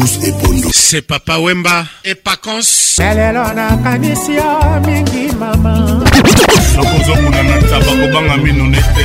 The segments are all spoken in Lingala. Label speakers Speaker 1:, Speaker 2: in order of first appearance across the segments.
Speaker 1: bruce ebondo se papa wemba epacons lelo nakanisi yo mingi mama nakozokuna na taba kobanga mino nete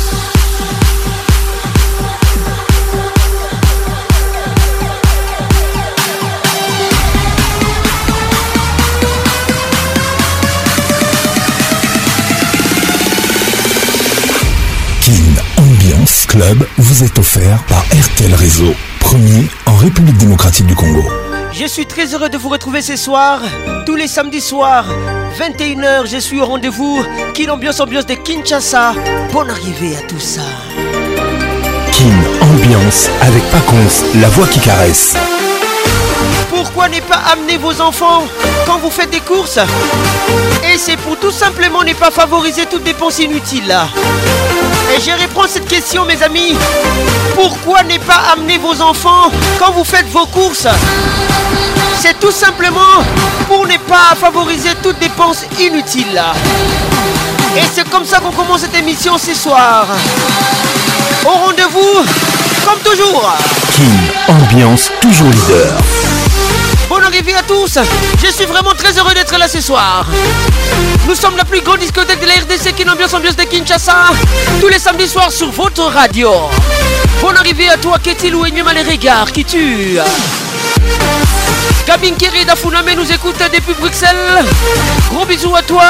Speaker 2: Club vous est offert par RTL Réseau, premier en République démocratique du Congo.
Speaker 3: Je suis très heureux de vous retrouver ce soir, tous les samedis soirs, 21h, je suis au rendez-vous. Kin Ambiance Ambiance de Kinshasa. Bonne arrivée à tout ça.
Speaker 2: Kin Ambiance avec Paconce, la voix qui caresse.
Speaker 3: Pourquoi ne pas amener vos enfants quand vous faites des courses Et c'est pour tout simplement ne pas favoriser toute dépense inutile. Et eh, je réponds cette question, mes amis. Pourquoi ne pas amener vos enfants quand vous faites vos courses C'est tout simplement pour ne pas favoriser toute dépense inutile. Et c'est comme ça qu'on commence cette émission ce soir. Au rendez-vous, comme toujours.
Speaker 2: Qui ambiance toujours leader.
Speaker 3: Bonne arrivée à tous. Je suis vraiment très heureux d'être là ce soir. Nous sommes la plus grande discothèque de la RDC qui ambiance ambiance de Kinshasa. Tous les samedis soirs sur votre radio. Bonne arrivée à toi, Ketil ou mal les qui tue. Kabin Kiri Dafuname nous écoute depuis Bruxelles. Gros bisous à toi.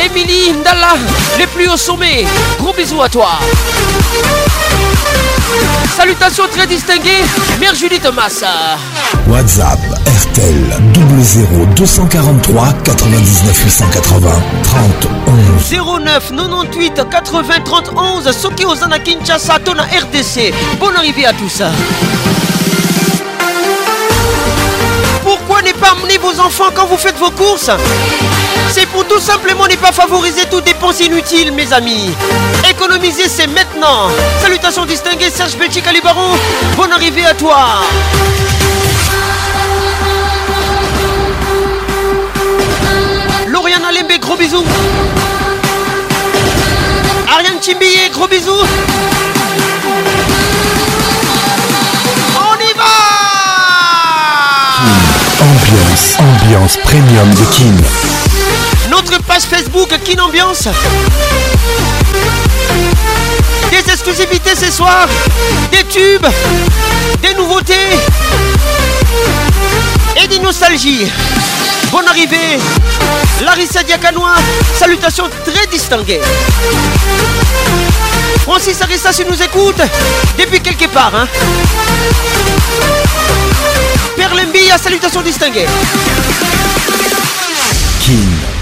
Speaker 3: Émilie Ndala, les plus hauts sommets. Gros bisous à toi. Salutations très distinguées, Mère Julie Thomas.
Speaker 2: WhatsApp RTL 00243 99 880 30
Speaker 3: 11 09 98 80 31 Soki Ozana Kinshasa Tona RDC. Bonne arrivée à tout ça. Pourquoi ne pas amener vos enfants quand vous faites vos courses c'est pour tout simplement ne pas favoriser toute dépense inutiles mes amis. Économiser, c'est maintenant. Salutations distinguées, Serge Betty, Calibaro Bonne arrivée à toi. Lauriane Alembe, gros bisous. Ariane Timbillet, gros bisous. On y va
Speaker 2: Ambiance, ambiance premium de Kim.
Speaker 3: Notre page Facebook Ambiance. Des exclusivités ce soir, des tubes, des nouveautés et des nostalgies. Bonne arrivée, Larissa Diacanois, salutations très distinguées. Francis Arissa, si nous écoute, depuis quelque part. Hein. à salutations distinguées.
Speaker 2: King.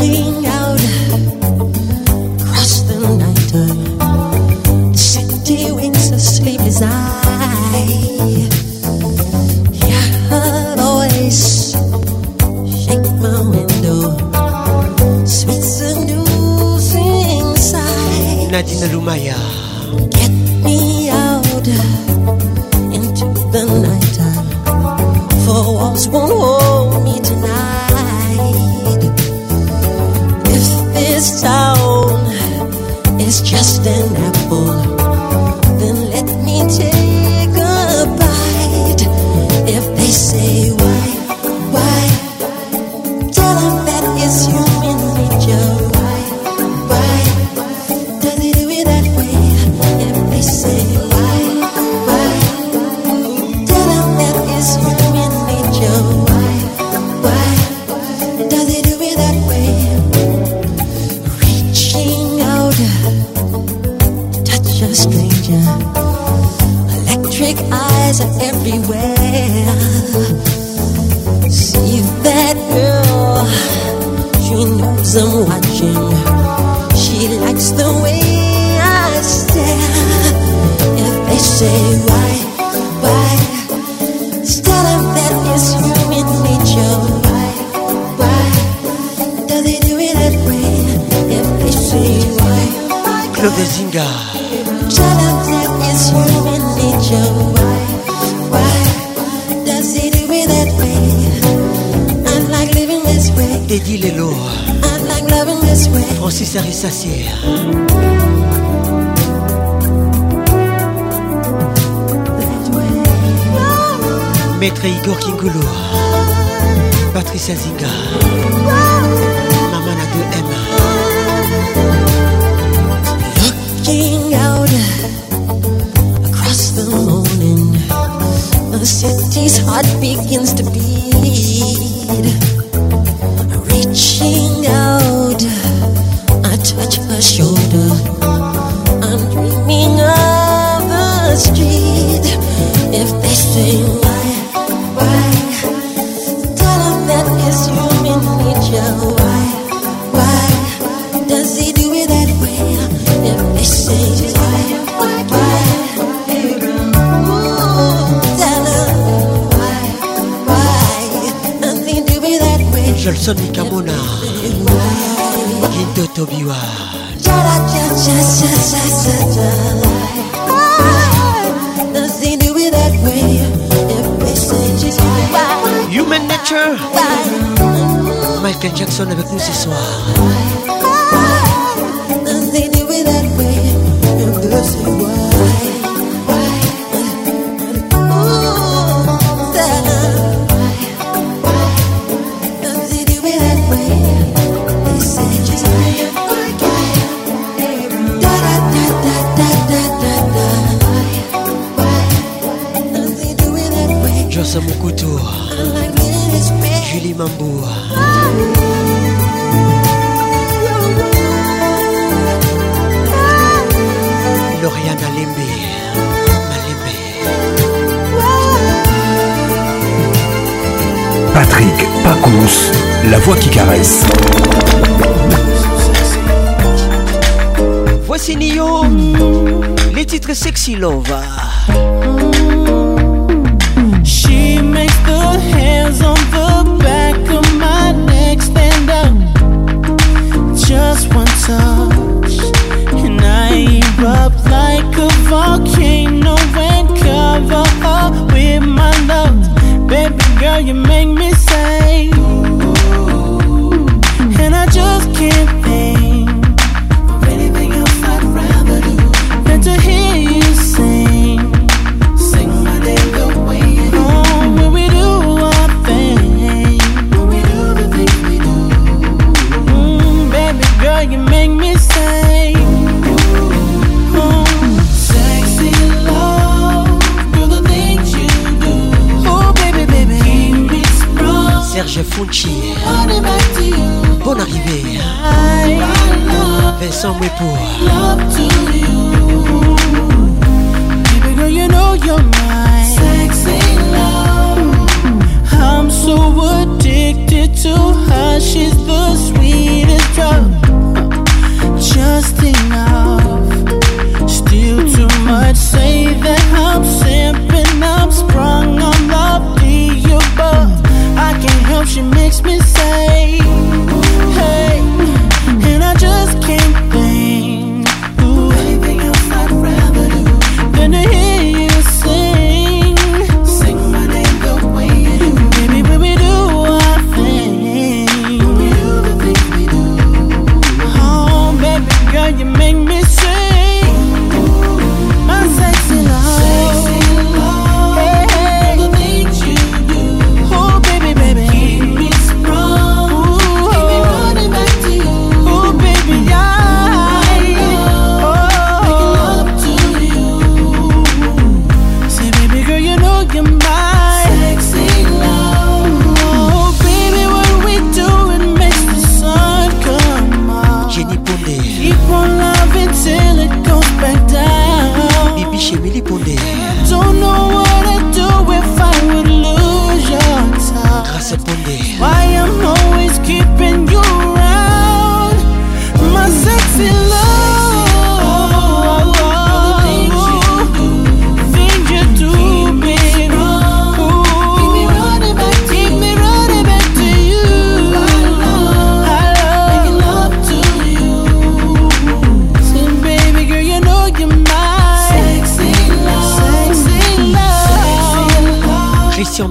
Speaker 3: out across the The city shake my window. Sweet seducing sigh. Get me out into the night. for walls won't hold. Than apple rencontrer Igor Kingolo, Patricia Zinga.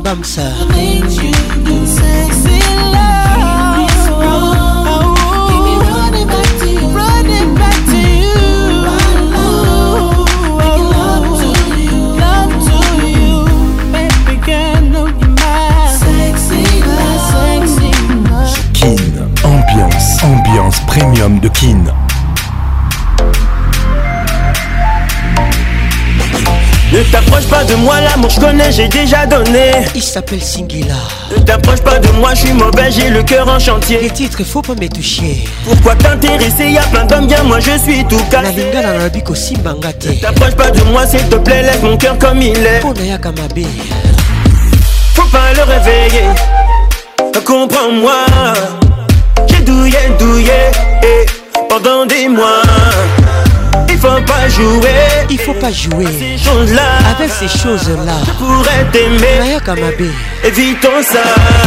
Speaker 2: Kin, ambiance, ambiance premium de Kin
Speaker 4: t'approches pas de moi, l'amour je connais, j'ai déjà donné.
Speaker 5: Il s'appelle Singila.
Speaker 4: Ne t'approches pas de moi, je suis mauvais, j'ai le cœur en chantier.
Speaker 5: Les titres, faut pas me toucher.
Speaker 4: Pourquoi t'intéresser, y'a plein d'hommes bien, moi je suis tout cas.
Speaker 5: La lingala aussi bangate. Ne
Speaker 4: t'approches pas de moi, s'il te plaît, laisse mon cœur comme il est. Faut pas le réveiller, comprends-moi. J'ai douillé, douillé, et pendant des mois faut pas jouer.
Speaker 5: Il faut pas jouer. Ces choses
Speaker 4: -là,
Speaker 5: avec ces choses-là.
Speaker 4: Je pourrais t'aimer.
Speaker 5: Naya
Speaker 4: Évitons ça.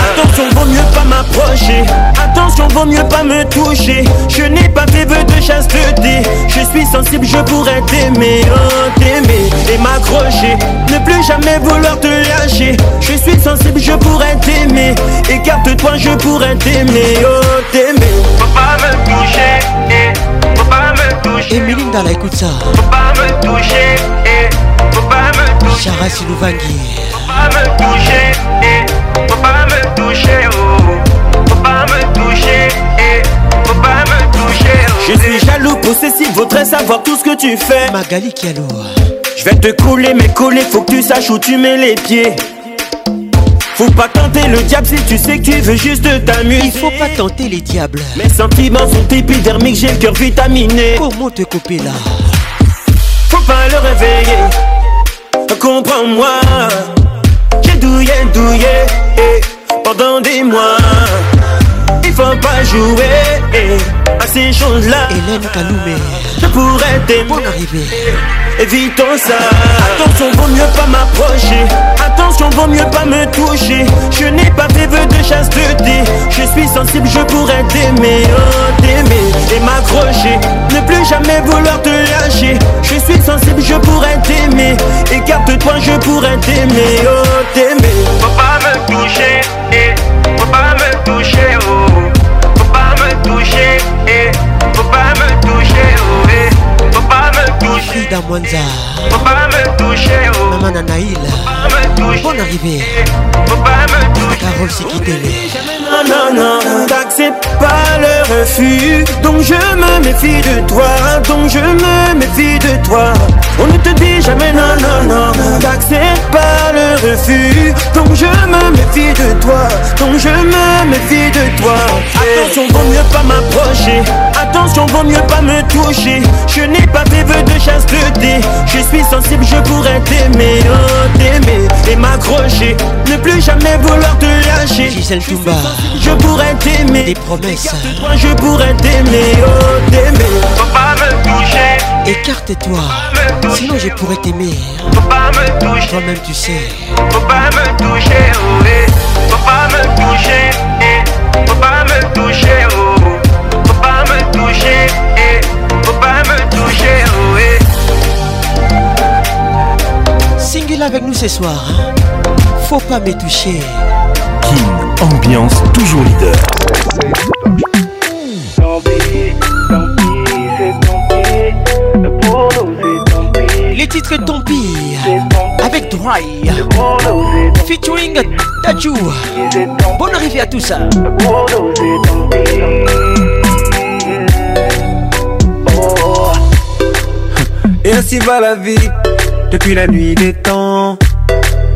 Speaker 4: Attention, vaut mieux pas m'approcher. Attention, vaut mieux pas me toucher. Je n'ai pas fait vœu de chasteté. Je suis sensible, je pourrais t'aimer. Oh, t'aimer et m'accrocher. Ne plus jamais vouloir te lâcher. Je suis sensible, je pourrais t'aimer. Écarte-toi, je pourrais t'aimer. Oh, t'aimer. Faut pas me toucher.
Speaker 5: Et dans la écoute ça.
Speaker 4: Faut pas me toucher, eh. Faut pas me toucher.
Speaker 5: Chara Silouvangi.
Speaker 4: Faut pas me toucher, eh. Faut pas me toucher, oh. Faut pas me toucher, eh. Faut pas me toucher, oh. Je suis jaloux, possessif, voudrais savoir tout ce que tu fais.
Speaker 5: Magali Kialo.
Speaker 4: Je vais te couler, mais coller, faut que tu saches où tu mets les pieds. Faut pas tenter le diable si tu sais que tu veux juste t'amuser.
Speaker 5: Il faut pas tenter les diables.
Speaker 4: Mes sentiments sont épidermiques, j'ai le cœur vitaminé.
Speaker 5: Comment te couper là
Speaker 4: Faut pas le réveiller. Comprends-moi. J'ai douillé, douillé. Et eh, pendant des mois. il faut pas jouer à ces choses-là. je pourrais
Speaker 5: t'aimer. bon
Speaker 4: Évitons ça. Attention, vaut mieux pas m'approcher. Attention, vaut mieux pas me toucher. Je n'ai pas fait vœu de chasteté. Je suis sensible, je pourrais t'aimer, oh, t'aimer et m'accrocher. Ne plus jamais vouloir te lâcher. Je suis sensible, je pourrais t'aimer. Écarte-toi, je pourrais t'aimer, oh, t'aimer. Faut pas me toucher. Eh pas me toucher, oh. Faut pas me toucher, eh. Faut pas me toucher me toucher oh.
Speaker 5: Maman Faut Bonne arrivée
Speaker 4: Faut pas me toucher
Speaker 5: Carole
Speaker 4: Sikitele Non non non T'acceptes pas le refus Donc je me méfie de toi Donc je me méfie de toi On ne te dit jamais non non non T'acceptes pas le refus Donc je me méfie de toi Donc je me méfie de toi Attention eh. vaut mieux pas m'approcher Attention, vaut mieux pas me toucher. Je n'ai pas fait vœu de chasse de Je suis sensible, je pourrais t'aimer, oh t'aimer et m'accrocher. Ne plus jamais vouloir te lâcher. Gisèle
Speaker 5: Toumba,
Speaker 4: je pourrais t'aimer.
Speaker 5: Des promesses.
Speaker 4: je pourrais t'aimer, oh t'aimer. Faut pas me toucher.
Speaker 5: Écarte-toi, sinon je pourrais t'aimer.
Speaker 4: Faut pas me toucher.
Speaker 5: Toi-même tu sais.
Speaker 4: Faut pas me toucher, oh, eh. Faut pas me toucher, eh. Faut pas me toucher, oh,
Speaker 5: bouger, Single avec nous ce soir. Hein. Faut pas me toucher.
Speaker 2: Kim ambiance toujours leader.
Speaker 5: Les titres tant pis avec Dry featuring Tatu. Bonne arrivée à tout ça.
Speaker 6: Et ainsi va la vie, depuis la nuit des temps.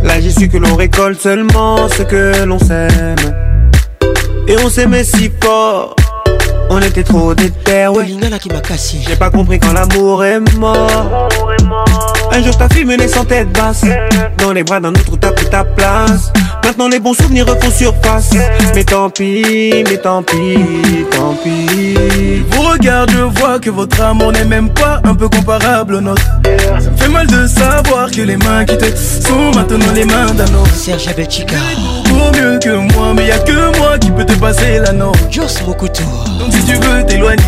Speaker 6: Là j'ai su que l'on récolte seulement ce que l'on s'aime Et on s'aimait si fort on était trop déter,
Speaker 5: ouais. Lingala qui m'a cassé.
Speaker 6: J'ai pas compris quand l'amour est mort. Un jour ta fille me sans tête basse. Dans les bras d'un autre t'as pris ta place. Maintenant les bons souvenirs refont surface. Mais tant pis, mais tant pis, tant pis. Vous regarde, je vois que votre amour n'est même pas un peu comparable au nôtre. Ça fait mal de savoir que les mains qui te sont maintenant les mains d'un autre.
Speaker 5: Serge Abel Chica.
Speaker 6: Pour mieux que moi, mais y'a a que moi qui peut te passer norme.
Speaker 5: Jos beaucoup Donc
Speaker 6: si tu veux t'éloigner,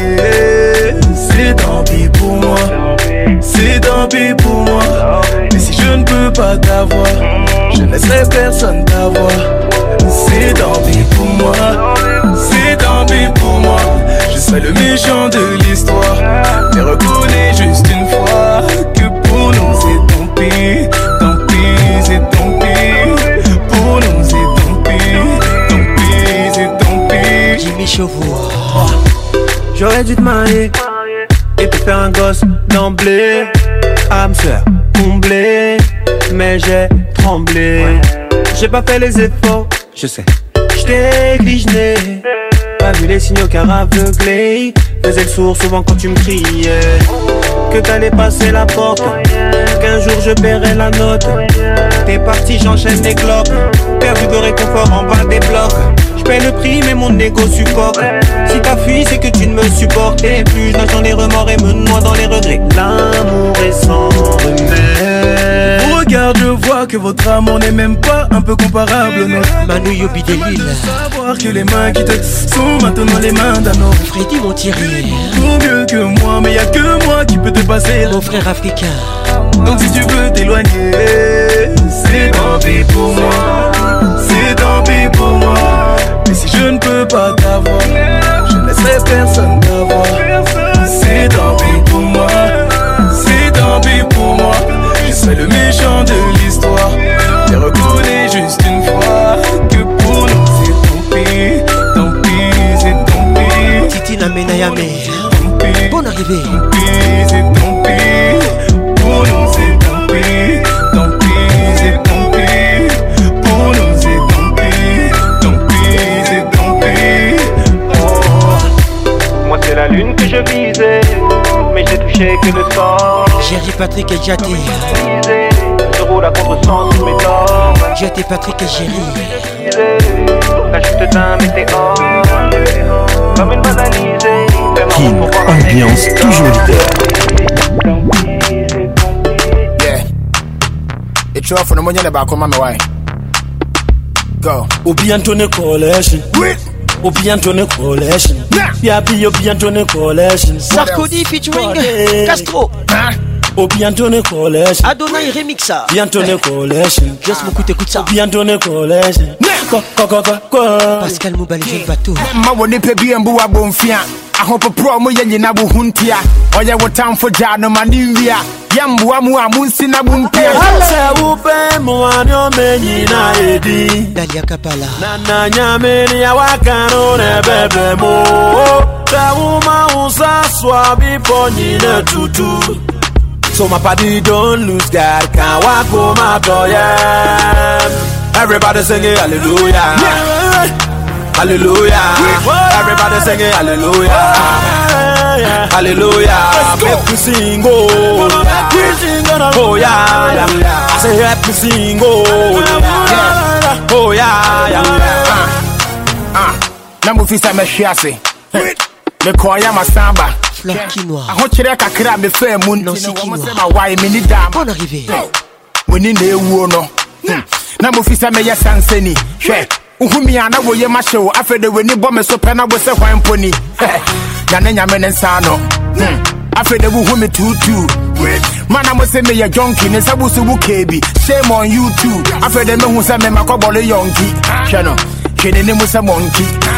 Speaker 6: c'est tant pis pour moi. C'est tant pis pour moi. Mais si je ne peux pas t'avoir, je ne laisserai personne t'avoir. C'est tant pis pour moi. C'est tant pis pour moi. Je serai le méchant de l'histoire. Mais reconnais juste une fois que pour nous c'est tant pis. Tant pis, c'est tant pis. Pour nous c'est tant pis. Tant pis, c'est tant pis. Oh. J'aurais dû te marier et te faire un gosse d'emblée. Âme sœur comblée, mais j'ai tremblé. J'ai pas fait les efforts, je sais. J't'ai gligené, pas vu les signaux car aveuglé. Faisais le sourd souvent quand tu me criais que t'allais passer la porte. Qu'un jour je paierai la note. T'es parti, j'enchaîne les cloques Perdu de réconfort en bas des blocs. Je paie le prix, mais mon ego supporte. Si t'as fui, c'est que tu ne me Et plus. Je nage dans les remords et me noie dans les regrets. L'amour est sans remède. Car je vois que votre amour n'est même pas un peu comparable au nôtre.
Speaker 5: Manu Yobi de
Speaker 6: savoir que les mains qui te sont maintenant les mains d'un autre.
Speaker 5: Freddy vont tirer.
Speaker 6: beaucoup mieux que moi, mais y'a a que moi qui peut te passer.
Speaker 5: Mon frère africain.
Speaker 6: Donc si tu veux t'éloigner, c'est tant pis pour moi. C'est tant pis pour moi. Mais si je ne peux pas t'avoir, je ne laisserai personne t'avoir. C'est tant pis. le méchant de l'histoire. J'ai reconnu juste une fois que pour nous c'est tant pis, tant pis, c'est
Speaker 5: tant
Speaker 6: pis. bonne arrivée. Tant pis, c'est tant pis, pour nous c'est tant pis, tant pis, c'est tant pis, pour nous c'est tant pis, tant pis, c'est tant pis. Oh.
Speaker 7: Moi c'est la lune que je visais mais j'ai touché que le sang.
Speaker 5: Jerry Patrick et
Speaker 7: Jati. Je roule à contre-sens Patrick et Jerry. La chute d'un météore. Comme une banalisée.
Speaker 2: ambiance toujours
Speaker 8: Yeah. It's
Speaker 2: all for the
Speaker 8: money back Go. Collège. Oui bien Tony Collection. Yeah. Be bien Opian Collection.
Speaker 5: Sarkozy featuring Castro. Hein?
Speaker 8: Oh, bientôt Piantone Collège.
Speaker 5: Adonai Remixa.
Speaker 8: Piantone Collège. Eh, Just beaucoup t'écoute ça. Piantone oh, Collège.
Speaker 9: Pascal Moubali, j'ai le bateau. Eh, Pascal Pebi Mbou Abonfia. ahopoporo mo yɛ nyina wo ho ntia ɔyɛ wo tamfo gyaa no ma ne nwia yɛmmoa mu a monsi na mo mpia
Speaker 10: sɛ wopɛ mmoane ɔma nyina ɛdi
Speaker 5: nana
Speaker 10: nyame ni waka ne mo sɛ woma wo sa soa bepɔ tutu So my party don't lose God. Can't walk my boy yeah. Everybody sing it hallelujah. Yeah. Hallelujah. Everybody sing it hallelujah. Yeah. Hallelujah. Make me sing oh. Make me sing oh yeah. yeah. I say help me sing oh. Yeah. Oh yeah. yeah. yeah. Uh,
Speaker 9: uh. Now we face Me mekɔɔ yɛ masan ba
Speaker 5: ahokyerɛ kakra a mefɛɛ mu ntiwɔm sɛ mawae menni daa moni na ɛwuo no na mofi sɛ meyɛ sansani hwɛ
Speaker 9: wohumi a na wɔyɛ mahyɛ wo afei de w'ani bɔ me so pɛ na wo sɛ hwan mponi na ne nyame ne nsa no hmm. afei de wohu me tuutuu mana mo sɛ meyɛ jɔnki ne nsa woso wo kaa bi shame on YouTube. too afei de mehu sɛ memakɔbɔle yɔnki ah. hwɛ no hwɛ ne ne mu sɛ mɔnki ah.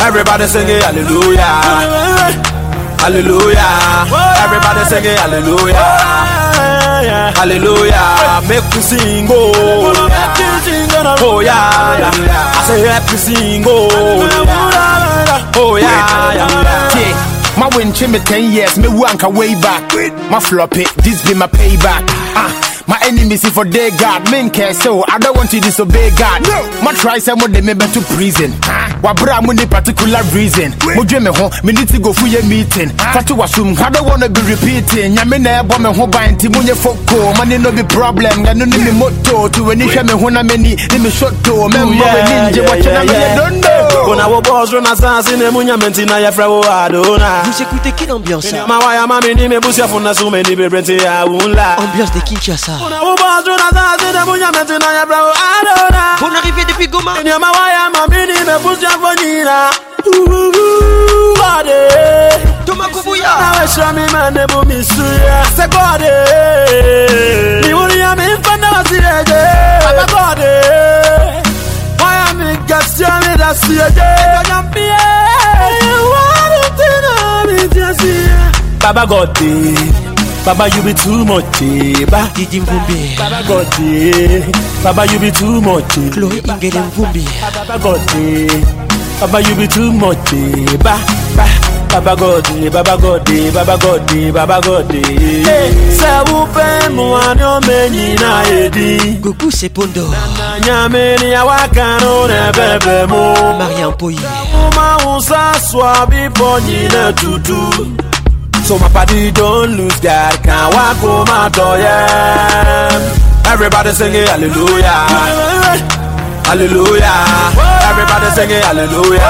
Speaker 10: Everybody it, hallelujah. Hallelujah. Everybody it, hallelujah. Hallelujah. Make you sing oh. Oh yeah, I say happy sing oh. Oh yeah,
Speaker 9: My win me 10 years, me wank way back. My floppy, this be my payback. Ah. Uh. My enemies see for day God, men care so I don't want to disobey God. No. My try some of them may to prison. Huh? Wabra muni particular reason. Mujwe me ho, me need to go for your meeting. Fatu ah. wasum, I don't wanna be repeating. Ya Yamina bomb me ho bind timunye foko. Money no be problem. Ganu ni me moto to any shame ho huna meni ni me shot to member ninja watch na me don't know. Kuna wo boss run assassin ne munya menti na ya frawo adona. Vous écoutez quelle ambiance? Ma waya mami ni me busia funa sume ni be brente ya unla. Ambiance de Kinshasa unaubazuna zazina
Speaker 5: ya adona depuis goma kenya mawaya mamini imevusha vonyira
Speaker 9: bade tumakubuya naweshamimane bumisuya segode niuliyami mfanda wasirege abagode wayamigasyamidasyege Baba Baba, you be too much, eh, ba Didi Mvumbi Baba Godi eh. Baba, you be too much eh. Chloe
Speaker 5: Ingele
Speaker 9: Mvumbi Baba Godi Baba, you be too much, ba Ba Baba Godi, Baba Godi, Baba Godi, Baba Godi. Se ou fe mouan yo meni na
Speaker 10: edi. Goku
Speaker 5: Sepondo.
Speaker 10: Nanya meni awakano ne bebe mo.
Speaker 5: Marian Poi.
Speaker 10: Mouma ou sa swa bi ponyi ne tutu. So my body don't lose God Can't walk on my door, yeah Everybody it, hallelujah Hallelujah Everybody it, hallelujah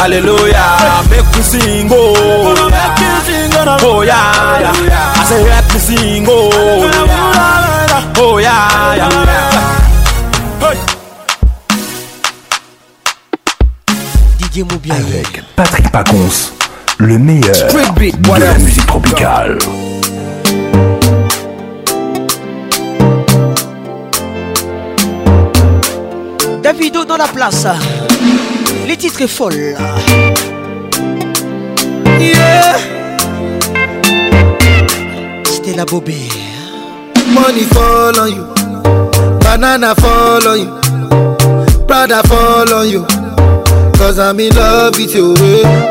Speaker 10: Hallelujah Make me sing, oh Oh yeah, I say let me sing, oh Oh yeah,
Speaker 2: Avec Patrick Pacons le meilleur de la musique tropicale.
Speaker 3: Davido dans la place, les titres folles. folle. Yeah. C'était la bobée.
Speaker 11: Money fall on you, banana fall on you, Prada fall on you, cause I'm in love with you. Eh.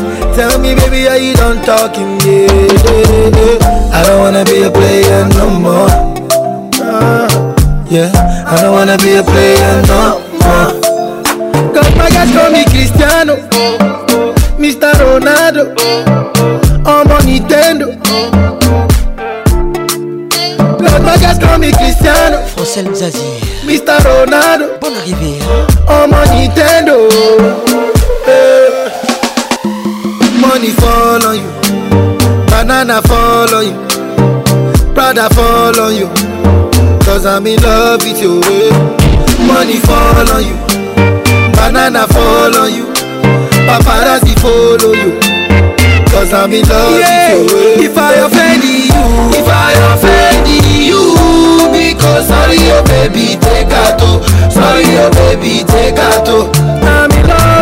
Speaker 11: Tell me, baby, are you done talking? Yeah, yeah, yeah. I don't wanna be a player no more. Uh, yeah, I don't wanna be a player no more. Cause my guys call me Cristiano, Mr. Ronaldo, I'm on Nintendo. Cause my guys call me Cristiano,
Speaker 5: Francel Zazie,
Speaker 11: Mr.
Speaker 5: Ronaldo, Bon arrivée,
Speaker 11: I'm on Nintendo. Hey. Eh. Money fall on you. Banana fall on you. Prada fall on you. Cause I'm in love with you. Money fall on you. Banana fall on you. Paparazzi follow you. Cause I'm in love yeah. with you. If I offend you, if I offend you, because sorry, your oh baby, take out. Sorry, your oh baby, take out. I'm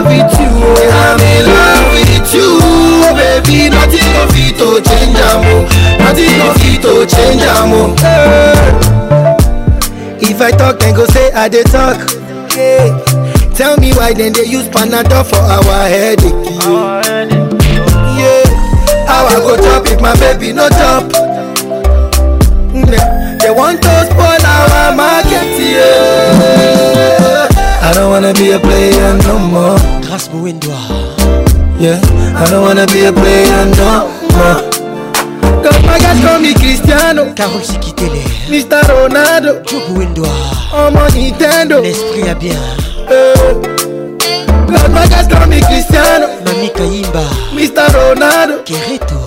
Speaker 11: love with you. I'm in love with you, baby. Nothing no fit to change am o. Nothing no fit to change am o. If I talk, then go say I dey talk. Yeah. Tell me why then they use Panadol for our headache. Yeah. How I go top if my baby no top? Yeah. They want to spoil our market. Yeah. I don't wanna be a player no more.
Speaker 5: Grâce Mouendoa.
Speaker 11: Yeah, I don't wanna be a player no more. Comme bagage comme Cristiano.
Speaker 5: Carole Sikitele. Mr.
Speaker 11: Ronaldo.
Speaker 5: Joe
Speaker 11: Mouendoa. Oh mon Nintendo.
Speaker 5: L'esprit a
Speaker 11: bien. Euh. Los Vegas con mi Cristiano Mami
Speaker 5: Kayimba Mr.
Speaker 11: Ronaldo
Speaker 5: Quereto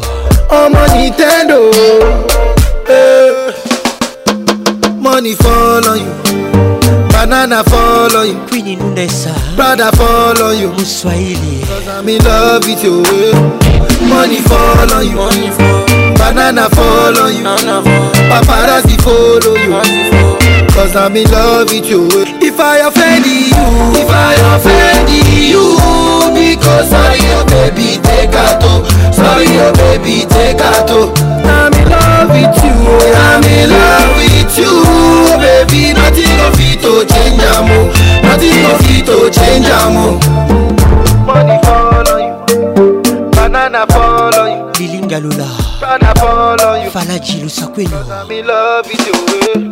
Speaker 5: Oh
Speaker 11: my Nintendo eh. Money fall on you Banana follow you.
Speaker 5: Queen Inundesa.
Speaker 11: Brother follow you.
Speaker 5: Muswahili.
Speaker 11: Cause I'm in love with you. Eh. Money follow you. Money follow. Banana follow you. Banana follow. Paparazzi follow you. Money follow. Cause I'm in love with you If I offend you If I offend you Because sorry oh baby take a to Sorry oh baby take a to I'm in love with you I'm in love with you Baby nothing of it to change am Nothing of it to change am Money fall on you Banana fall on you Lilinga Lola
Speaker 5: Falaji
Speaker 11: Lusakweno I'm in love with you eh.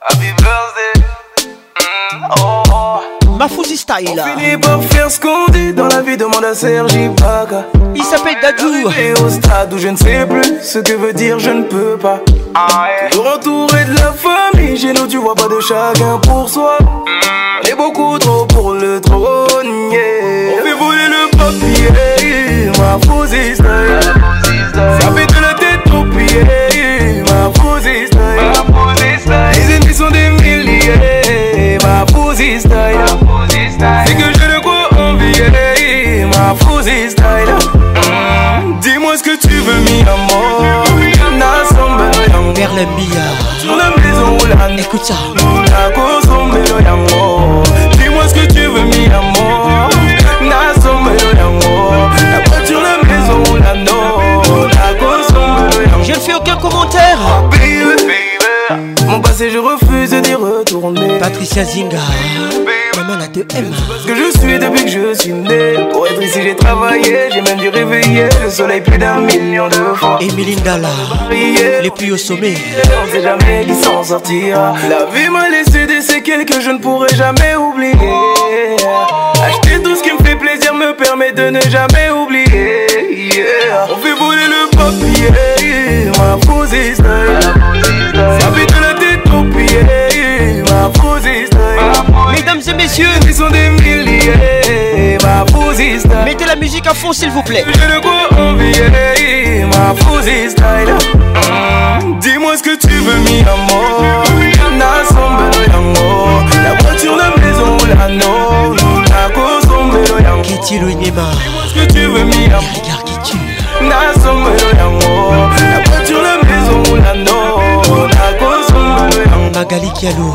Speaker 12: Happy birthday. Mm, oh, oh. Ma Fouzi
Speaker 5: style. Là.
Speaker 12: On finit par faire ce qu'on dit dans la vie, demande à Sergi Baga.
Speaker 5: Il s'appelle Dadou.
Speaker 12: Et au stade où je ne sais plus ce que veut dire je ne peux pas. Ah, entouré de la famille, chez nous tu vois pas de chacun pour soi. Mm. On est beaucoup trop pour le trône. Yeah. On fait voler le papier, ma Fouzi style. Ça fait de la tête trop pied ma Fouzi style sont des milliers. Ma fousi style. C'est que j'ai de quoi envier. Eh, ma fousi style. Mmh. Dis-moi ce que tu veux, mi amour. Nasombe yango. Perle billard. Sur la maison ou la Écoute ça. Nako sombe yango. Dis-moi ce que tu veux, mi amour. Nasombe yango. La voiture, la maison ou la no. Nako sombe yango.
Speaker 5: Je ne fais aucun commentaire.
Speaker 12: Mon passé, je refuse d'y retourner.
Speaker 5: Patricia Zinga, maman a te aime.
Speaker 12: Parce que je suis depuis que je suis né. Pour être ici, j'ai travaillé, j'ai même dû réveiller le soleil plus d'un million de fois.
Speaker 5: Melinda Dalla les plus au sommet.
Speaker 12: On sait jamais qui s'en sortira. La vie m'a laissé des séquelles que je ne pourrai jamais oublier. Acheter tout ce qui me fait plaisir me permet de ne jamais oublier. On fait voler le papier, ma position. messieurs, ils sont des milliers. Ma style.
Speaker 5: Mettez la musique à fond, s'il vous plaît. Je ne quoi envier ma fousie
Speaker 12: style. Mmh. Dis-moi ce que tu veux, mi amour. Nasombe yango. La voiture, la maison, l'anneau. Nakosombe
Speaker 5: yango. Kitty
Speaker 12: le Dis-moi ce que tu veux, mi amour. Regarde qui tu. Nasombe yango. La voiture, la maison, l'anneau. Nakosombe yango. Magali Kialou.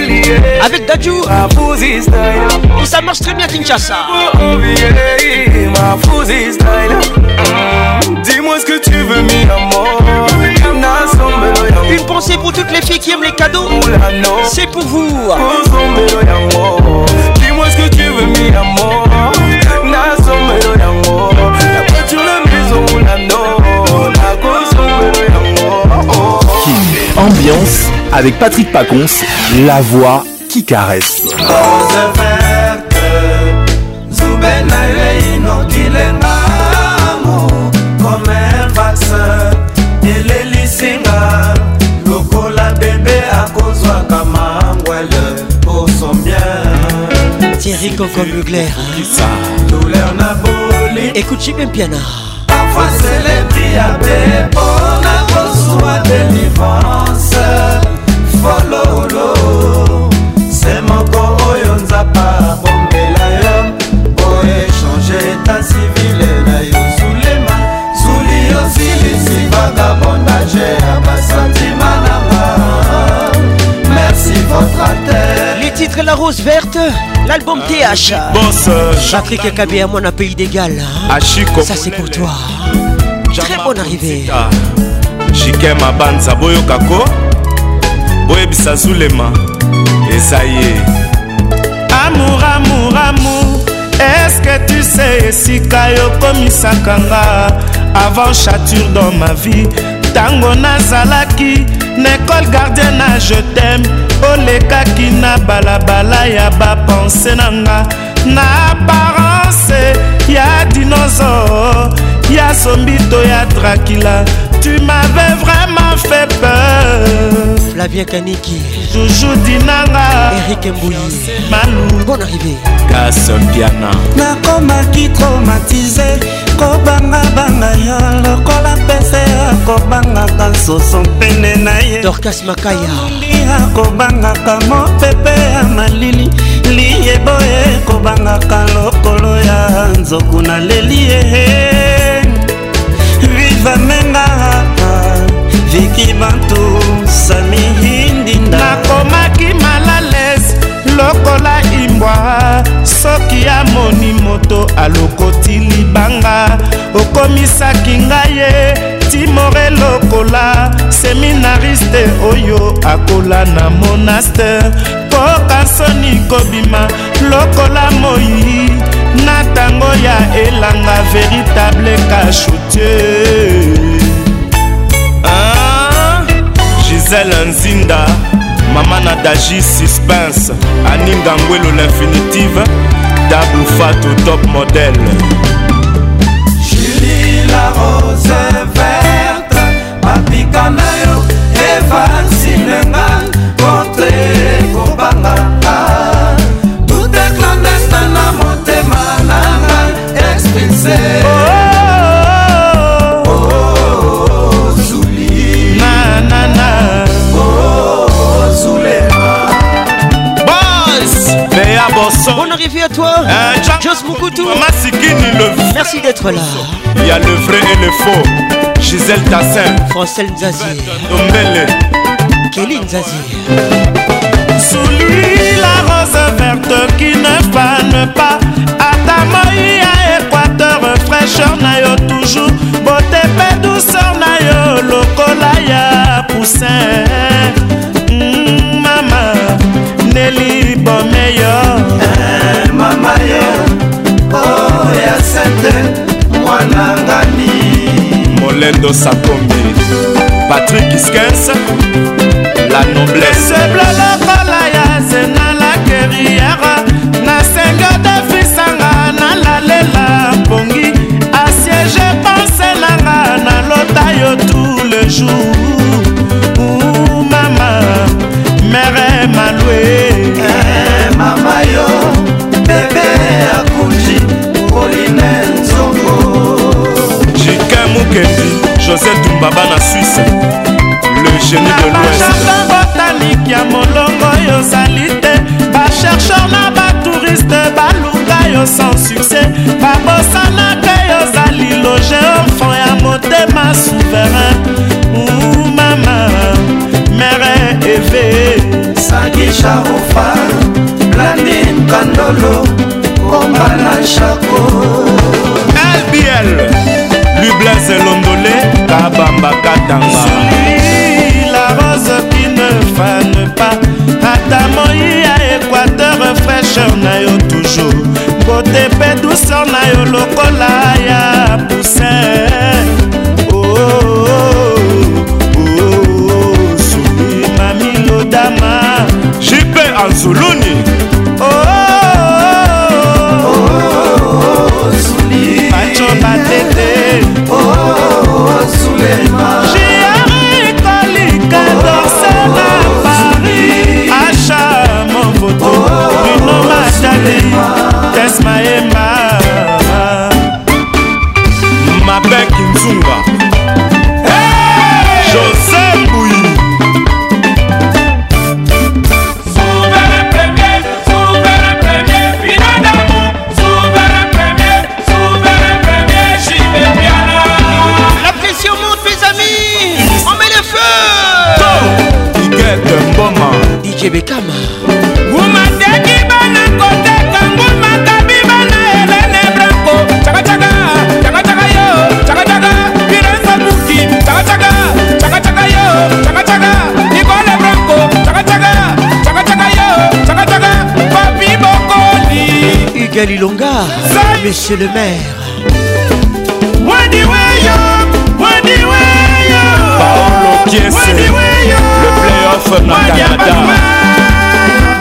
Speaker 5: avec Dadju. Ça marche très bien, Kinshasa.
Speaker 12: Mm. Dis-moi ce que tu veux,
Speaker 5: Une pensée pour toutes les filles qui aiment les cadeaux. C'est pour vous.
Speaker 12: Dis-moi ce que tu veux,
Speaker 2: Ambiance avec Patrick Pacons, la voix caresses.
Speaker 13: elelisinga lokola bebe akozwaka mangwele osombien
Speaker 5: tieri coco mugler
Speaker 13: douleur na boli écoute chimem piana parfois celebri ya be mpona kozwa délivrance changer à bas sentiment là-bas. Merci votre attention.
Speaker 5: Les titres La Rose Verte, l'album TH. Ah, Boss, euh, Patrick Kabé à mon pays d'égal. Ah, ça c'est pour toi. Très bonne arrivée.
Speaker 14: Chikema Banza Boyokako. boyebisa zulema eza ye amour amour amour eske tu sais esika yokomisaka nga avant chature dans ma vie ntango nazalaki na ekole gardien na je teme olekaki na balabala ya bapense na nga na aparence ya dinosaure ya zombito ya drakila tu m'avais vraiment fait peur
Speaker 5: flavien kaniki
Speaker 14: joujou dinanga
Speaker 5: erik mbouyi malou bon arrivé gason
Speaker 14: piana nakomaki traumatise akobanga banga yo lokola pese akobangaka nsoso mpene na ye dorkas makayali akobangaka mopepe ya malili liyebo ekobangaka lokolo ya nzoku na leli ye riva menga viki bantu samihindinda nakomaki malales lokola mbwa soki amoni moto alokoti libanga okomisaki ngai ye timore lokola seminariste oyo akola na monaster koka soni kobima lokola moi na ntango ya elanga véritable cachoutier
Speaker 15: ah, gisele nzinda mama na dagi suspense aningangwelo l'infinitive dabu fato top modèle
Speaker 13: julie la rose verte mapika na yo evansinenga kontre kobanga tout eclandestin na motema nanga expulse oh. oh.
Speaker 5: Bonne arrivée à toi. Euh, Merci d'être là.
Speaker 16: Il y a le vrai et le faux. Gisèle Tassin.
Speaker 5: Francel Nzazi.
Speaker 16: Kelly
Speaker 5: Nzazi.
Speaker 14: Sous lui, la rose verte qui ne fane pas. À ta à Équateur, fraîcheur, naïo toujours. Beauté, paix, douceur, naïo, locolaya, poussin. Mm, maman Nelly. suis pas
Speaker 13: meilleur hey, eh, mama yo oh ya sete mwana ngani molendo
Speaker 16: sakombi patrik skens la noblesse
Speaker 14: blabakala ya zenga la guerrière nasenga dafisanga
Speaker 5: monsieur le maire.
Speaker 16: Paolo Kies, le playoff na
Speaker 5: Canada.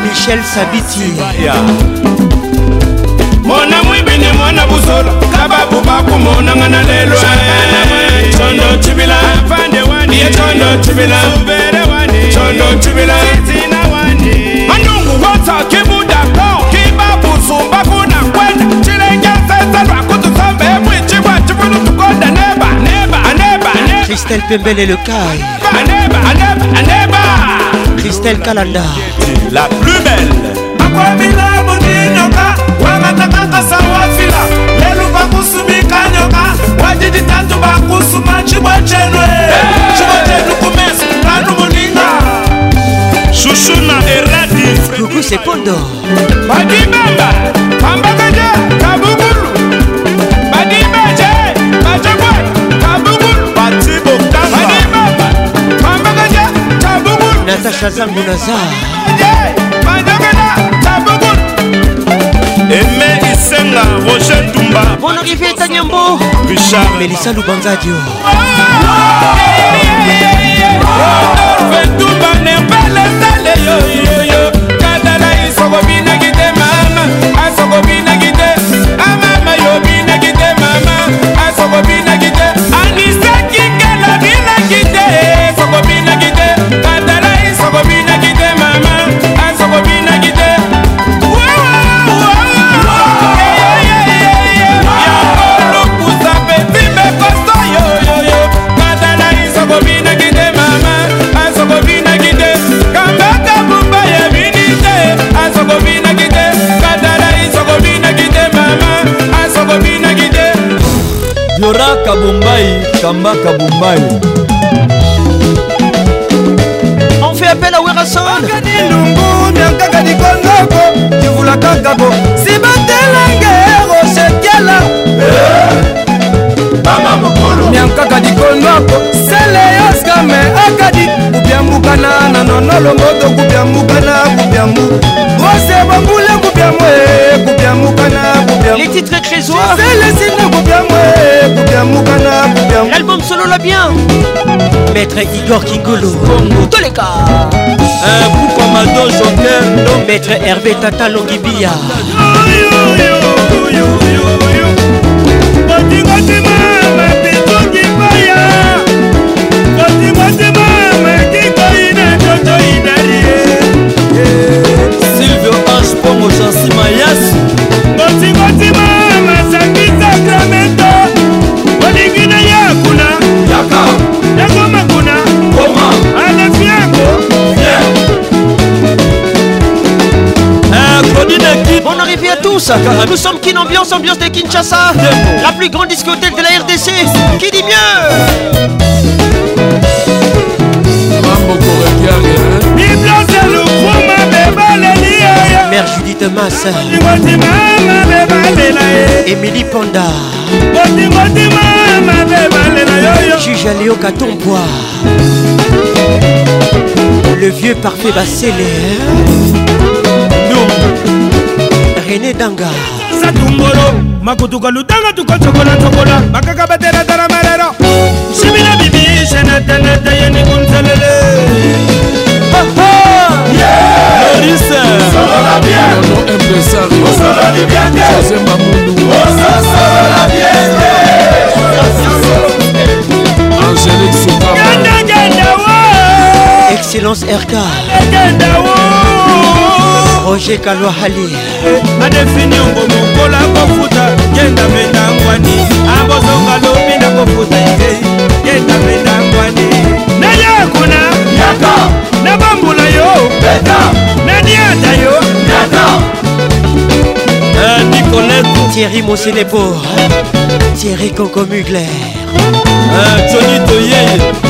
Speaker 5: Michel Sabiti. mona mwibene
Speaker 17: mwana buzola kababu bakumonanga na lelo condo cibila ye condo cibila condo cibila
Speaker 5: Christelle Pembel et
Speaker 17: le
Speaker 5: Kai. Aneba, Aneba, Aneba. Christelle Kalanda.
Speaker 18: La plus belle. akwamina muninyoka
Speaker 19: wangatakakasakwafila lelu vakusumika nyoka wadiditatu vakusuma cibwa chenwe cibwa chenu kumesu panu muninga shushu na eradi
Speaker 5: kuku sepondo madime sazangu naza
Speaker 18: eme isenga roger ntumba
Speaker 5: bonoki vieta nyambo
Speaker 18: richard
Speaker 5: melisa lubanzadio ntumba nembelesaleyoyo
Speaker 18: kabumbai
Speaker 5: kamba kabumbai on fait appel à werasanlungu nankaka
Speaker 20: likongoko kivula kaka bo sibatelenge rosekiela eh, mama mokolo miankaka likongoko sele yoskame akadi kubyambukana na nonolongoto kubyambukana kubyambu rose bambule kubyamwe kubyambukana kubyambu les titres crésoirs
Speaker 5: L'album solo l'a bien Maître Igor Kingolo Toleka
Speaker 18: Un coup comme un dos
Speaker 5: joker Maître Hervé Tata Longibia
Speaker 18: Silvio Ange Pongo Jansi Mayas Ngoti ngoti ma
Speaker 5: Nous sommes qui Ambiance, ambiance de Kinshasa, la plus grande discothèque de la RDC. Qui dit mieux hein. Mère Judith Massa Émilie Panda Juge Aléo Le vieux parfait Bassélé hein.
Speaker 19: rené danga satungolo makutuka ludanga tukocokola-cokola bakaka bateratara marero simila bibi senetenete yenikunselele Angélique Soukama Excellence RK roger kalwahali adefini ongo mokola kofuta yenda mendangwani abozonga lobi na kofuta ye yenda mendangwani nayakuna yaka nabambula yo beta naniata yo
Speaker 18: yaka eh, nicolette thierry mosenebo
Speaker 5: thierry cocomugler tony eh, toyeye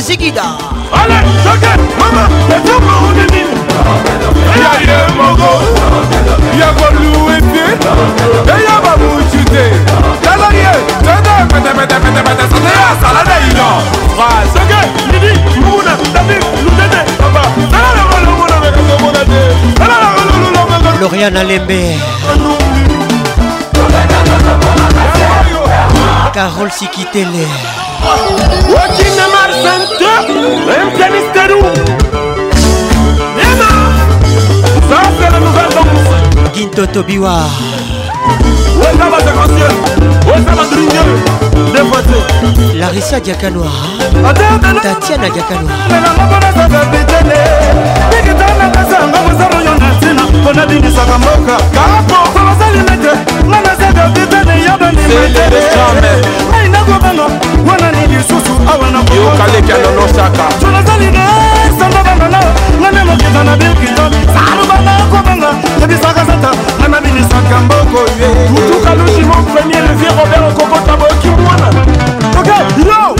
Speaker 5: Monsieur Zigida. Allez,
Speaker 18: choqué, maman, et tout le monde est nini. Y'a yé mogo, y'a golou et pied, et y'a ma mouchute. Y'a la yé, tende, pete, pete, pete, pete, sante y'a salade y'a. Wa, choqué,
Speaker 5: nini, mouna, tapi, loutete, papa. Nala la golou mouna, mais comme on a dit. Nala la golou mouna, mais comme on a dit. Lauriane Alembe. Carole Sikitele.
Speaker 18: Watching the man center, même que Misterou. Yama, ça c'est la nouvelle danse. Ginto
Speaker 5: Tobiwa. Ouais, ça va, c'est conscient. Ouais, ça va, drigner. Deux fois, La Rissa Diakanoa.
Speaker 18: tatiana gakalolelanga mpona sasa bitene ekitana kasi yango mosala oyo na ntina mpona bimisaka mboka kapo kolosali mete nga na saka bitene yobandima tele ai nakobanga wana ni lisusu awa na koyokalekanonosaka tonasalinga esanga bangana nga nde mokinda na bikindo salubanga kobanga ebisaka sata nga na bimisaka mboko ye tutukalusi mo premier levier robert okokota bokimbwana ok yo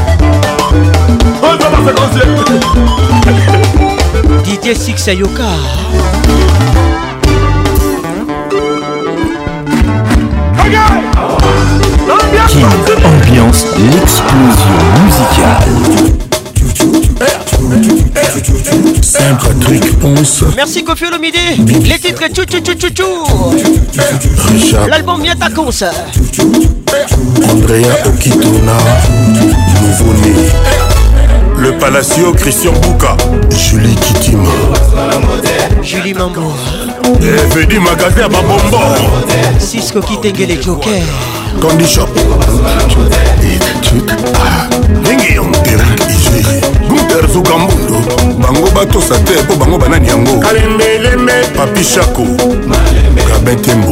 Speaker 5: DJ Didier Six Ayoka
Speaker 21: ambiance l'explosion musicale. saint truc, ponce.
Speaker 5: Merci Kofi Olomide. Les titres tchou tchou tchou tchou tchou. L'album Miata Cons.
Speaker 22: Andrea Okitona, nouveau-né. Le Palacio Christian Bouka Julie Kitima
Speaker 5: Julie Mambo
Speaker 22: Vedi Magasin Babombo
Speaker 5: Cisco Kitengele Joker
Speaker 22: Candy Shop ndenge yango erik igeri guter zugambundo bango batosa te mpo bango banani yango papi shako gabin tembo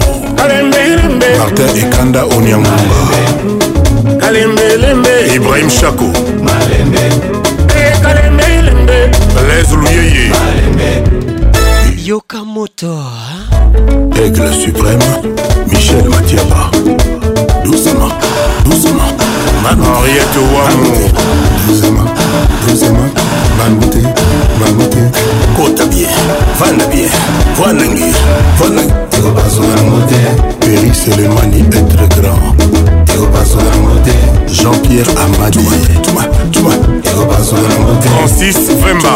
Speaker 22: martin ekanda oniangumba ibrahim shako
Speaker 5: blaise luyeye yoka moto
Speaker 22: aigle suprême michel matiaba doucement doucement henriette wamo doucement doucement bangote bangote kota bien vanda bien vanangi vanangi péris elemani être grand ekopasola yango te jean-pierre amadi francis vemba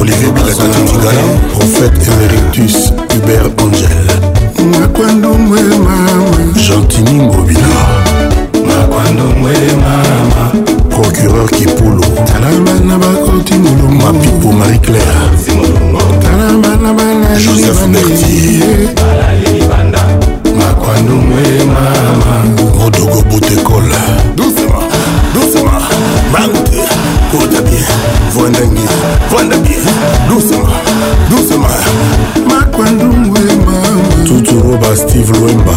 Speaker 22: olivier bilakatikala prophète emeritus hubert angel gentini mobila procureur kipulu talabana bakoti molongo mapipo marie claire joseph bertier ndumwe mama rodogo butekola doucement doucement mante kota bien vwanda ngi vwanda bien doucement doucement makwa ndumwe mama tuturoba steve lwemba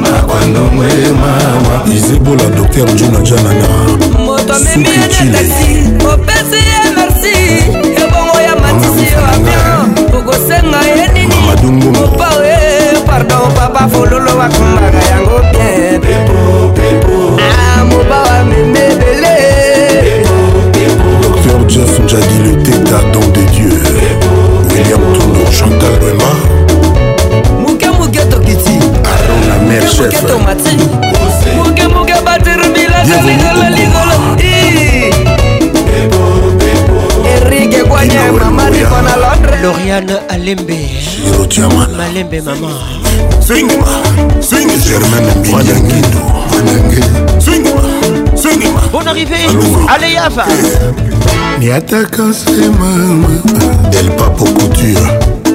Speaker 22: makwa ndumwe mama izebola docteur jona janana moto
Speaker 23: amemi ata taxi opesi ye merci ebongo ya matisi yo avion okosenga ye nini opa ye pardon papa fololo akumbaka yango bien amoba ah, wa memebele Docteur
Speaker 22: Jeff
Speaker 23: Njadi
Speaker 22: le tétadon des dieux William Tono
Speaker 23: Chantal Rema
Speaker 22: Mouke Mouke Tokiti Aron la mère chef Mouke Tomati Mouke Mouke Bateru Bilasa Ligola Ligola
Speaker 5: Enrique Guanya Mamadi Panala Lauriane Alembe Malembe maman Swing
Speaker 22: Swing Germaine Mwanangindo Swing Swing
Speaker 5: Bonne arrivée Allez Yava
Speaker 22: Niataka sema Del Papo Couture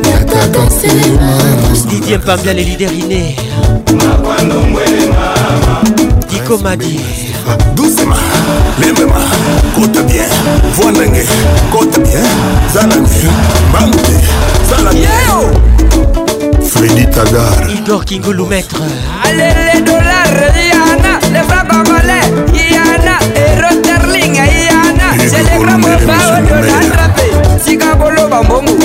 Speaker 5: Niataka sema Didier Pambia les leaders innés Dico Madi
Speaker 22: Doucement Lemema kota bien voi ndenge kota bien zalange mbangu te zalange fredi tagar
Speaker 5: igor kingulu maître alele dolar
Speaker 23: yana le fraba male yana eroterling yana celegramobaodolandrape sikaboloba mbongu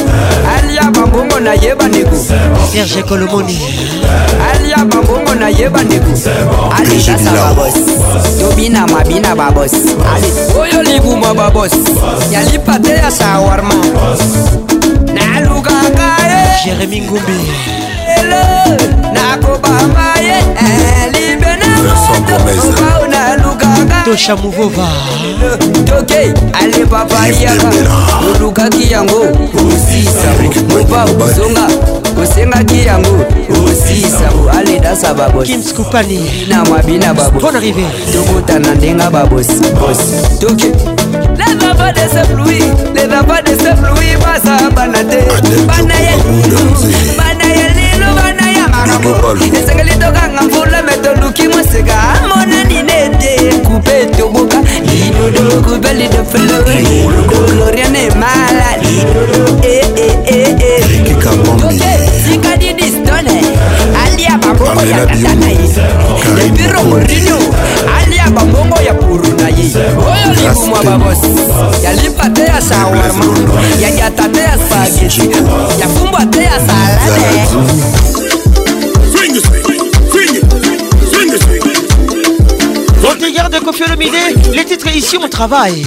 Speaker 23: naye bandeko serge kolomoni alia babongo naye bandeko alidasa babos tobina mabina babos ali oyo liguma babos yalipate ya shawarma nalukaka ye jeremi eh, ngumbi nakobamba ye libe Vincent Gomez tosha muvova toke ale papa yaka olukaki yango osisabu mopa ozonga osengaki yango osisabu ale dasa babosina mwabina babos tokota na ndenga babos toke leva pas de se plui leva pas de se plui baza bana te bana ya lilu bana ya lilu bana ya makambo esengeli tokanga mvula metonduki moseka amonani nete kupe toboka lidodo kubeli de flori gloria ne mala lidodo e eh, e eh, e eh, e tokesika didistone alia mabongo ya tatanai epiro morinio alia mabongo ya burunai oyo likumwa babosi yalipa te ya shawarma yajata te ya spageti yafumbwa te ya salade
Speaker 5: Votre regard de Kofi Olomide, les titres ici on travaille.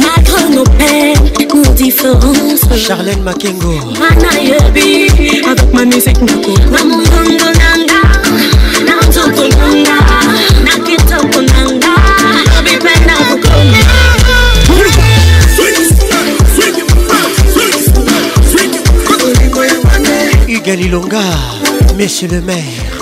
Speaker 5: Malgré nos peines, nos différences Charlène Makengo
Speaker 24: Manayebi Avec ma musique Nako Namungongo Nanga Namzoko Nanga Nakitoko Nanga Obipenda Kukonga Galilonga,
Speaker 5: Monsieur le maire.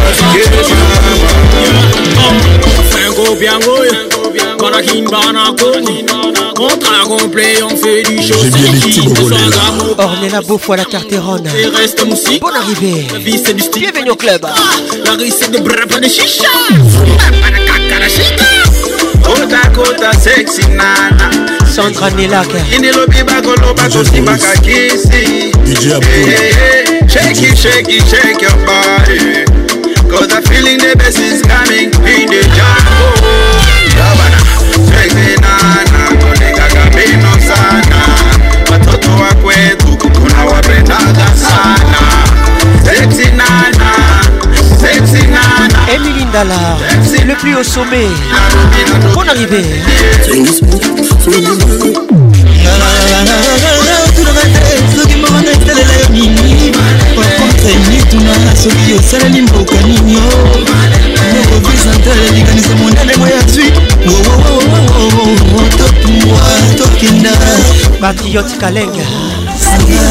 Speaker 22: J'ai bien les Ornella. Ornella
Speaker 5: Beaufoy la
Speaker 22: Carterone.
Speaker 5: Bonne arrivée. Bienvenue au club. Ah, la c'est pas de chicha. kota
Speaker 22: kota sexy nana Sandra
Speaker 5: de
Speaker 22: bago eh, eh, eh. Shake it, shake it, shake your body Cause feeling the best is coming in the jungle hapa kwetu tunawapendanga sana eti nana eti nana Emily Ndala le plus au sommet bon arrivé tunabatesokimondetelela yo nini wakonteni tuna soki osaleli mboka nini o mokovisantele likanisa mondele mwa ya twi wowowowowo totumwa tokenda
Speaker 5: patriote kalenga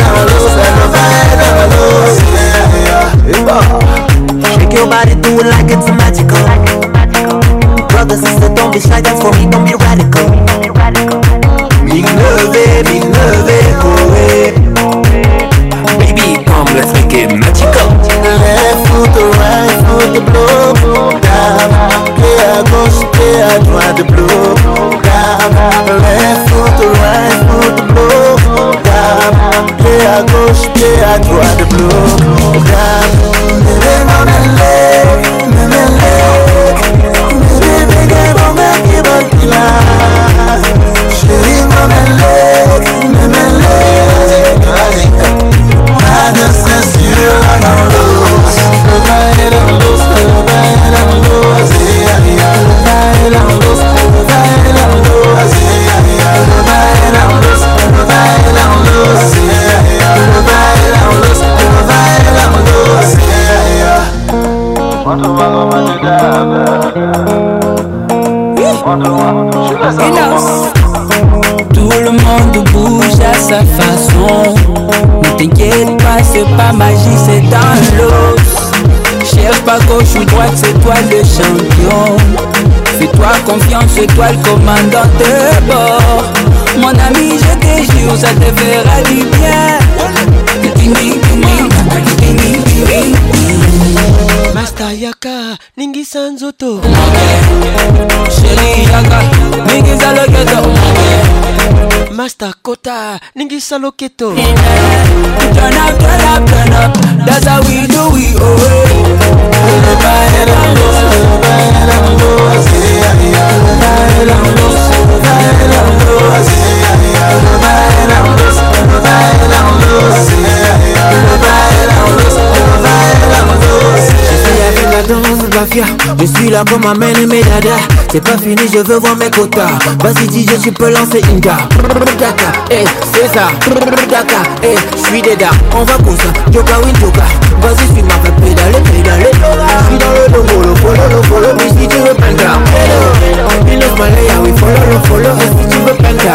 Speaker 25: Shake your body, do it like it's magical. Brothers, sisters, don't be shy, that's for me, don't be radical. Minove, minove, koe. Baby, come, let's make it magical.
Speaker 26: Left foot, the right foot, the blow down. Play à gauche, play à droite, the blow down. Left foot, the right foot, the blow down. Gamme, pied à gauche, pied à droite, bloc au Gamme. Bébé, non, elle est, même elle est. Bébé, bébé, non, mais qui va qu'il a. Chérie, non, elle est, même elle est. Pas de censure, non,
Speaker 27: Tout le monde bouge à sa façon. Ne t'inquiète pas, c'est pas magie, c'est dans l'os Cherche pas gauche ou droite, c'est toi le champion. Fais-toi confiance, c'est toi le commandant de bord. Mon ami, je te jure, ça te verra du bien. Mastayaka.
Speaker 5: ebimisa nzoto
Speaker 28: ningisa loketo
Speaker 5: master kota ningisa loketo
Speaker 29: That's how we do it, oh, oh, oh, oh, oh, oh, oh, oh.
Speaker 30: Je suis là pour m'amener mes dada. C'est pas fini, je veux voir mes quotas. Vas-y, bah, dis, je suis peux lancer Inga. Daka, eh, c'est ça. eh, je suis dards On va pour ça. Joka, win, joka. Vas-y, suis ma pédale, pédale. Je le le follow, le follow. Mais si tu veux penta. Malaya, we follow, follow. si tu veux penta.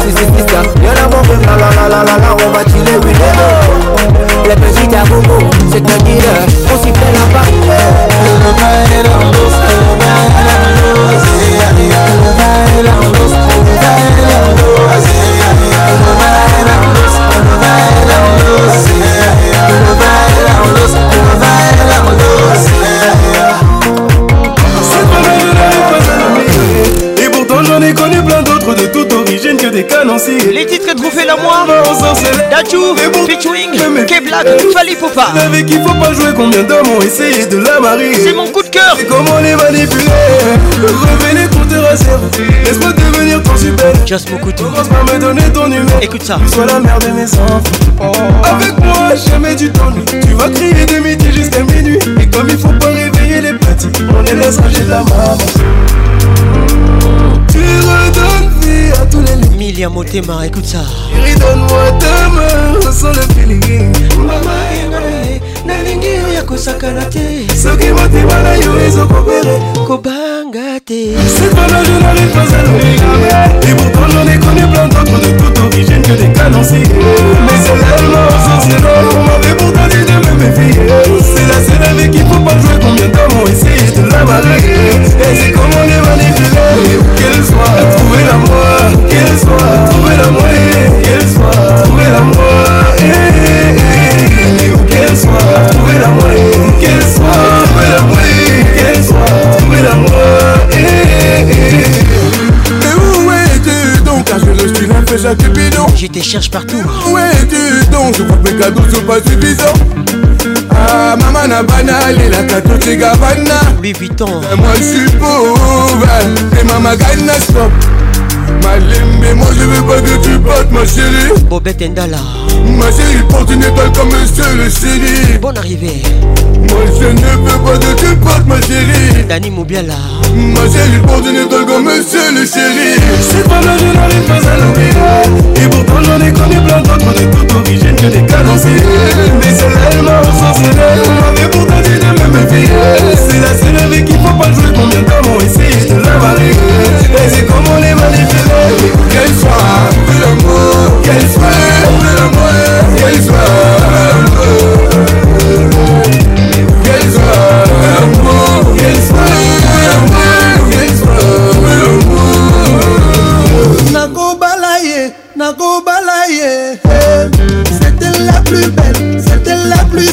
Speaker 30: Si, ça. Y'en a mon la la la la la. On va chiller, oui, c'est un
Speaker 29: Et pourtant j'en ai connu
Speaker 31: plein d'autres de toute origine que des canonciers.
Speaker 5: Les titres na
Speaker 31: moi
Speaker 5: pitchwing, featuring,
Speaker 31: K-Black, Fali tout Avec qui faut pas jouer, combien d'hommes ont essayé de la marier
Speaker 5: C'est mon coup de cœur
Speaker 31: C'est comment les manipuler Revenez pour te rassure Laisse-moi devenir ton super
Speaker 5: Just couteau Commence
Speaker 31: par me donner ton numéro
Speaker 5: Écoute ça
Speaker 31: Tu sois la mère de mes enfants Avec moi jamais tu t'ennuies Tu vas crier de midi jusqu'à minuit Et comme il faut pas réveiller les petits On les laisse de la maman Tu redonnes à
Speaker 5: tous les lits. Milia Motema, écoute ça. Redonne-moi ta main sans le feeling. Mama Engale, nalingi ya kosakana te. Soki motema na yo ezokobere. Kobanga te.
Speaker 31: Cette valeur je n'arrive pas à l'oublier. Et pourtant j'en ai connu plein d'autres de toute origine que des canonciers. Mais c'est tellement sorcellerie. On m'avait pourtant dit de me méfier. C'est la seule avec qui faut pas jouer. Combien de temps ont essayé de la barrer. Et c'est comment
Speaker 5: te cherche partout
Speaker 31: Ouais dis donc, je vous mes cadeaux sont pas suffisants Ah maman na bana, la kato te gavana
Speaker 5: Louis Vuitton
Speaker 31: Moi je suis pauvre, et maman gagne stop Malembe, moi je veux pas que tu partes ma chérie
Speaker 5: Bobette Ndala
Speaker 31: Ma il porte une étoile comme monsieur le chéri.
Speaker 5: Bonne arrivée.
Speaker 31: Moi je ne veux pas de tu potes, ma chérie.
Speaker 5: Dani Moubiala.
Speaker 31: Ma chérie, il porte une étoile comme monsieur le chéri. Je suis pas là, je n'arrive pas à l'oublier. Et pourtant j'en ai connu plein d'autres, on est tout origine que des cadencés. Mais celle-là, elle m'a On Mais pourtant j'ai ne me méfies. C'est la seule avec qui faut pas jouer, mon notamment essayer de la valer. Et c'est comme on est manipulé, mais pour qu'elle soit, l'amour. Quel frère Quel frère Quel frère Quel frère Nakobala ye, nakobala ye C'était la plus belle, c'était la plus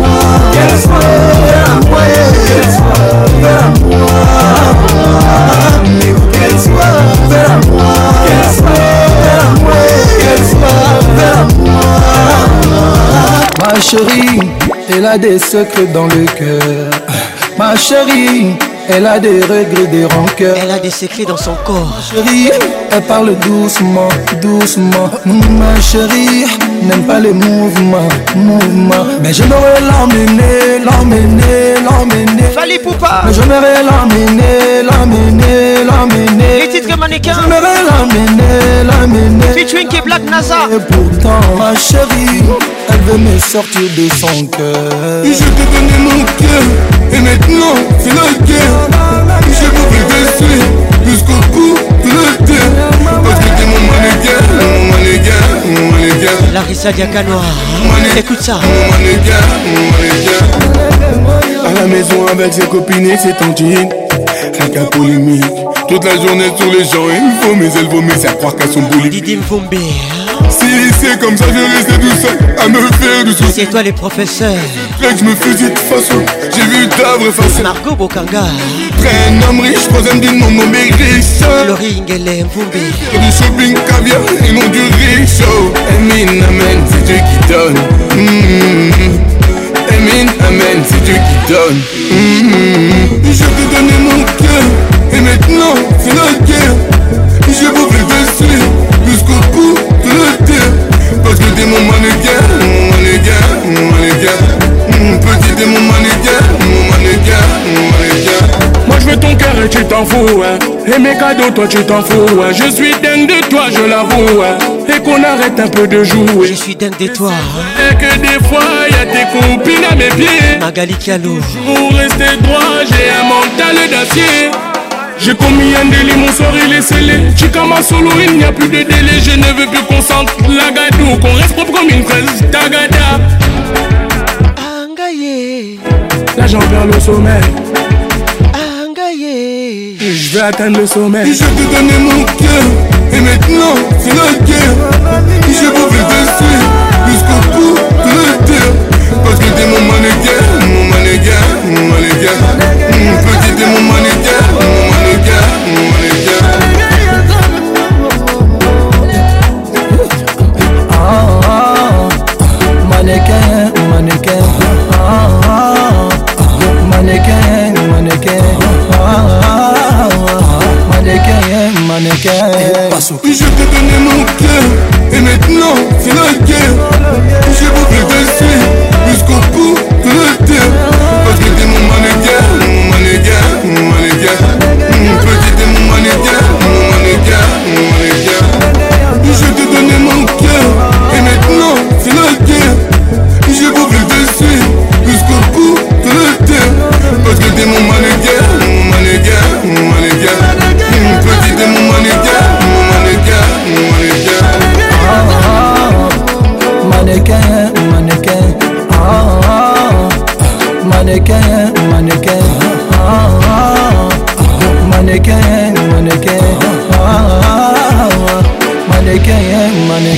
Speaker 31: Ma chérie, elle a des secrets dans le cœur. Ma chérie, elle a des regrets, des rancœurs.
Speaker 5: Elle a des secrets dans son corps.
Speaker 31: Ma chérie, elle parle doucement, doucement. Mm, ma chérie, n'aime pas les mouvements, mouvements. Mais j'aimerais l'emmener, l'emmener, l'emmener. Fali Poupa. Mais j'aimerais l'emmener, l'emmener, l'emmener. Les
Speaker 5: titres Mannequin J'aimerais
Speaker 31: l'emmener, l'emmener. Featuring et Black NASA. Et pourtant, ma chérie de me sortir de son cœur. Je te donné mon cœur, et maintenant c'est la guerre. Je vous vais jusqu'au bout de la terre. Parce que t'es mon mannequin, mon mannequin, mon mannequin. Larissa Diakanoa, écoute ça. Mon mannequin, mon mannequin. À la maison avec ses copines et ses tantines,
Speaker 32: rien polémique. Toute la journée tous les gens, ils vomit, mais elle vomit, c'est à croire qu'elles son boulies. Si c'est comme ça, je reste tout seul à me faire du souci. C'est toi les professeurs. que je me fusille de façon, j'ai vu ta vraie façon. Margot Bokanga. un homme riche, troisième d'une maman riche. est les Mboubé. Du shopping caviar et non du riche. Oh, Emine, amen, c'est Dieu qui donne. Amen, mm-hmm. amen, c'est Dieu qui donne. Mm-hmm. Je te donner mon cœur, et maintenant c'est la guerre. Je vous dessus jusqu'au bout. parce que t'es mon mannequin, mon mannequin, mon mannequin. Mon mm, petit t'es mon mannequin, mon mannequin, mon mannequin.
Speaker 33: Moi je veux ton cœur et tu t'en fous, hein. Et mes cadeaux, toi tu t'en fous, hein. Je suis dingue de toi, je l'avoue, hein. Et qu'on arrête un peu de jouer.
Speaker 34: Je suis dingue de toi.
Speaker 33: Et que des fois y'a tes copines à mes pieds.
Speaker 34: Magali Kialo.
Speaker 33: Pour rester droit, j'ai un mental d'acier. J'ai commis un délit, mon soir il est scellé. Chikama solo, il n'y a plus de délai. Je ne veux plus qu'on sente la gâteau, qu'on reste propre comme une fraise. Tagada. Angaye. Là j'en perds le sommeil. Angaye. Je vais atteindre le sommeil.
Speaker 32: Je te donner mon cœur. Et maintenant, c'est la guerre. Je vais vous laisser jusqu'au bout de la terre. Parce que t'es mon mannequin, mon manéga, mon Parce Petit, t'es mon mannequin. Je t'ai donné mon cœur et maintenant c'est là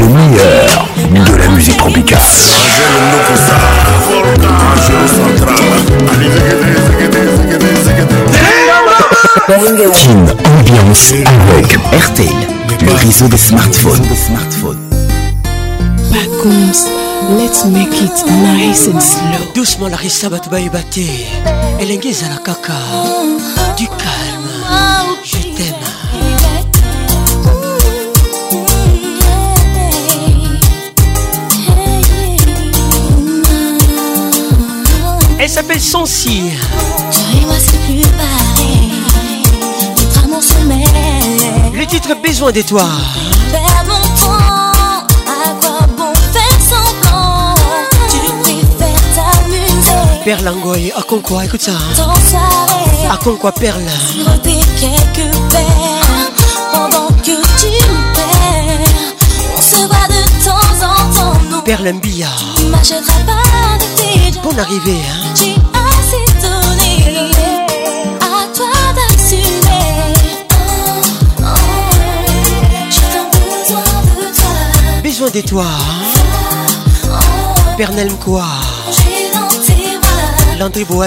Speaker 35: le meilleur de la musique tropicale. Kin Ambiance avec RTL, le réseau des smartphones.
Speaker 36: Let's make it nice and slow.
Speaker 37: Doucement la Larissa guise à la caca. du calme. s'appelle Sensi. Tu moi c'est plus pareil. Tu amour se mêle. Le titre Besoin de toi.
Speaker 38: Perdre mon temps. À quoi bon faire semblant Tu préfères t'amuser. Perle
Speaker 37: Angoy, à quoi, écoute ça.
Speaker 38: Hein.
Speaker 37: À quoi, Perle. t'es quelques
Speaker 38: verres pendant que tu me perds. On se voit de temps
Speaker 37: en temps. Perle Mbia. Pour m'arriver,
Speaker 38: J'ai assez donné A toi d'assumer. Oh, oh, j'ai t'en besoin de
Speaker 37: toi. Besoin de toi. Bernal, quoi
Speaker 38: J'ai
Speaker 37: dans tes bras.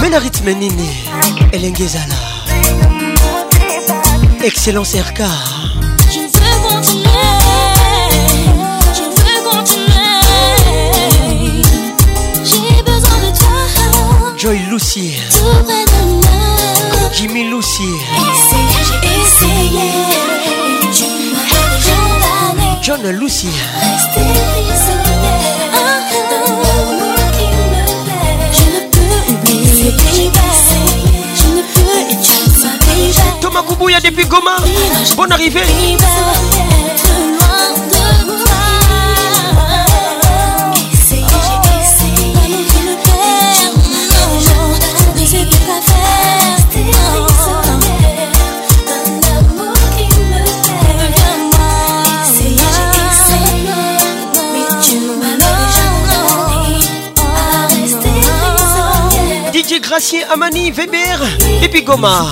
Speaker 37: Mais la rythme nini Elengézala Excellence RK
Speaker 39: Je vraiment tu restes Jean-Turai J'ai besoin de toi
Speaker 37: Joy Lucie Jimmy Lucie
Speaker 38: Essay
Speaker 37: John Lucie depuis Goma. Bonne arrivée. Gracier Amani, Weber et Goma.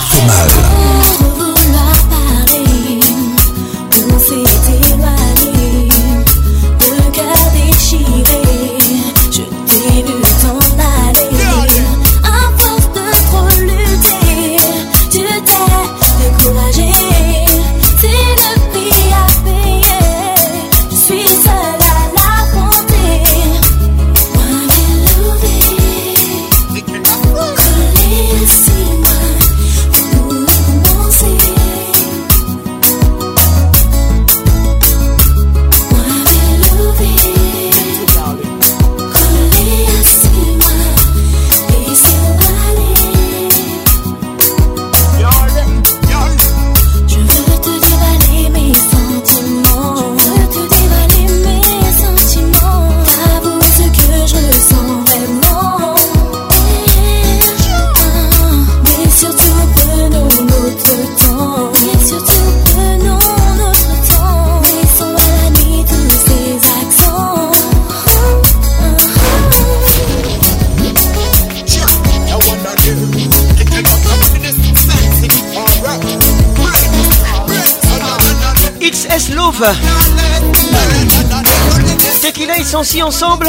Speaker 37: ensemble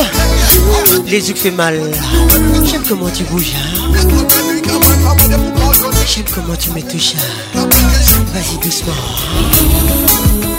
Speaker 37: Les yeux fait mal. J'aime comment tu bouges. Hein. J'aime comment tu me touches. Hein. Vas-y doucement.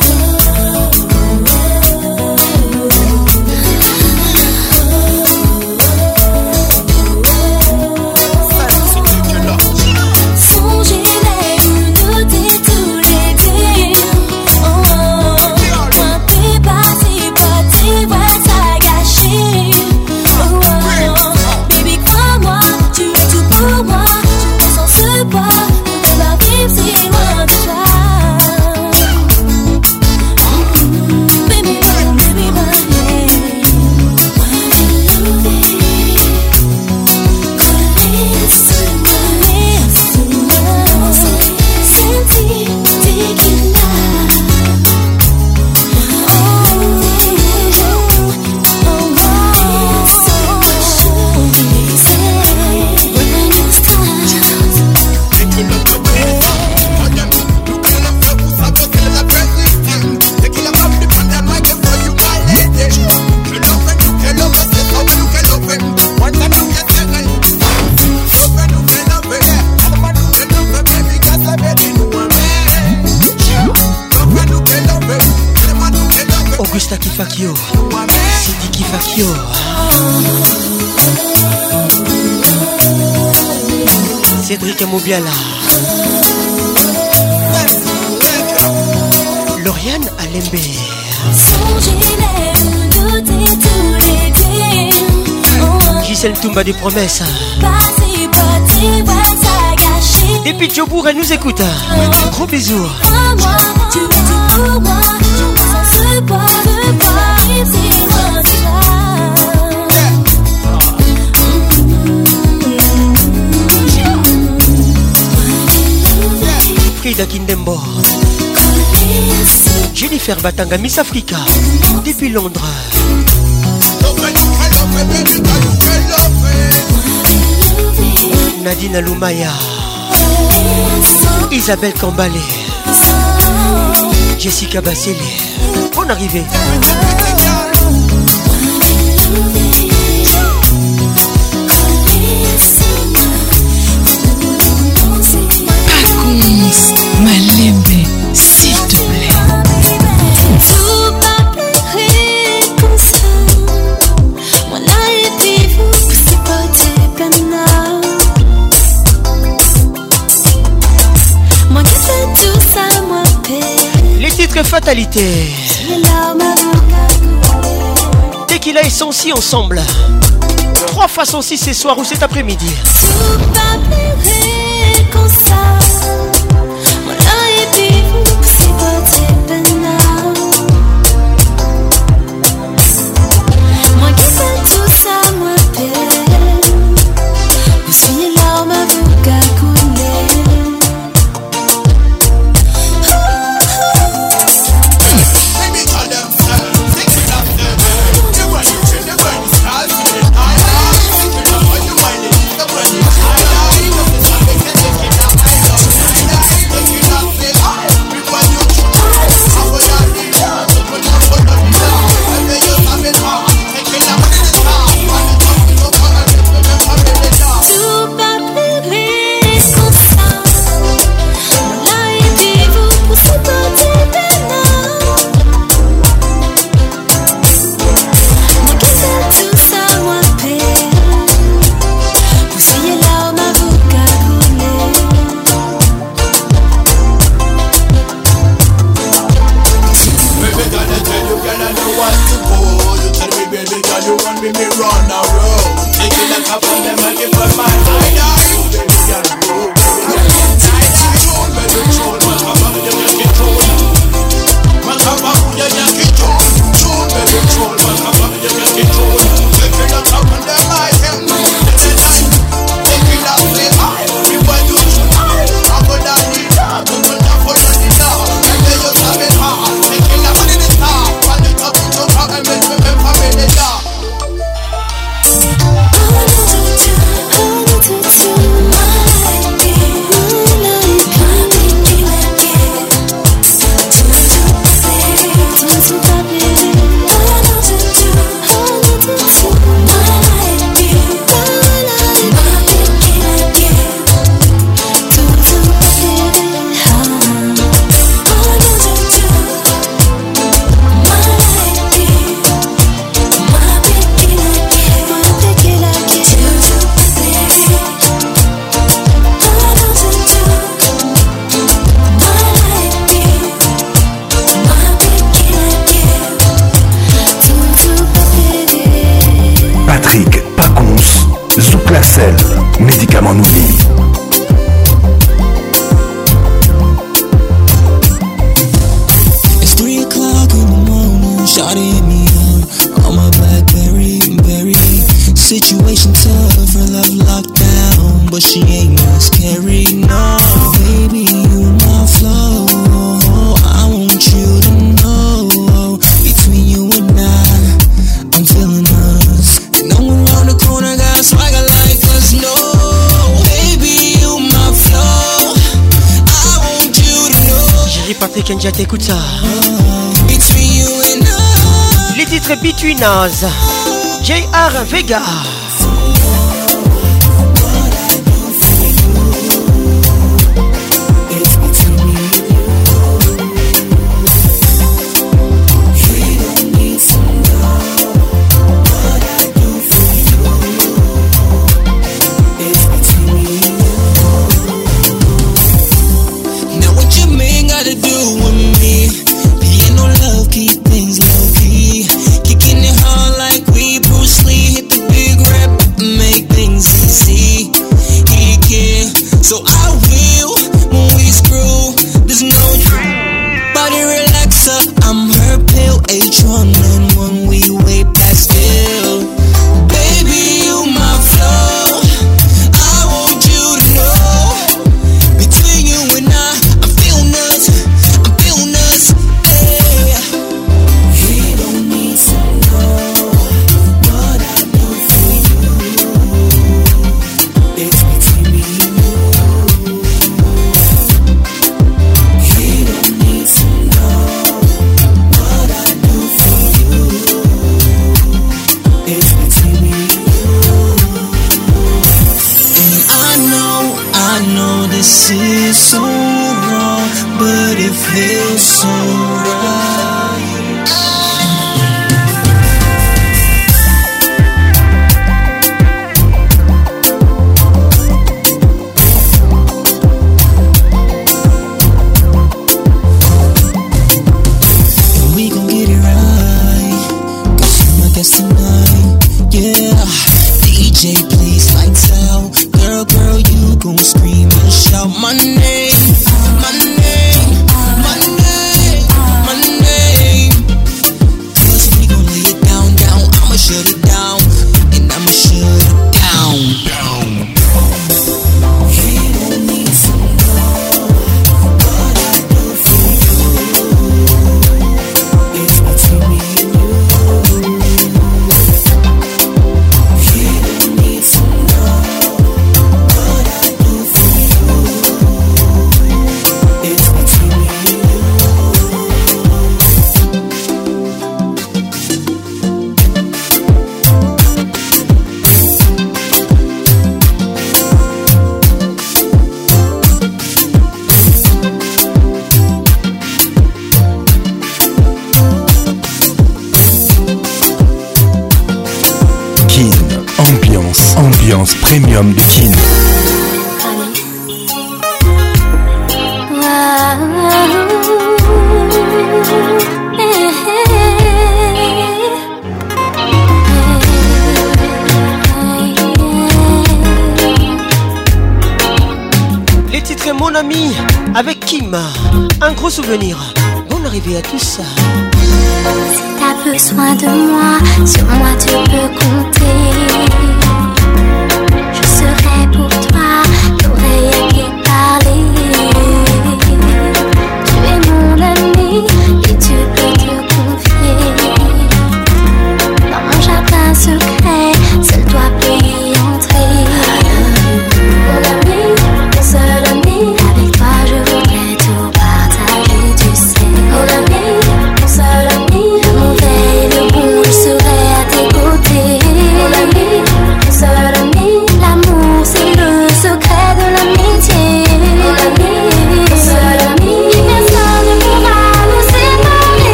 Speaker 37: des promesses. Depuis Jobourg, elle nous écoute.
Speaker 40: Gros bisous.
Speaker 37: Frida Kindembo. Jennifer Batanga, Miss Africa, depuis Londres. Nadine Aloumaya Isabelle Kambalé Jessica Bassele Bonne arrivée Dès qu'il et essenti ensemble. Trois fois aussi ce soir ou cet après-midi. Je t'écoute ça. Les titres Between Us. JR Vega.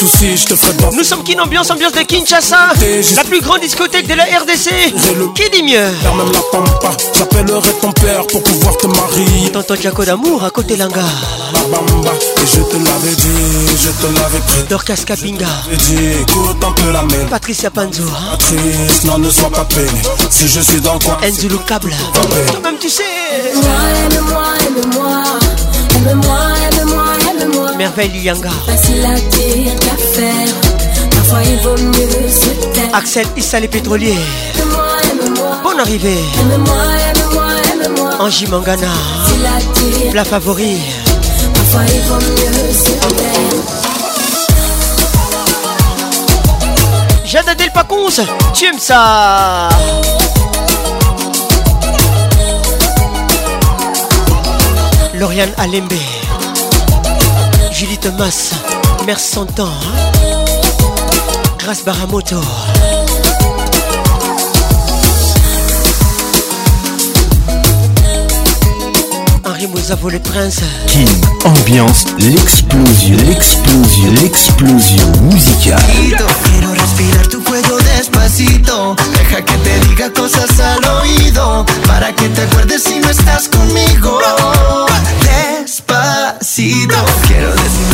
Speaker 41: je
Speaker 37: te Nous sommes qui ambiance, ambiance de Kinshasa, la plus grande discothèque de la RDC. Qui dit mieux Faire même la
Speaker 41: pampa, j'appellerai ton père pour pouvoir te marier.
Speaker 37: Tonton Jaco d'amour à côté Langa.
Speaker 41: et je te l'avais dit, je te l'avais pris.
Speaker 37: Dorcas Kapinga.
Speaker 41: écoute un peu la
Speaker 37: Patricia Panzo.
Speaker 41: Hein. ne sois pas peiné. Si je suis dans quoi? coin. Enzulu
Speaker 37: Toi-même, tu sais. merveille
Speaker 42: Yanga.
Speaker 37: Axel Issa les pétroliers. Bonne arrivée. Angie Mangana. La favorite. Parfois il tu aimes ça. Lauriane Alembe. Thomas, Merci son temps. Hein. Grâce Baramoto. Henri
Speaker 43: Mouzavo le prince.
Speaker 35: Kim, ambiance, l'explosion, l'explosion, l'explosion musicale.
Speaker 44: Quiero respirar tu cuello despacito. Deja que te diga cosas al oído. Para que te acuerdes si no estás conmigo. Despacito. Quiero decir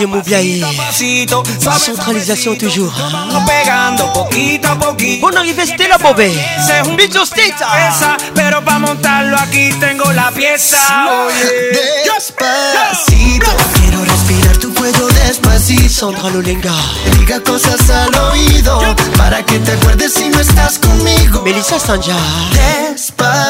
Speaker 37: Dieu
Speaker 45: la
Speaker 37: centralización, toujours. Bon arrivé Stella Bobé.
Speaker 45: Bicho esa Pero pa montarlo aquí tengo la pieza.
Speaker 44: Despacito. Quiero respirar tu cuello despacito.
Speaker 37: Sandra Lolenga.
Speaker 44: Diga cosas al oído. Para que te acuerdes si no estás conmigo.
Speaker 37: Melissa Sanja. Despacito.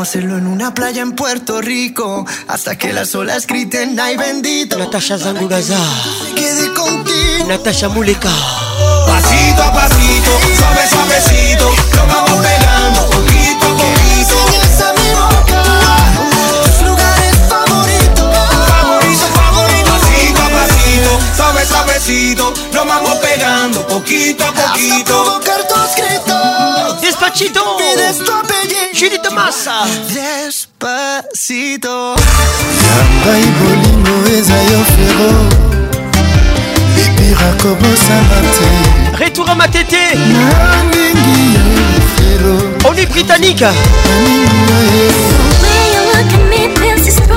Speaker 44: hacerlo en una playa en Puerto Rico. Hasta que las olas griten, ay bendito.
Speaker 37: Natasha Zangugaza,
Speaker 44: Quede
Speaker 37: contigo. Natasha Mulica
Speaker 44: Pasito a pasito, suave, suavecito. Lo vamos pegando poquito a poquito. mi boca, lugares favoritos Pasito pasito, a Suave, suavecito, lo vamos pegando poquito a poquito.
Speaker 37: Despacito.
Speaker 44: de Massa. Despacito.
Speaker 37: Retour à ma tété. On est britannique.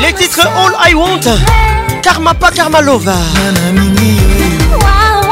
Speaker 37: Les titres All I Want, Karma pas Karma Lova. Wow,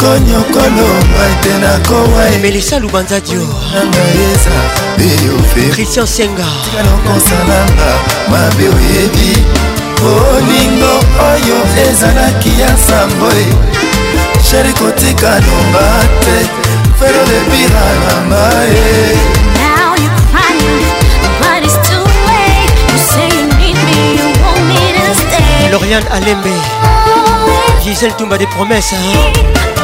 Speaker 37: konyokoloba ete nakowamelisa lubanza dionanga yeza
Speaker 46: mpe ofecristian sengalongosalanga mabe oyebi olingo oyo ezalaki ya nsambo sheri e. kotika nomba
Speaker 37: te fero lebira na mae Lauriane Alembe oh, Gisèle Toumba des promesses hein?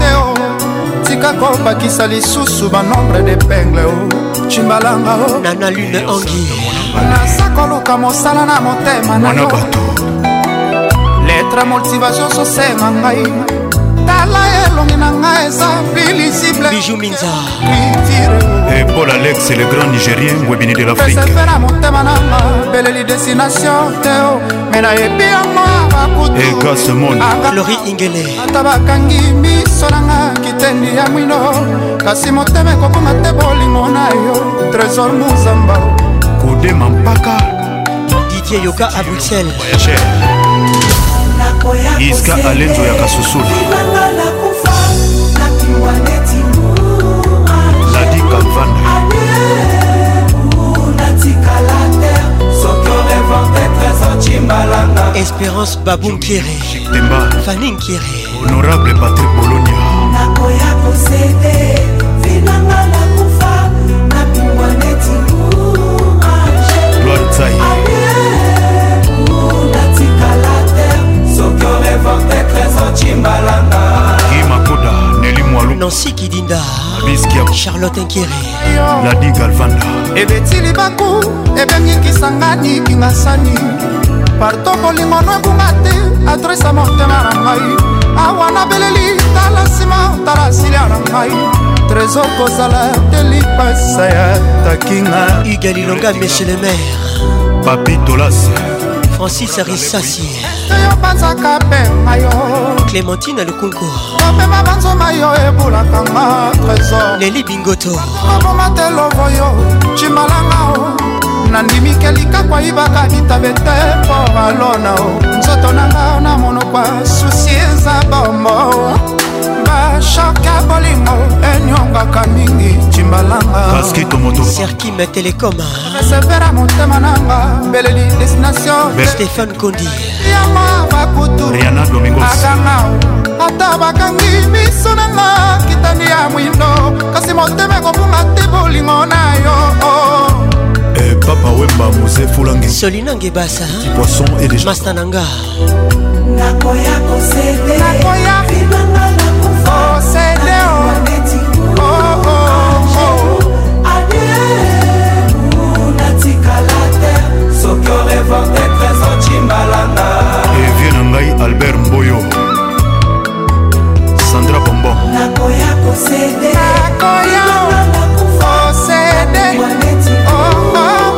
Speaker 47: te o oh. tika kobakisa lisusu banombre de pengle o oh.
Speaker 37: cimbalanga o oh. nana lune ongi naza koluka mosala
Speaker 48: na motema na yo letre motivation sosema ngai tala
Speaker 37: elongi na ngai eza
Speaker 47: filisiblebijouminzaepol
Speaker 35: eh, alex le grand nigérien webini de l'afriqesefe na motema nanga beleli
Speaker 47: destination teo me nayebi
Speaker 35: yango ya bakutuelori
Speaker 37: eh, ingele ata bakangi miso nanga kitendi ya mwino kasi motema ekokonga te bolingo na yo trésor muzamba kodema mpaka didie yoka a bruxelles
Speaker 35: iska alenzo ya
Speaker 49: kasusulu ladi kalvanda
Speaker 37: espérance babou
Speaker 48: nkere fanny nkere
Speaker 35: honorable patrik bolonia chimbalanga kimakoda neli mwalu nansi
Speaker 37: kidinda charlotte nkere
Speaker 35: ladi galvanda
Speaker 47: ebetili baku ebengikisanga nikinga sani parto bolingo no ebunga te adresa motema na ngai awa nabeleli tala nsima tala silia na ngai trésor kozala telipasa ya takinga
Speaker 37: igalilonga mechelemaire
Speaker 48: papitolas
Speaker 37: francis arisasi biso yo banzaka pema yo clémentine lukunku kopema banzoma yo ebulaka nga trésor leli bingoto
Speaker 47: maboma te lovo yo cimalanga o nandimi ke likakwa yibaka bitabe te mpo balona o nzoto na nga na monokwa susi eza bombo nyonga shaka bolingo enyongaka mingi cimbalangaserkime
Speaker 37: telekoma resevera
Speaker 47: motema nanga mbeleli destinationstephan kondi yama bakutuakanga ata bakangi miso nanga kitani ya mwindo kasi motema
Speaker 35: ekopunga te bolingo na yo oh. eh, papa wemba mose fulangi solina ngebasa poisson et des masta nanga nakoya kosede nakoya dorévante trésor chimbalanga evie na ngai albert mboyo sandra bombon
Speaker 49: nakoya kosede
Speaker 47: nakoya
Speaker 49: kosede oh, oh,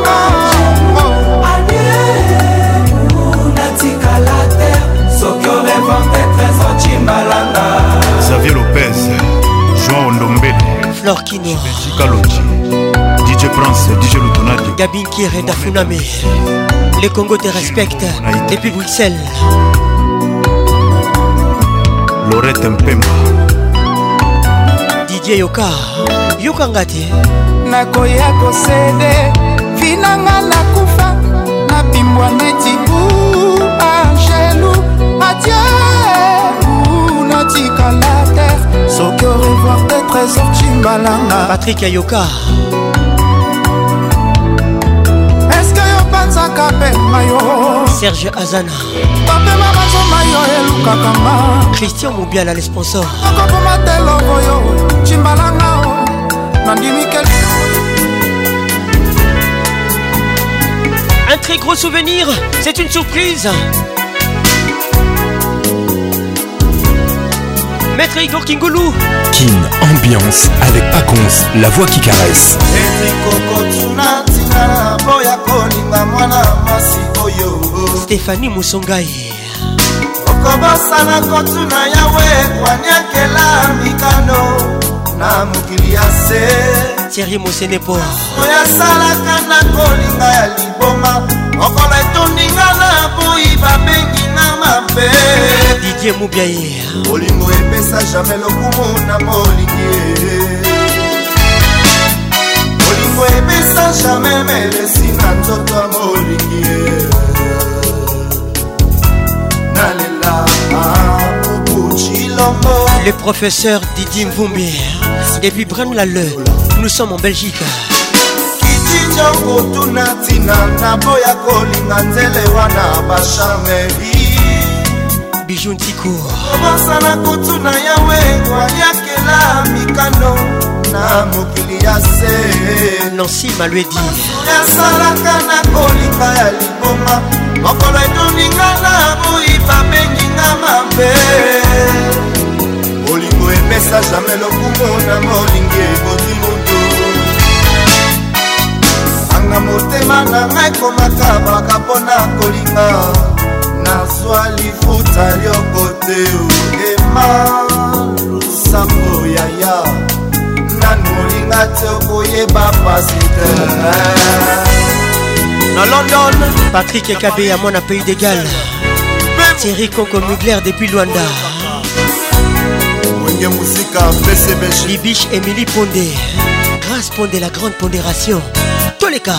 Speaker 49: oh. xavier
Speaker 47: lopez
Speaker 35: joan ondombele
Speaker 37: flor
Speaker 35: kinokalonji Prince, DJ Lutonade.
Speaker 37: Gabin Kire Dafuname. Les Congo te respectent depuis Bruxelles.
Speaker 35: Laurette Mpemba.
Speaker 37: DJ Yoka. Yoka Ngati.
Speaker 47: nakoya kosede vinanga nakufa nabimbwa neti u angelu adie natikala te soki orevoir te trésor cimbalanga
Speaker 37: patrik yayoka serge azana e christian mobiala le sponsor Un très gros souvenir, c'est une surprise. Maître Igor Kingoulou
Speaker 35: Kin Ambiance avec Paconce, la voix qui caresse
Speaker 37: koninga mwana mwasi oyo stefani musongai
Speaker 50: okobosana kotuna yawe kwaniakela mikano na mokili ya se
Speaker 37: tieri mosenepo
Speaker 50: oyo asalaka na kolinga ya liboma mokolo etundinga na boyi babengi na mabe
Speaker 37: didie mubiaye
Speaker 50: bolingo epesa jamai lokumu na molingi bolingo ebisa jamai melesi na nzoto ya
Speaker 37: molingi nalela okucilongo le professeur didi mvumbi depuis brano la leur nous sommes en belgique kitijokotuna ntina naboya kolinga nzele wana bashameri bijou
Speaker 50: ntikoobosana kotuna yawe waliakela mikano na mokili ya se
Speaker 37: nansi
Speaker 50: malwedi nasalaka na kolika ya liboma mokolo etoninga na boi bamenginga mabe bolingo epesa jamai lokumo na molingi eboti moto anga motema na ngai komaka baka mpona kolinga nazwa lifuta lyoko te ema
Speaker 37: ate koyeba pasi te na london patrik ekabe ya mwana pays de gal thierry koko mugler depuis lwanda wenge mosika pcbg libiche emily ponde grâce ponde la grande pondération toleka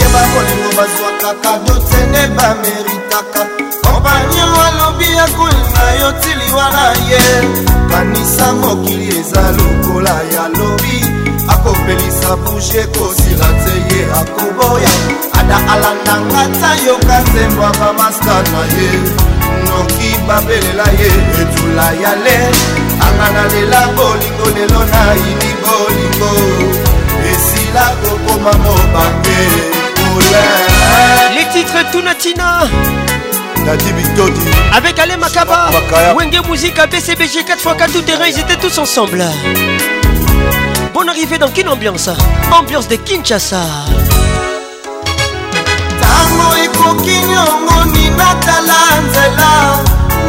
Speaker 37: yeba bolingo bazwakaka biotene bameritaka kompanio alobi akolinga yo tili wana
Speaker 51: ye kanisa mokili eza lokola ya lobi akopelisa bushe kozira te ye akoboya ada alandanga ta yoka nzembwaka masta na ye noki babelela ye etula ya le anga na lela bolingo lelo nayini bolingo esila kokoma mobange les titres
Speaker 37: Tunatina Dadi Bitodi Avec Ale Makaba Wenge Musique à BCBG 4x4 tout terrain ils étaient tous ensemble On arrivait dans quelle ambiance Ambiance de Kinshasa
Speaker 52: ntango ekoki nyongo ninatala nzela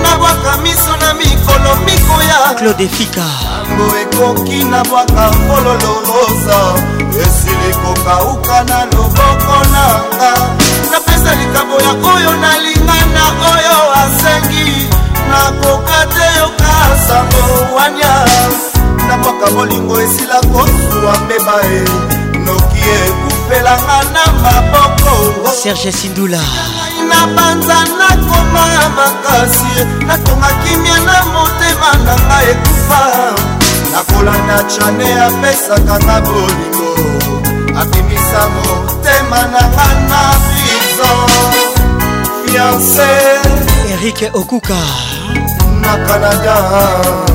Speaker 52: nabwaka miso na mikolo mikoya
Speaker 37: claude fika
Speaker 52: ntango ekoki nabwaka mbololo rosa esili kokauka na loboko nanga napesa likabo ya oyo nalinga na oyo asengi nakoka te yoka sango wania nakoka bolingo esila kosuwa mbeba e noki ekufelanga na maboko serge sindula na banzana koma makasi e. nakonga kimia na motema na nga ekufa nakolanda chane apesaka nga bolingo abimisa motema
Speaker 37: na nga na bizo fiance erik okuka na canada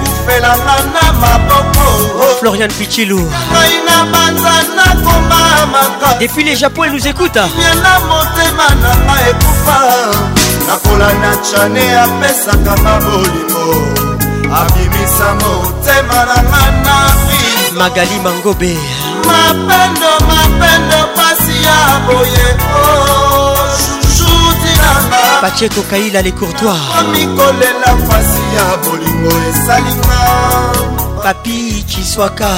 Speaker 37: ofelanga na maboko florian pichilu ngai na banza nakoma maka depuis les japon nous écouta yena motema na nga ekufa nakola na chane apesaka na bolimo abimisa motema na nga na rido magali mangobe mapendo mapendo pasi ya boyeko oh. pacheko kaila les courtois mikolela mpasi ya bolingo esalinga papi kiswaka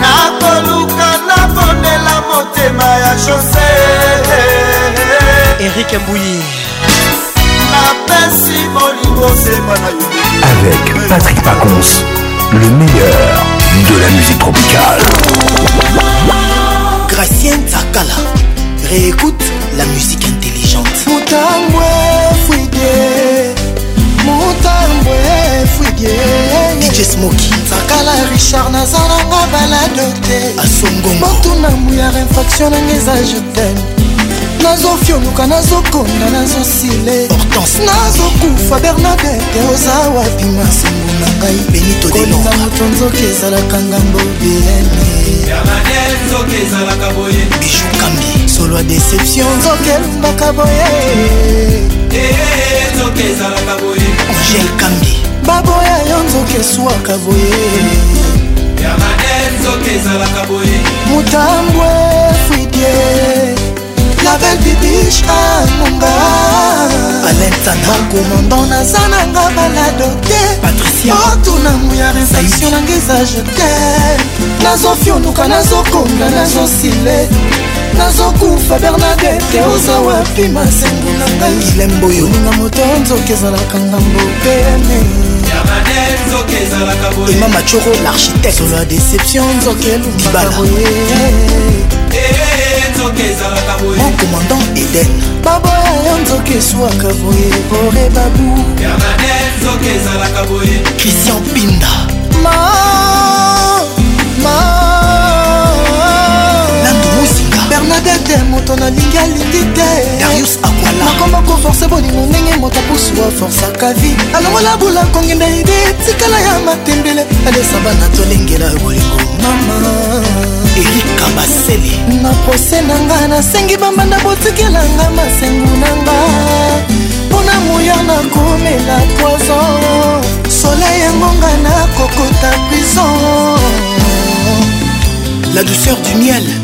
Speaker 37: nakoluka nabondela
Speaker 35: motema ya jose erik mbuyi napesi bolingo sema na yo avec patrick pacons le meilleur de la musique tropicale
Speaker 37: gracien zakala réécoute la musique intérieure
Speaker 53: chante motambwe fwidie motambwe fwidie
Speaker 37: dj smoki
Speaker 53: sakala richard naza nanga balado te
Speaker 37: asongongo
Speaker 53: motuna mbuyara infraction nanga eza je teme nazofyoluka nazokonda nazosile nazokufa bernadete oza wapi masengo na ngai
Speaker 37: benitokolinga
Speaker 53: moto nzoki ezalaka ngambo
Speaker 54: bienebijoukambi
Speaker 55: solo ya deception nzoki elembaka boye eh,
Speaker 54: eh, eh,
Speaker 37: angel kambi
Speaker 55: baboya yo nzoki eswaka
Speaker 53: boye mutambwe fridie la belle bibiche
Speaker 37: amonga ah,
Speaker 53: bakomandant naza nanga balado
Speaker 37: te
Speaker 53: otunango oh, ya réflexion nanga eza jete nazofionuka nazokonga nazosile nazokufa bernadete oza wapi masengo na ngai
Speaker 37: ilembo yo ninga
Speaker 53: moto nzoki ezalaka ngambo pene
Speaker 37: ima machoro l'architecte
Speaker 55: solo ya déception nzoki elumbaboye
Speaker 37: mon commandant eden
Speaker 53: baboya yo nzoki eswaka boye ore babu
Speaker 37: christian pinda
Speaker 56: ma ma nanga te te moto nalingi alingi tenakoma koforce bolingo ndenge moto apusu aforsaka vi alongola bula kongenda ide etikala ya matembele alesa bana tolengela bolingo mama erika baseli na prose na nga nasengi bambanda botikelanga masengu na nga mpona moya nakomela poison soleil yangonga nakokota prison
Speaker 37: la douceur du miel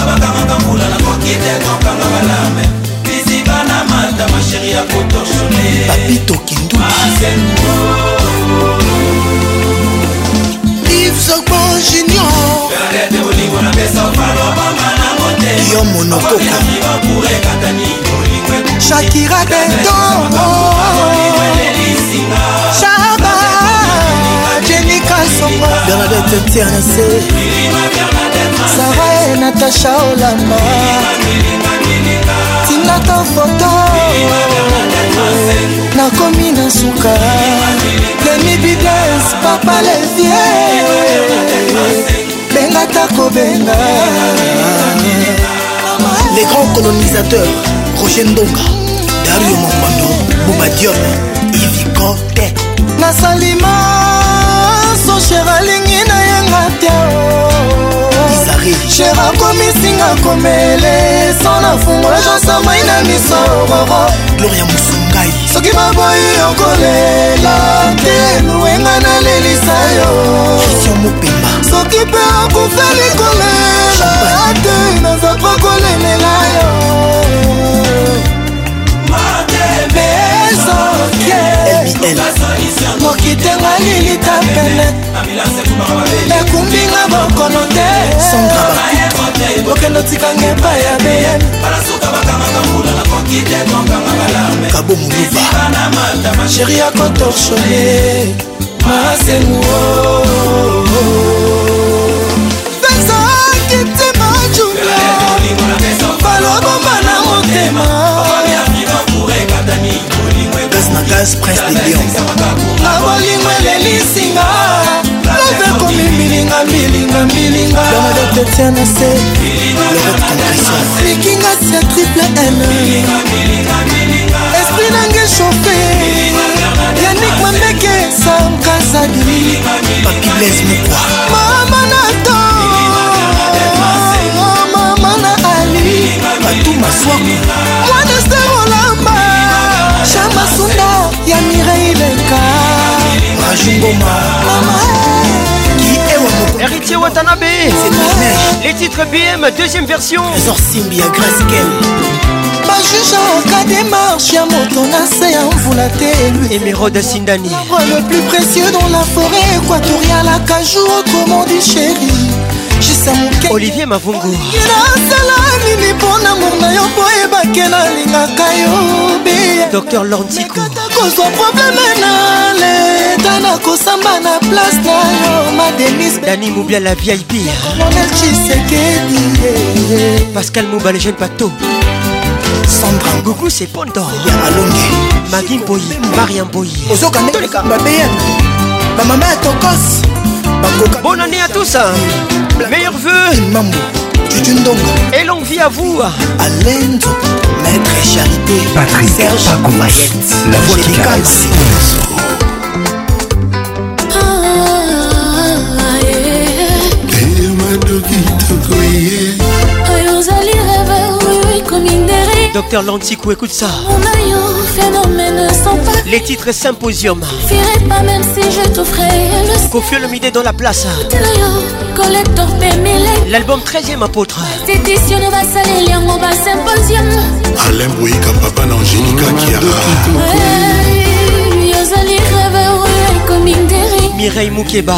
Speaker 37: yo monokoko
Speaker 56: shakira
Speaker 37: beto
Speaker 56: shaba jenika
Speaker 37: songo bernadette tiernese
Speaker 57: sara e
Speaker 56: natasha olamba tinata foto nakomi na suka lemibides papa levie kobenga ta kobenga
Speaker 37: les grands colonisateurs roger ndonga dario mongondo bobadiom ivikote
Speaker 56: nasalima socher alingi nayenga te cher akomisinga komele so na fungola jansamai na miso ororo gloria
Speaker 37: mosungai
Speaker 56: soki baboyi okolela te luwenga
Speaker 37: nalelisa yo kisio mopemba
Speaker 56: soki mpe akufeli kolela te nazakoka kolelela yo mokitenga lilita
Speaker 57: pene ekumbinga bokono te okendo tikange epai ya beyene
Speaker 37: kabo
Speaker 57: moluba sheri akotorshone
Speaker 56: masenguo
Speaker 37: motema nagas prince de lion na bolingo elelisinga love ekomi milinga milinga milinga domadotetiana se likinga
Speaker 57: sia triple m esprit nange
Speaker 56: chauffe yanik mambeke
Speaker 57: samkazadi papiles mokwa mama nato
Speaker 56: fatuma swako mwanester olamba
Speaker 37: shamba
Speaker 56: sunda ya mirei leka majungoma
Speaker 37: mama Héritier Watanabe Les titres BM, deuxième version Zorsimbia Graskel bajuge
Speaker 56: aka démarche ya moto na se ya mvula te
Speaker 37: emerode sindani
Speaker 56: le plus précieux dans la forêt équatoriale akajou okomandi chérie
Speaker 37: olivier mavungu nasala nini mpo na mor na yo po ebake nalingaka yo bidr lantikokozwa probleme na leta nakosamba na place na yo madenis dani mobia la vip
Speaker 56: colonel chisekedi
Speaker 37: eh, eh. pascal mobale jeune pato sandra gugu sepondo magi mboyi mariam boyi ozokanga babeyana bamama ya tokose Bonne année à tous Meilleurs vœux Mambo Et longue vie à vous Alain Maître Charité Patrick Serge Pacoumas La voix qui caresse Docteur Lantico, écoute ça. Mon aïe, phénomène sans pas. Les titres symposium. Firai pas même si je t'offrais le Confieux le midi dans la place. Collector L'album 13e apôtre. Tétition va saler les mots symposium. Alain
Speaker 58: Bouika, papa Angélica Kiara. Mireille
Speaker 37: Moukeba.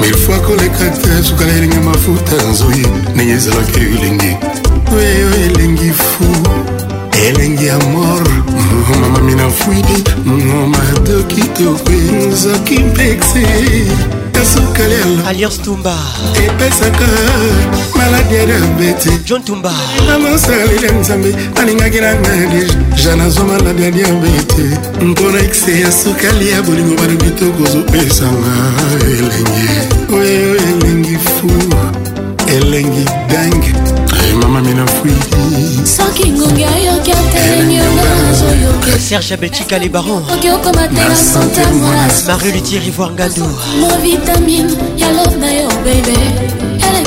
Speaker 59: mefoi koleka te sukala elenge mafuta nzoi ndenge ezalaki elengi oyo elengi fu elengi ya mor mama mina fwidi mado kitoko nzoki mpexi ya sukala alliance tumba epesaka ezalaki edambeti john tumba nga mosalile nzambe alingaki na nadi jean azwa maladi ya diabete mpona ekse ya sukali ya bolingo balobi tokozopesanga elenge oyo elengi fu elengi dange eh, mama minafui soki ngongi ayoki atelengiyoazoyokaserge beltika le baronoki okomatela sante mwana marie lutier ivoire
Speaker 58: ngando movitamine ya love na yo bebe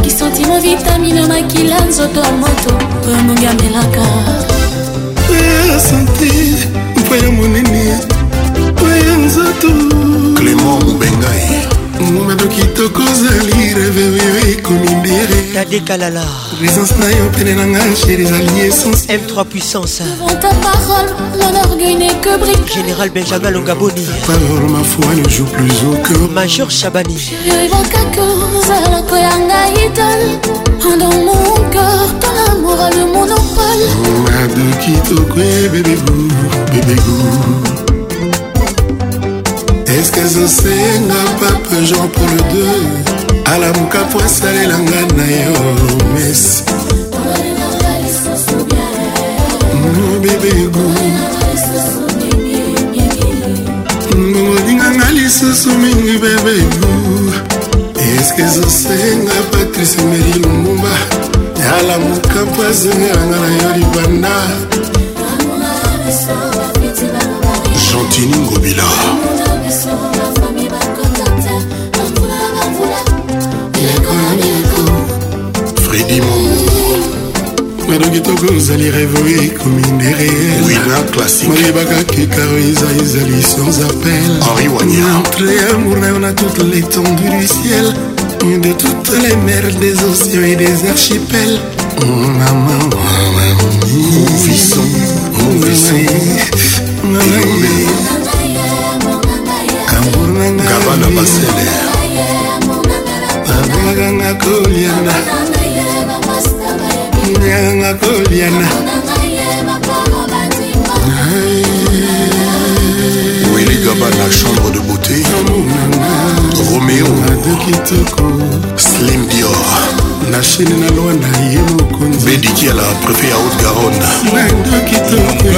Speaker 58: soki santimo vitamine makila nzoto ya moto oyo mongi amelaka oya sante mpo ya monene oya nzoto
Speaker 37: clément mbengai eh.
Speaker 59: mado kitoko ozali reve oyo ekomi ndere tadekalala présence na yo pene na ngai chéri
Speaker 58: ezali
Speaker 59: essence
Speaker 37: m3 puissance général benjamin longaboni
Speaker 59: parole mafoa ne joue plus au
Speaker 37: cœur major chabani
Speaker 58: Dans mon cœur, ton amour a le monde en pâle.
Speaker 59: Mado kitoko, bébé bou,
Speaker 58: bébé bou.
Speaker 59: eskazosenga pape jean paul ii alamuka po asalelanga na yo mesi mobebego ngongolinganga lisusu mingi bebego eske ezosenga patrice meri
Speaker 58: lumumba
Speaker 59: alamuka po azongelanga na
Speaker 58: yo libanda chantini ngobila
Speaker 37: dimo nado
Speaker 59: kitoko ozali revo ekomi ndereelmayebaka kekaro eza ezali
Speaker 37: sans appelrentre amour na yo na
Speaker 59: toute l'étendue du ciel de toutes les mers des océans et des archipels mamanmouvison mouvison gabana basele abenganga
Speaker 37: koliana mokino yanga koliana willy gaba la chambre de beauté
Speaker 59: roméo
Speaker 37: slim dior
Speaker 59: na chine na lwa
Speaker 37: na ye mokonzi bedikiala préfet ya haute garonne nandoki toke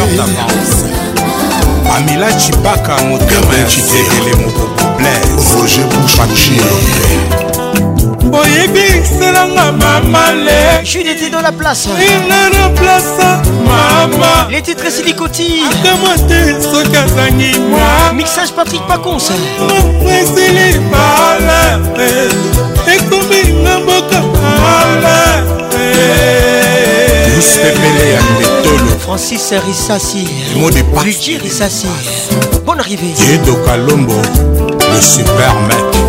Speaker 37: amila cibaka motemasele mokoko blaise roger bouchouchie
Speaker 60: boyebiselanga mama le judite
Speaker 37: dans la place inga na place mama les titres silikoti akamwa te soki azangi mwa mixage patrik
Speaker 60: pacons mopresili bala ekomi nga mboka bala lusepele ya mbetolo
Speaker 37: francis risasi richi risasi bonne arrivée diedo kalombo le supermaître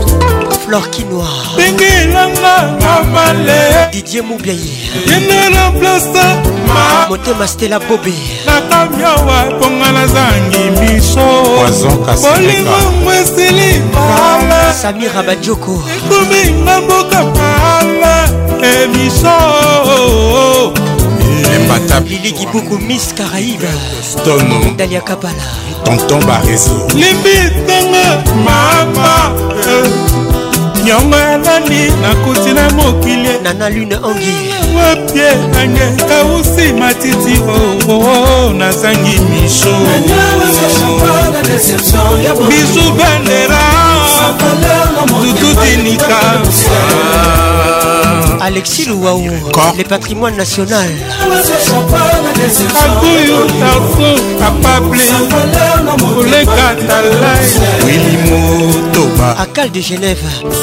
Speaker 37: fleur kinoir bengelanga na male didie mobiaye
Speaker 60: yenela plasa ma motema
Speaker 37: stela
Speaker 60: bobe nakami awa mponga nazangi biso bolingo mwesili pala samira badioko ekominga mboka pala ebiso
Speaker 37: lili kibuku miss caraïbe stone dalia kabala tonton barezo
Speaker 60: limbitanga mama eh. nyongo elandi nakuti na mokili
Speaker 37: nana lune ongi
Speaker 60: wapie nange kausi matiti
Speaker 58: oo oh, oh, oh, nazangi misho bisu bandera
Speaker 60: dututilika alexis louaou le patrimoine
Speaker 37: national akuyu tarso kapable koleka talaewili motoba akal de genève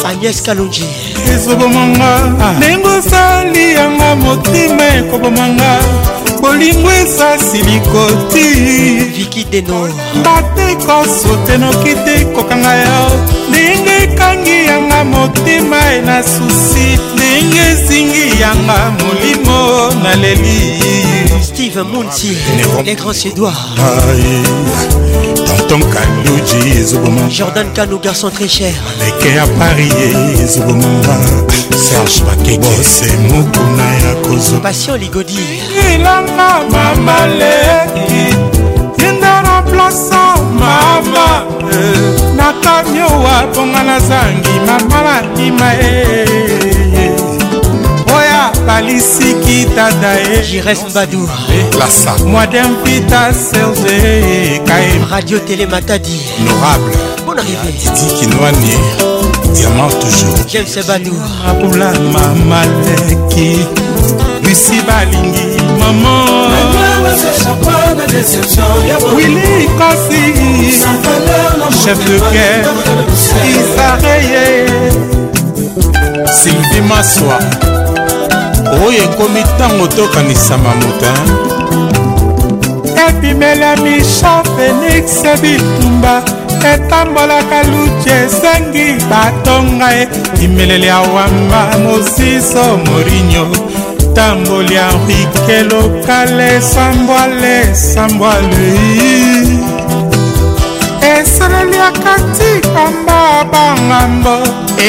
Speaker 37: agnès kalonji
Speaker 60: ezobomanga ndenge osali yanga motema ekobomanga bolingo esasi likoti viki deno bateko sotenoki te kokanga yo ndenge ekangi yanga motema ena susi ndenge ezingi yanga molimo na leli
Speaker 37: Steve Mounti, les grands Edouard.
Speaker 59: Tonton Kalouji, Ezoboma.
Speaker 37: Jordan Kano, garçon très cher.
Speaker 59: Leke à Paris, Ezoboma. Serge Bakebo, c'est Moukouna Yakozo. Passion
Speaker 37: Ligodi. Ilanga, maman,
Speaker 60: le. Indara, plaça, maman. Nakamio, waponga, nazangi, maman, la, ima, eh. abalisiki tata ye
Speaker 37: jires mbadu Moi
Speaker 60: mwadem pita serge kae
Speaker 37: radio telematadi norable bon arrivé
Speaker 59: didi kinwani diamant toujours
Speaker 37: ce badou
Speaker 60: abula mamaleki bisi balingi mama wili kosi chef de guerre isareye
Speaker 37: sylvie masoir oyo ekomi ntango tokanisama mota
Speaker 60: ebimela misha félix bitumba etambolaka luce esengi batonga ye bimeleli ya wamba mosiso morinio tamboli ya rike lokale sambwale sambwalei esaleli akatikamba bangambo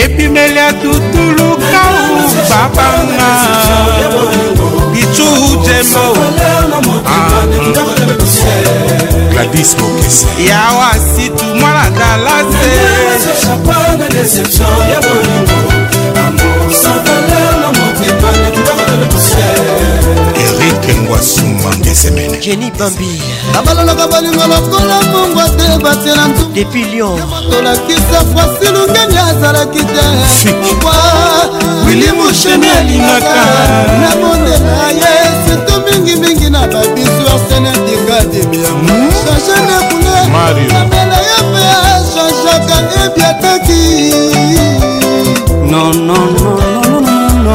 Speaker 60: ebimeli atutulukau babanga bicujembo
Speaker 58: ah. gladis mokese
Speaker 60: yawa situ
Speaker 58: mwana dalase
Speaker 60: erik ngwasu semene jeni bambi babalolaka balingo lokola mbongwa te
Speaker 37: batiela ntu
Speaker 60: depuis lion tolakisa fasi lungeni azalaki te wa wili musheni alingaka na mondela ye sirtu mingimingi na babisu arsene dikadimiam change de couleur kabela ye mpe changeaka ebiataki
Speaker 37: nonnnnnnn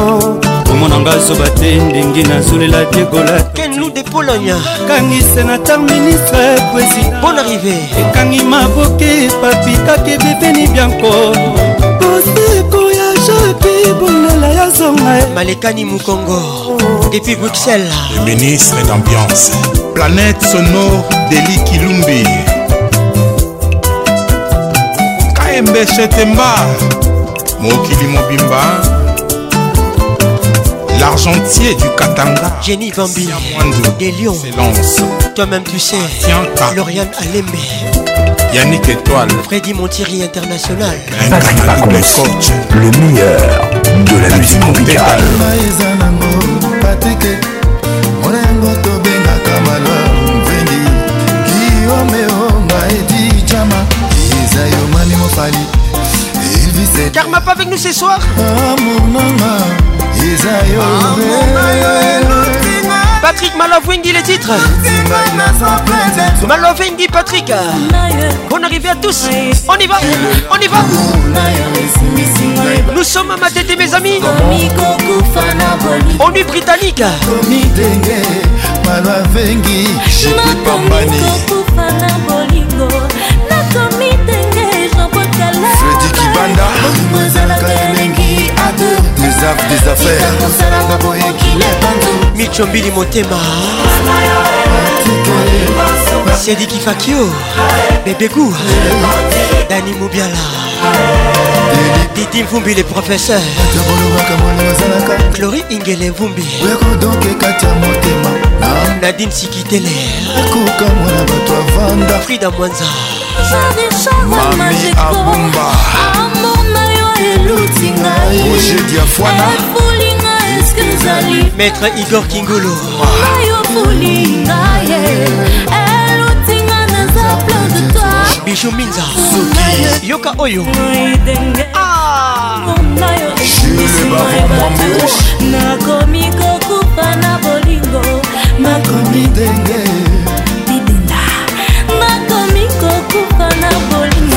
Speaker 37: omonanga zoba te ndenge nazolela tekola te pologne
Speaker 60: kangi sénateur ministre
Speaker 37: président bon arrivé
Speaker 60: ekangi maboke papi kake bepeni bianko oseko ya jaki bolela ya zonga e.
Speaker 37: malekani mokongo depuis oh. bruxelles le ministre d'ambiance
Speaker 60: planète
Speaker 37: sonore deli kilumbi kmb chetemba mokili mobimba l'argentier du Katanga, Jenny Bambi, des Lions, toi-même tu sais, Florian Alembe, Yannick Étoile, Freddy Montieri International, Patrick Pacons, le, le meilleur de la, musique tropicale. Karma pas avec nous ce soir Patrick dit les titres dit Patrick On arrive à tous On y va On y va Nous sommes à
Speaker 59: ma
Speaker 37: tête et mes amis On est britannique zaf des affaires michombili motema sediki fakio bebegu dani mubiala didi mvumbi le professeur clori ingele mvumbi nadine sikitele frida mwanza mami abumba oluti ngaiafolinga eske ezali maître igor kingolo oyofolinga ye elutinga naza plein de toi bijou
Speaker 58: minza yoka
Speaker 37: oyo ah! nakomi kokufa na bolingo nakomi denge nakomi kokufa na bolingo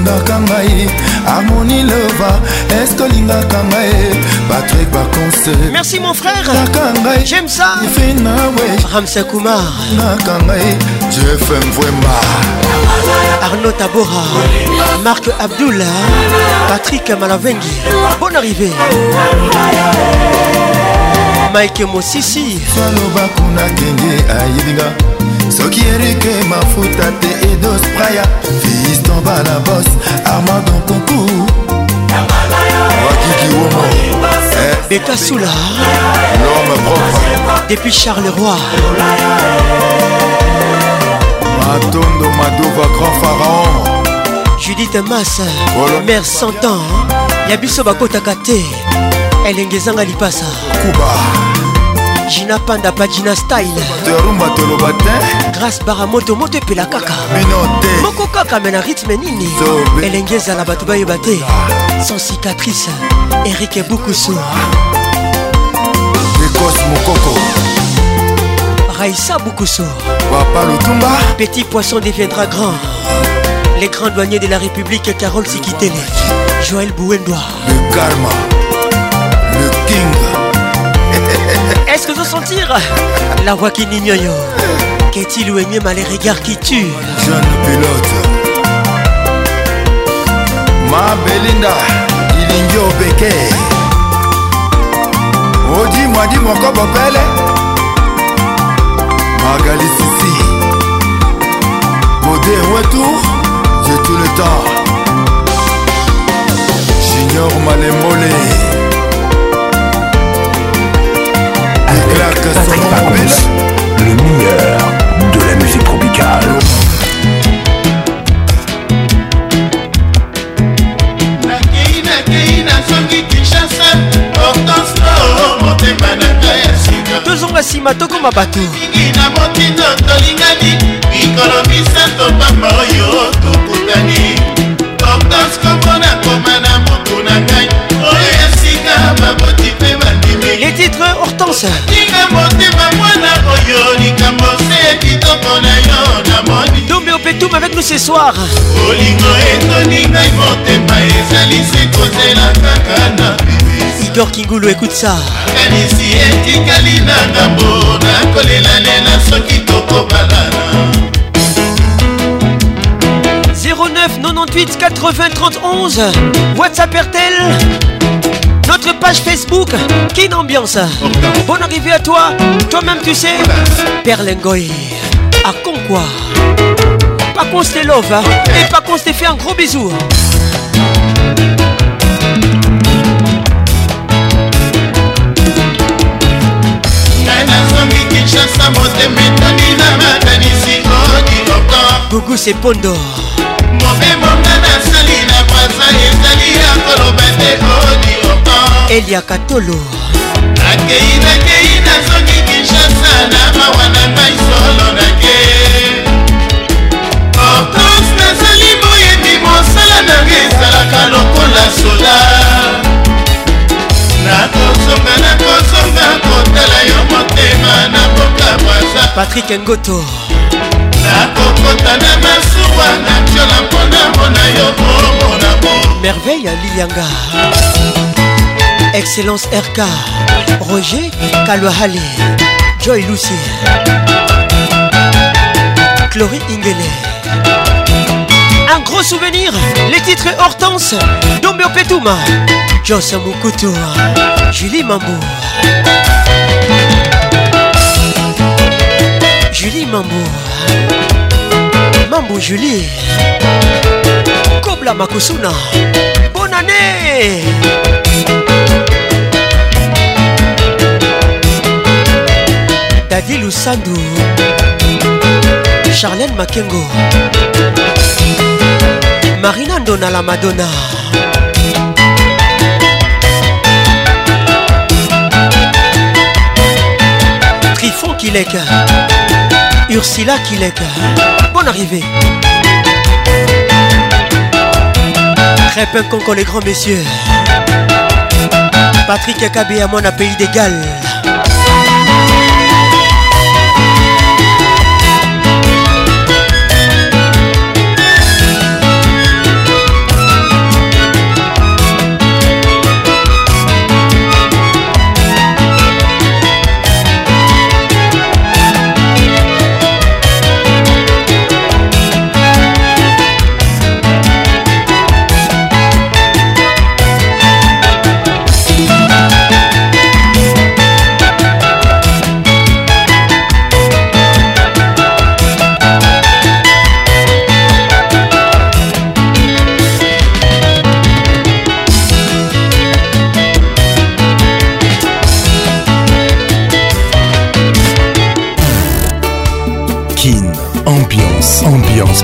Speaker 37: olingaka ngai harmoni leva eske olingaka ngai patrik baconse merci mon frèrekaka ngai j'aime ça finawe ramsa kumar ngaka
Speaker 59: ngai jefm vwemba
Speaker 37: arnaud tabora marc abdoula patrik malavengi bonne arrivée mike mosisi
Speaker 59: falobakuna kenge ayebinga soki erike mafuta te edos praya fiston balabos armandon
Speaker 58: concour wakikiwomo
Speaker 37: eh. beta soula l'homme propre depuis
Speaker 58: charles roi
Speaker 37: matondo madova grand pharaon judith masa mare santan ya biso bakotaka te elenge ezanga lipasa kuba jina panda pajina style terumba toloba te grâce baramoto moto epela kaka bino te moko kaka me na rythme nini elenge ezala bato bayeba te sans cicatrice erik ebukusu ekos mokoko raïsa bukusu papa lutumba petit poisson deviendra grand les grands douaniers de la république carole sikitele joël bouendoa le karma le king Est-ce que vous sentir La voix qui n'ignore Qu'est-il ou est mieux mal les regards qui tuent Jeune pilote Ma Belinda Ilingio Beke Odi Mwadi Moko Bopele Magali Sissi Modé retour J'ai tout le temps J'ignore Malemolé claque Patrick Pacons, le meilleur de la musique tropicale.
Speaker 57: nakei nakei nazongi kinshasa hortenso motema na ngai ya sika tozonga
Speaker 37: nsima tokoma bato mingi na motindo tolingani mikolo misato pamba oyo tokutani hortense kombo nakoma Titre titres Hortense Dombe Opetoum avec nous ce soir kingulu écoute ça
Speaker 57: 09 98 80 31 WhatsApp
Speaker 37: notre page Facebook, qui Ambiance. Bonne arrivée à toi. Toi-même, tu sais, Perlingoy, À Conqua. Pas qu'on se love. Hein, et pas qu'on se fait un gros bisou. Gugu c'est Pondo
Speaker 57: mobe
Speaker 37: eliaka tolo nakei nakei nazoki kinshasa na mawa na ngai solo nake hortense nazali boyebi mosala nanga ezalaka lokola sola nakozonga nakozonga kotala yo motema na boka bwaza patrik ngoto nakokota na masuwa natiola mpona mona yo bomonamo merveille aliyanga Excellence RK, Roger Kalohale, Joy Lucie, Chloé Ingele. Un gros souvenir, les titres Hortense, Dombio Petuma, Josamu Julie Mambo. Julie Mambo. Mambo Julie. Kobla Makusuna. Bonne année! David lusandu charlene makengo marina Donna la madonna trifon kileka ursula kileka Bon arrivée Très qu'on connaît les grands messieurs Patrick Kabé à mon pays des Galles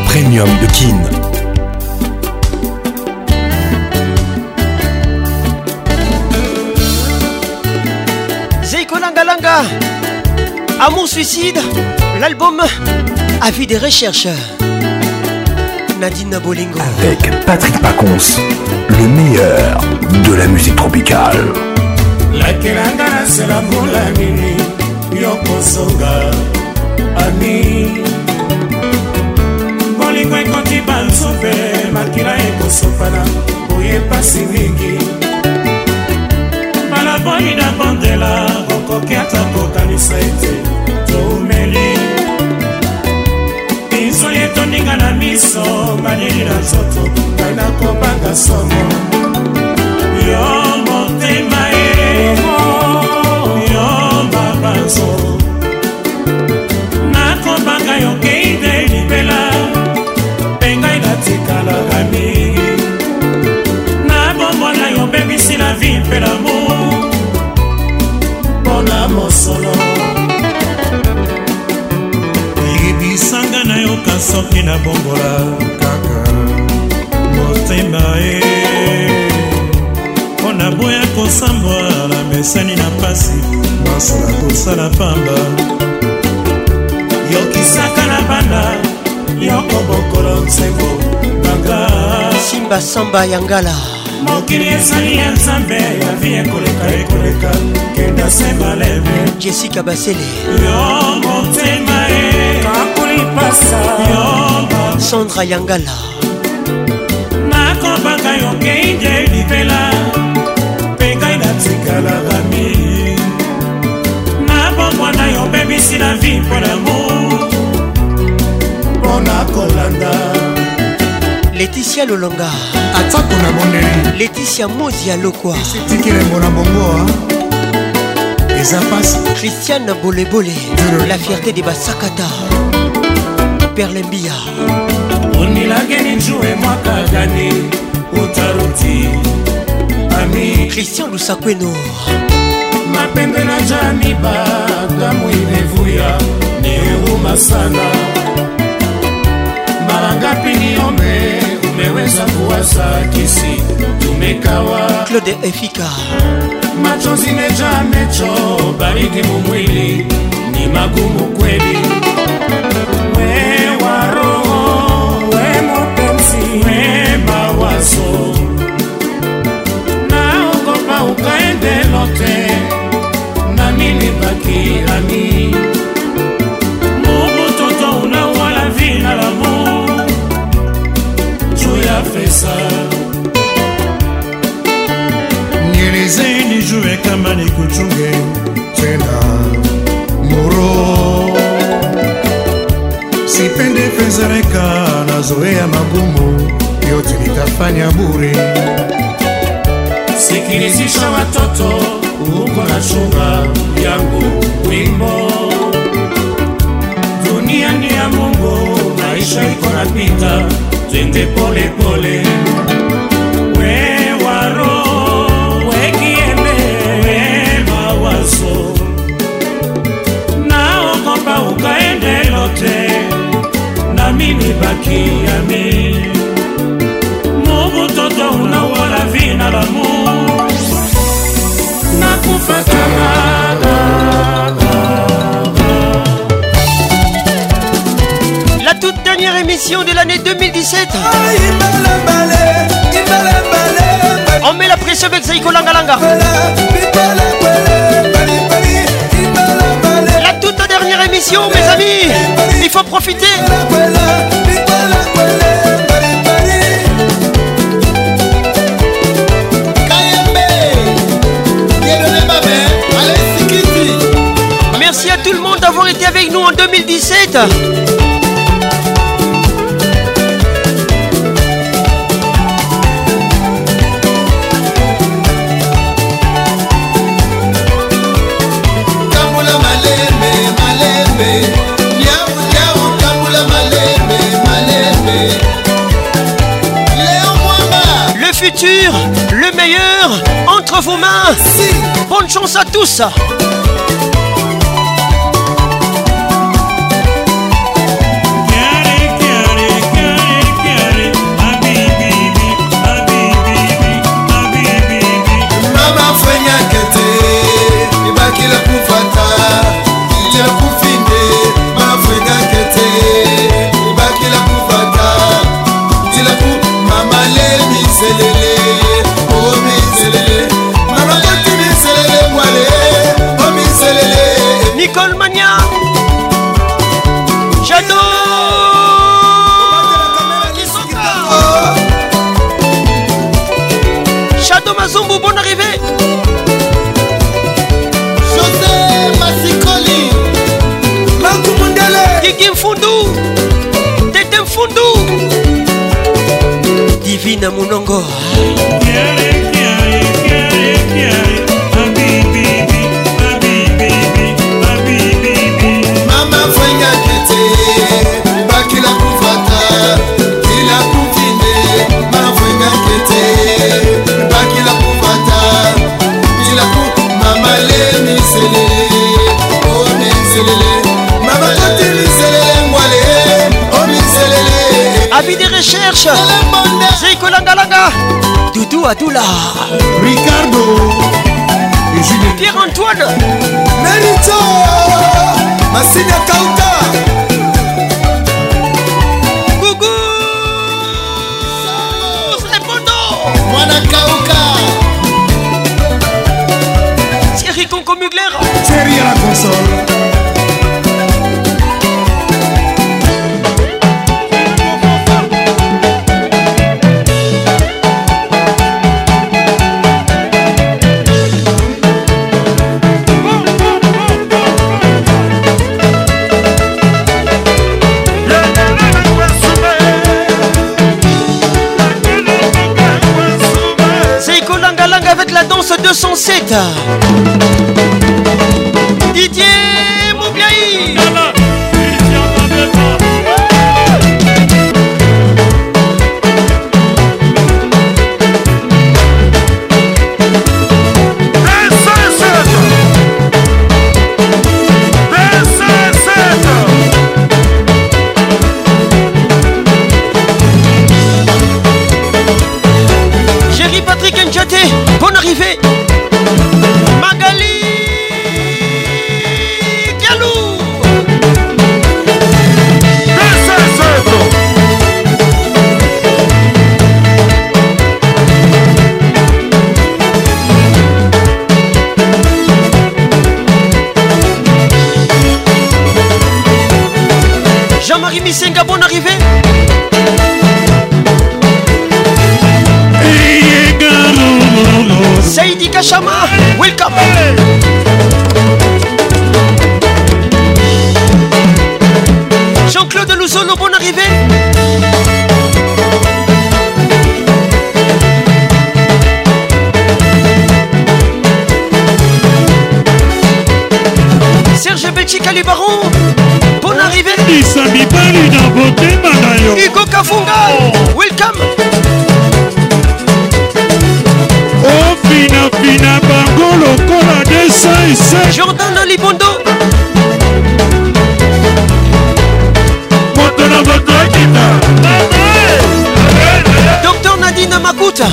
Speaker 37: premium de Kin. Zeiko Langa Amour Suicide, l'album Avis des recherches. Nadine Nabolingo Avec Patrick Pacons, le meilleur de la musique tropicale.
Speaker 59: La c'est la makila ekosopana boye mpasi mingi malaboni na bandela okoki ata kokanisa ete toumeli bizoi etondinga na miso malili na nzoto ngai nakobanga somo yo motema eko nabongola kaka motema ye mpo naboya kosambwa na mesani na pasi masala kosala pamba yokisaka na banda yoko bokolo nsembo banga
Speaker 37: simba samba ya ngala mokili ezali ya nzambe ya vie ekoleka ekoleka kenda se maleve jessica basele yo motema ye sandra yangala nakobanga yokei nde libela mpe ngai natikalaka mi nabongwana yobebisi na vi mpona mo mpona kolanda leticia lolonga atako na mondeli leticia mozi ya lokwa esetikilembo na bongoa ah. eza pasi christiane bolebole la fierté de basakata perlembia unilageni njue mwaka gani utaruti ami christian lusakweno mapembe na jani bakamu imevuya niuma sana mara ngapi niombe umeweza kuwasa kisi tumekawa claude efika machozi meja mecho baridi mumwili ni magumu kweli La toute dernière émission mes amis Il faut profiter Merci à tout le monde d'avoir été avec nous en 2017 Romain. Bonne chance à tous. ton arrivée José Massikoli Mankou Mundele Kiki Mfundu Tete Mfundu Divine Mounongo yeah. omenzelele omenzelele mabakateliselele ngwale omenzelele abi de recherche zeikolangalanga dudu adula ricardo pierre antoine merito masina kauta 좋다. serge belchika lubaron mpona arrivé lisa mibali na botema na yo hugo kafunga welcome ofinafina oh, bango lokola 2 jordan na libondo moto na moto akita docteur nadina makuta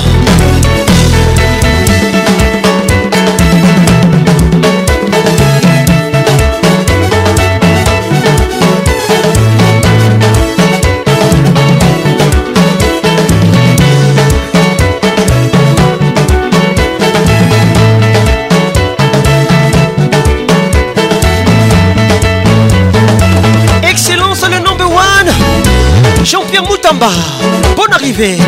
Speaker 37: nzamba bon arrivé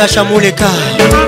Speaker 37: Natasha Mulecar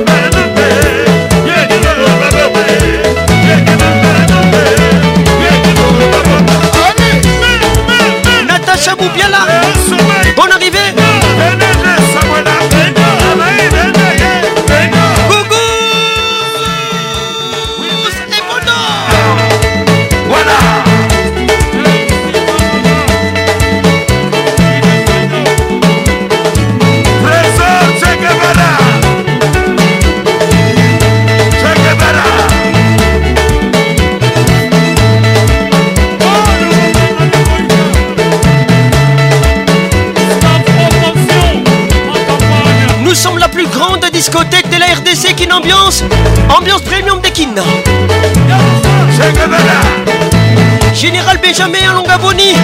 Speaker 37: Jamais un un longaboni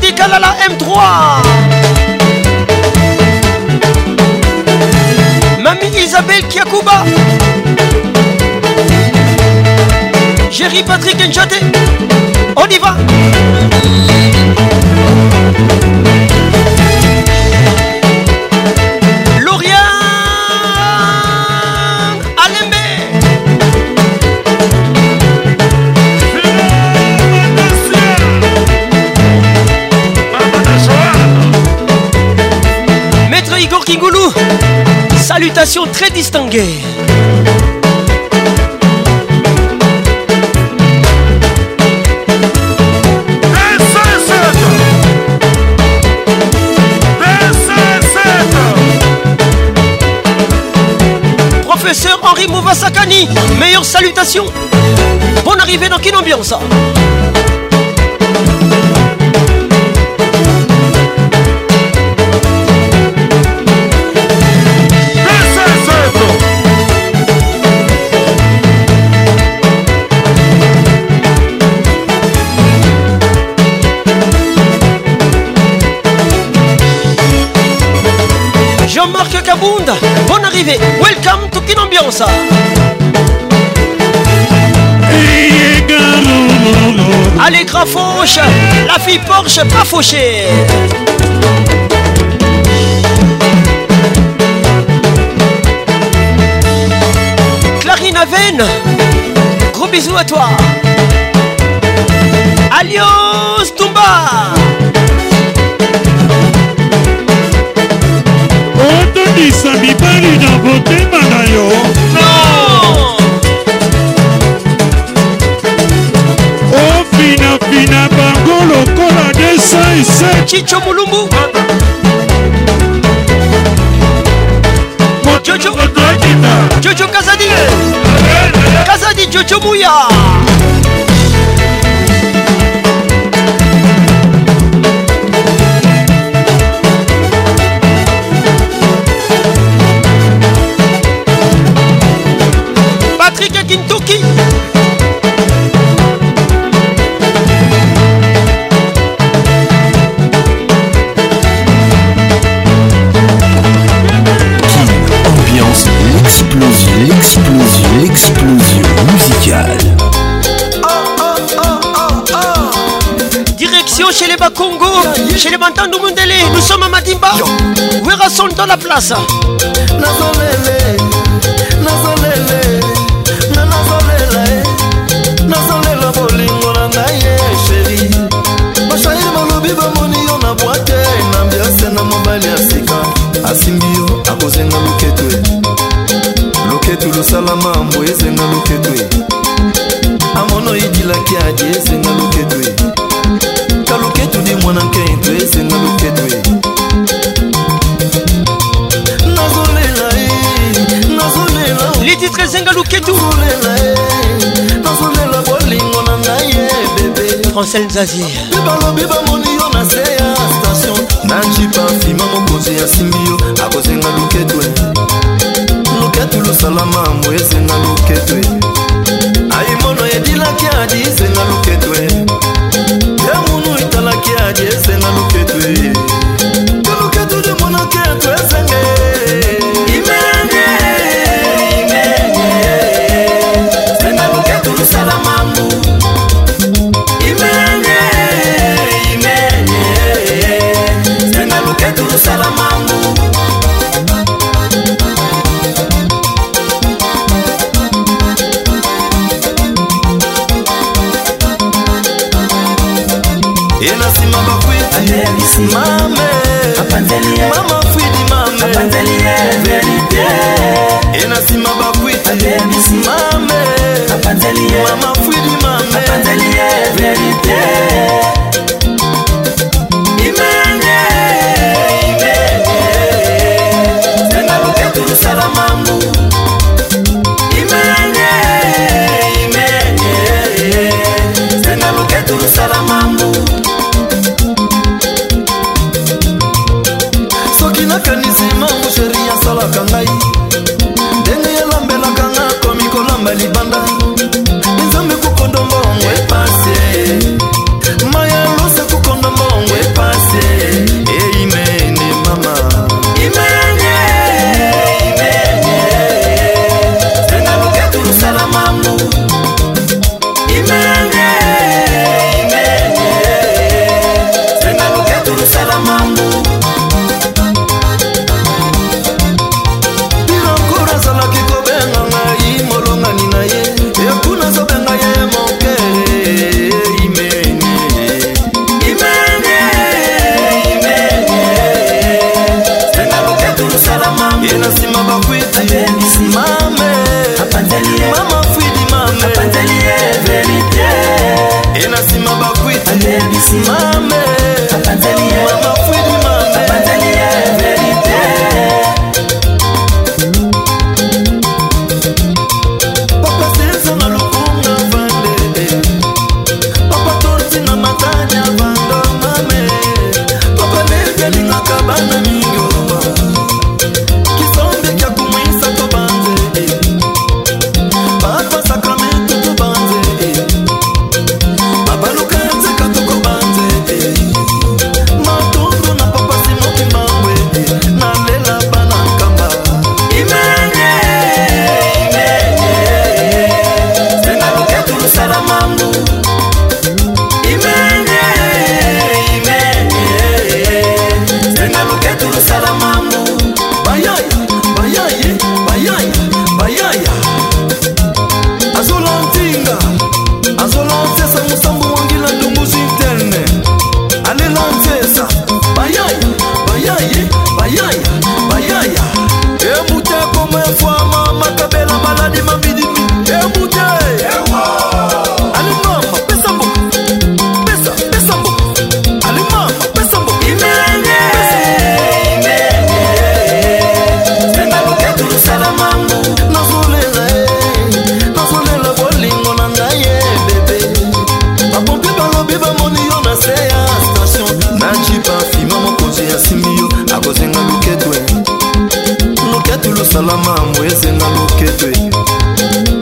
Speaker 37: décalé la m3 Mamie isabelle Kiyakuba Jerry Patrick Njate on y va salutations très distinguées. Professeur Henri Mouvasakani, meilleure salutation. Bonne arrivée dans quelle ambiance bonne arrivée, welcome to ambiance Allez, Grafauche, la fille Porsche, pas fauchée. Clarine Aven, gros bisous à toi. Alliance Tumba. kobebisa mibali na botema na yo ofinafina oh, bango lokola 207 chicho mulumbu jojo kazadi kazadi jojo muya
Speaker 61: Ambiance, l'explosion, l'explosion, explosion musicale.
Speaker 37: Direction chez les Bakongo, chez les du Mundele, nous sommes à Madimba. Vera sont dans la place. tosalama mbo ezenga loketwe amono idilaki adi ezenga loketwe kaluketu di mwana nkeinto ezenga loketwe nazolela e nazolela lititre ezenga loketu e, nazolela bolingo na ngai e bebe francel xavier balobi bamoni yo na se ya station nanci parfima mokonzi asimbi yo akozenga loketwe tulu salama mbo ezenga luketwe aimono edilaki adi ezenga luketwe
Speaker 62: Tanzania, mama Fridi, ma mère, Tanzania, vérité. salama moyezenga
Speaker 61: loketwe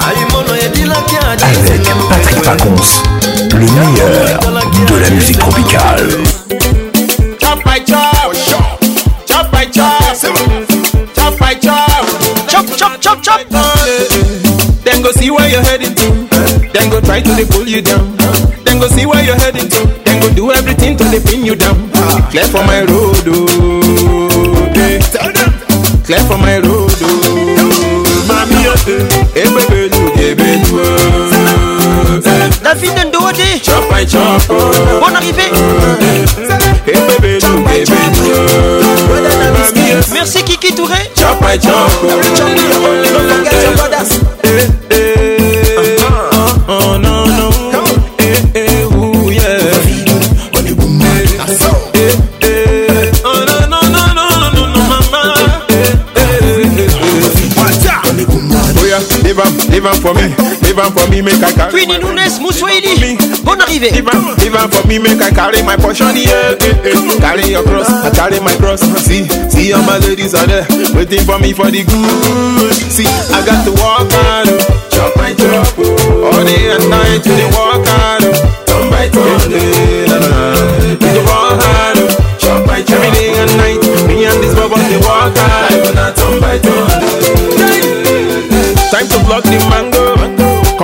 Speaker 61: aimono edilaki avec Patrick Pacons, le meilleur de la musique tropicale. Chop chop, chop chop, chop chop, chop chop chop chop. Then go see where you're heading to. Then go try to they pull you down. Then go see where you're
Speaker 37: heading to. Then go do everything till they pin you down. Clear for my road, oh. Clear for my road. ebebetu gebetu eh. David Ndode Chop by chop Bon arrivée eh, Ebebetu gebetu eh. Merci Kiki Touré Chop by chop for me, even for me, make I carry. Queenie Nunes, for me, make I carry my portion. here. Carry your cross, I carry my cross. See, see all my ladies are there waiting for me for the good. See, I got to walk on. Oh. chop my chop, oh. all day and night to the walk on. Oh. turn by to the and night. Me and this walk Time to block the mango.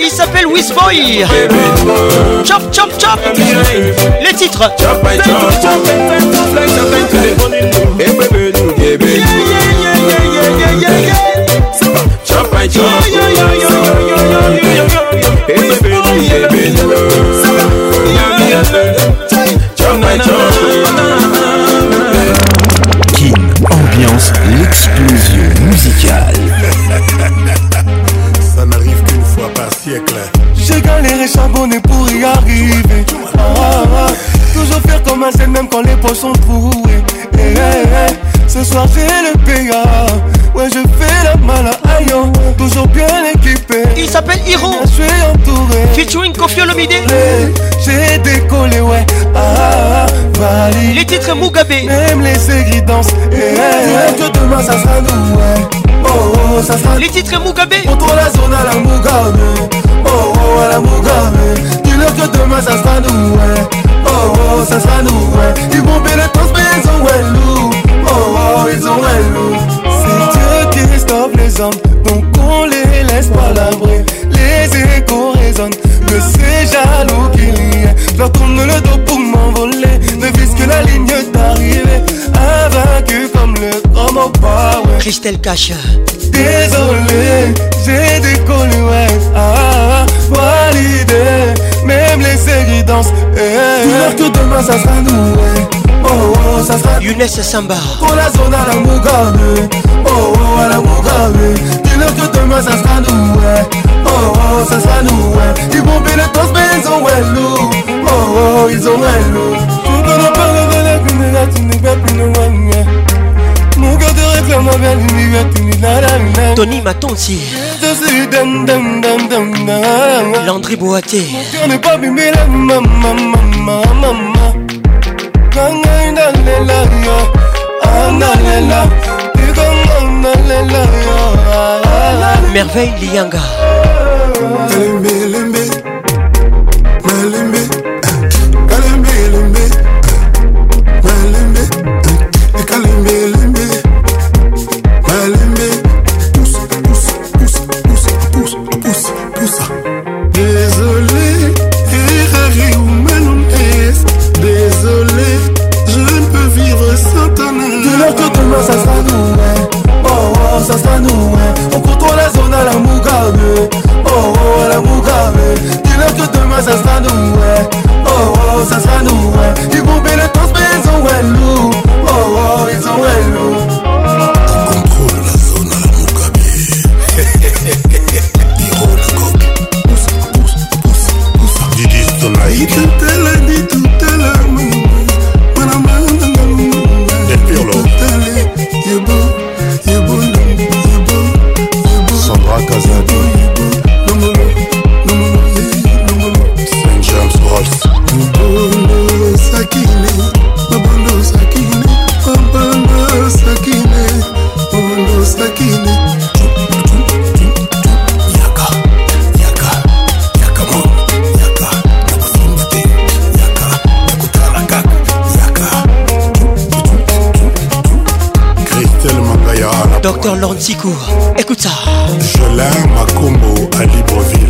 Speaker 37: Il s'appelle Wisboy. Chop, chop, chop. Les titres. Chop, chop, chop
Speaker 63: Patrice Mugabe Même les aigris dansent hey, eh, eh, eh. Que demain ça sera nous oh, oh, ça sera Les titres Mugabe Contre la zone à la Mugabe Oh oh à la Mugabe Dis-leur que demain ça sera nous Oh oh ça sera nous Ils vont bien le temps mais ils ont un loup Oh oh ils ont un loup C'est Dieu qui stoppe les hommes Donc on les laisse pas labrer Les échos de Mais c'est jaloux qu'il y ait leur tourne le dos pour m'envoler Ne vise que la ligne d'arrivée Invaincu comme le grand power.
Speaker 37: Christelle Cacha
Speaker 63: Désolé, j'ai décollé, ouais Ah, ah, l'idée Même les séries dansent eh. que demain ça sera nous, oh oh, ça sera
Speaker 37: Younes Samba
Speaker 63: Pour la zone à la Mugabe Oh oh, à la Mugabe Dis-leur ça sera nous, Oh oh, ça sera nous, ouais. Ils vont le mais ils ont un loup. Oh oh, ils ont un loup.
Speaker 37: Tony Matonsi Landry Boatier you Merveille Lianga. Psycourt. Écoute ça.
Speaker 64: Je l'aime à Combo à Libreville.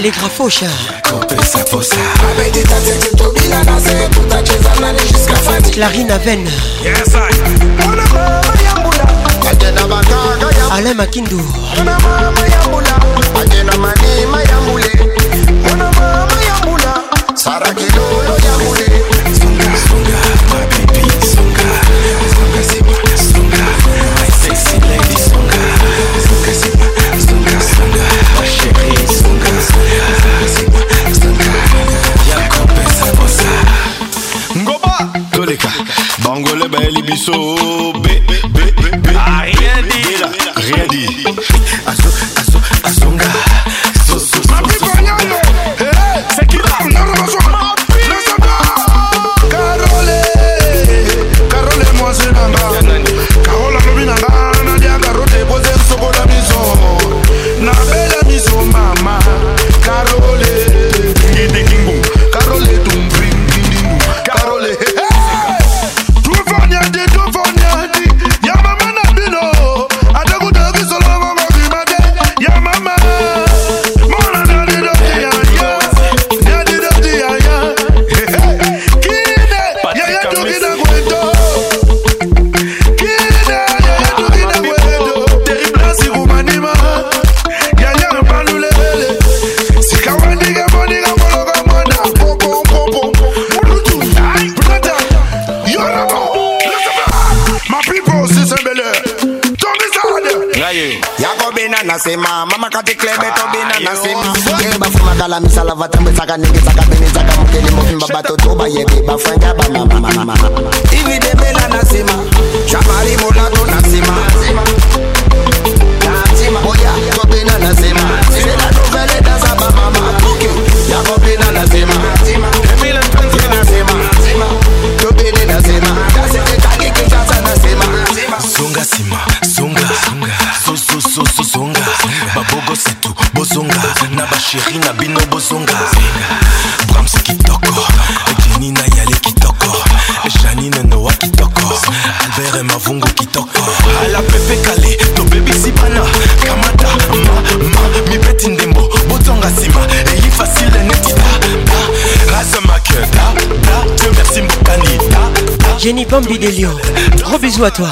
Speaker 37: aligrafocha clarine aven yes, alain makindu sarakilolo be so big.
Speaker 65: sema mama katiklembe ah, tobinana sema yeba fuma kala misala vatambe saka nige saka bini saka mukele mufimba batotoba yebe bafanja bamamamamama ividebela nasema shamari mulato na bino bozonga bramse kitoko jenina yale kitoko janine noa kitoko albert mavungu kitoko ala pepe kale tobebisi bana kamata mama mibeti ndembo botonga nsima eyi fasile neti dada azamake dada dieu merci mbokani dada
Speaker 66: jenny bambi de lion gros bisou à toi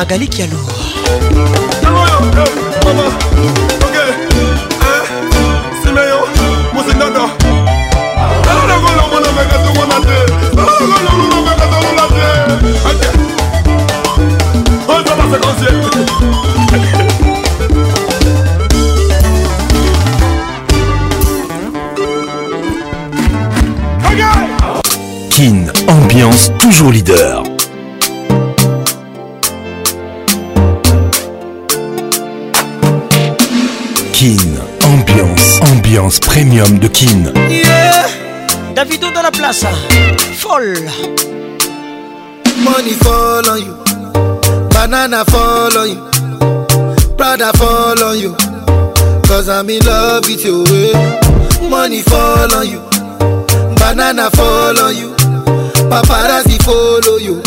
Speaker 65: Magali Kin, ambiance toujours leader. de Kin. Yeah, Davido dans la place, hein. folle. Money fall on you, banana fall on you, Prada fall on you, cause I'm in love with you. Money fall on you, banana fall on you, paparazzi follow you,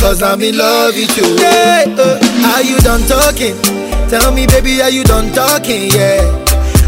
Speaker 65: cause I'm in love with you. Yeah, uh, are you done talking? Tell me, baby, are you done talking? Yeah.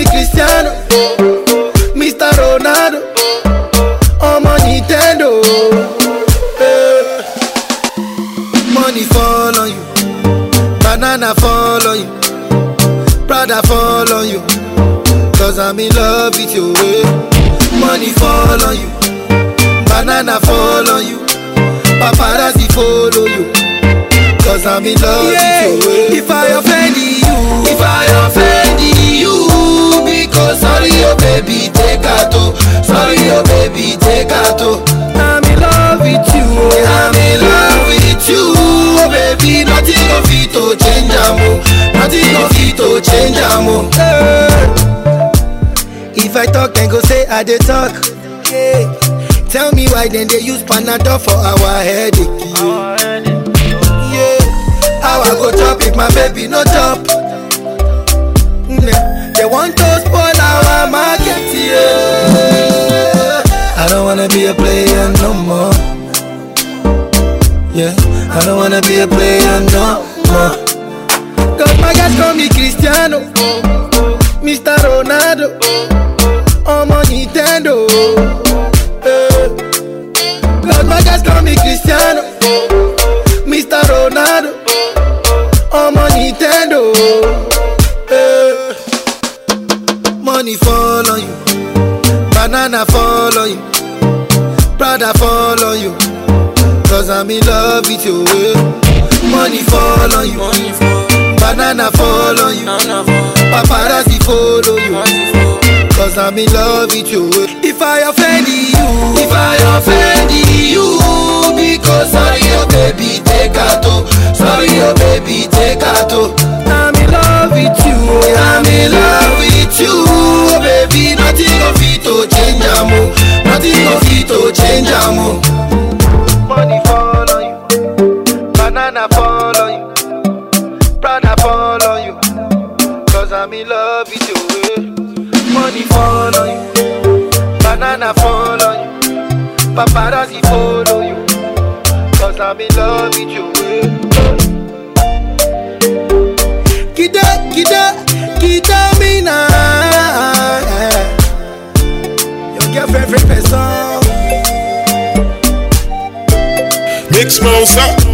Speaker 65: mi Cristiano Mr. Ronaldo ọmọ Nintendo. Eh, money fall on you, banana fall on you, Prada fall on you, cause I'm in love with you. Money fall on you, banana fall on you, paparazzi follow you, cause I'm in love. mo. Eh. If I talk, then go say I dey talk. Yeah. Tell me why then they use Panadol for our headache. Yeah. How I go chop if my baby no chop? Yeah. They want to spoil our market. Yeah. I don't wanna be a player no more. Yeah, I don't wanna be a player no more. Magas comme Cristiano, Mr. Ronaldo, ọmọ Nintendo. Eh, Los Magas comme Cristiano, Mr. Ronaldo, ọmọ Nintendo. Eh, money follow you, banana follow you, Prada follow you, cause I'm in love with you. Money follow you. Money follow you. Banana follow you. Paparazzi follow you. Cause I'm in love with you. If I offend you, if I offend you, because sorry, oh baby, take a toe. Sorry, oh baby, take a toe. I'm in love with you. I'm in love with you, oh baby. Nothing of it to change a move. Nothing of it to change a move. Money follow you. Banana follow you. me love you away. Money fall on you, banana fall on you, paparazzi follow you, cause I'm me love it away. Kida, kida, kida me now. Yeah. Your every person.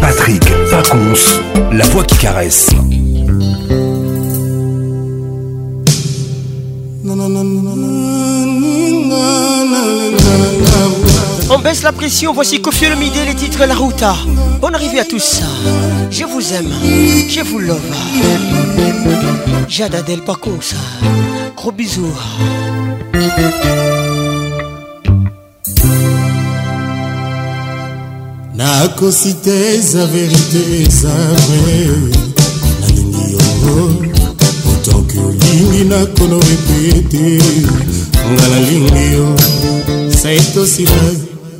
Speaker 65: Patrick Pacons, la voix qui caresse. On baisse la pression, voici Kofi le midi, les titres La route. Bonne arrivée à tous. Je vous aime, je vous love. pas Del ça. Gros bisous. la sa vérité vraie, vraie autant que nalingi nakono répété nga nalingi yo ça est aussi vrai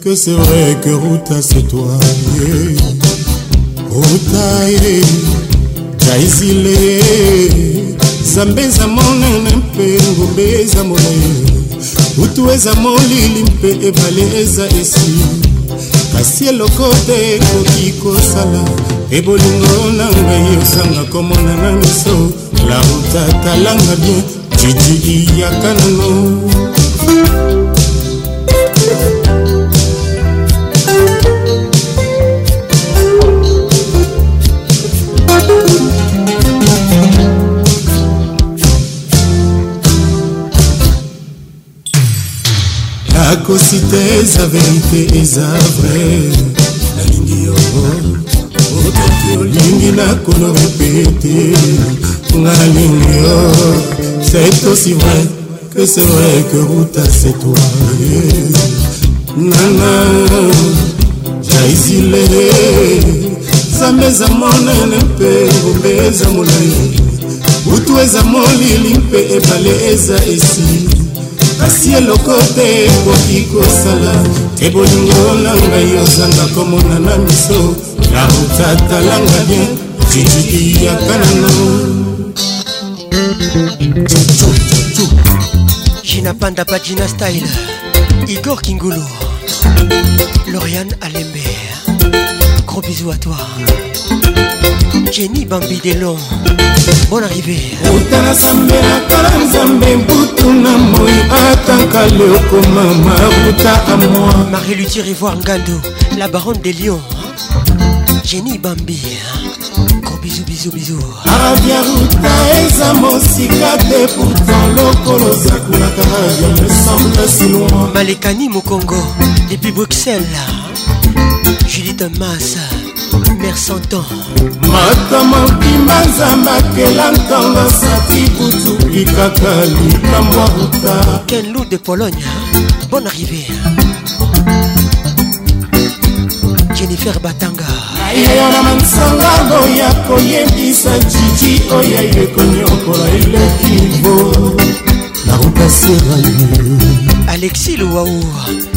Speaker 65: que c'est vrai que ruta c'est toi yeah. ruta ye jaizile nzambe eza monene mpe ngombe eza molaye butu eza molili mpe ebale eza esi kasi eloko te ekoki kosala mpe bolingo na ngai osanga komona na miso lauta talanga bien jijiyaka nano nakosi te eza verite eza vrai nalingi yo olingi oh, oh, oh, nakolo répete ngalingi yo c'est aussi vrai que c'est vrai que ruta c'est toi nana jaizile nzambe eza monene mpe ngombe eza molai butu eza molili mpe ebale eza esili kasi eloko te ekoki kosala te bolingo na ngai ozanga komona na miso na otatalanga bien titiyaka nano jina panda pa jina style igor kingulu lorian alembe gros bisous à toi jenny bambidelo bon arrivé otala sambe atala nzambe mbutu na moi ataka leokoma makuta amoi marie luti revoir ngando la baronne de lion jenny bambi bizu bizu bizu arabia ruta eza mosika te pourtant lokolo sakulaka je me semble si loin malekani mokongo depuis bruxelles judith massa mersantan mata mobima nzamba kela ntango asati kutu kaka likambo ruta kenlou de pologne bonne arrivée jennifer batanga ayeyo na mansangago ya koyebisa jiji oyo ekonyokola elekivo na ruta seraye alexi louaoua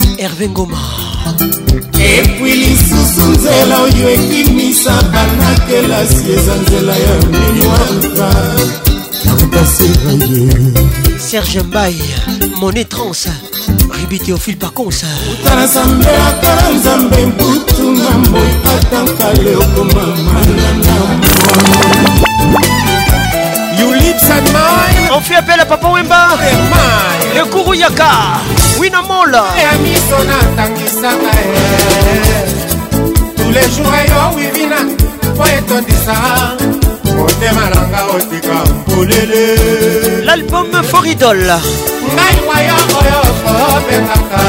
Speaker 65: herve ngoma epui lisusu nzela oyo ekimisa bana-kelasi eza nzela ya minwaka serge mbai mone trans ribi théophile paconsa utala nzambe atala nzambe mputu na moi atankale okomamanana You lips and mine On fait appel à Papa Wemba Le Kourou Yaka wina mola ya miso natangisaka tous les jours yo oh, wivina po etondisa motema nanga otika oh, mpolele l'album foridol ngai waya oyo kobengaka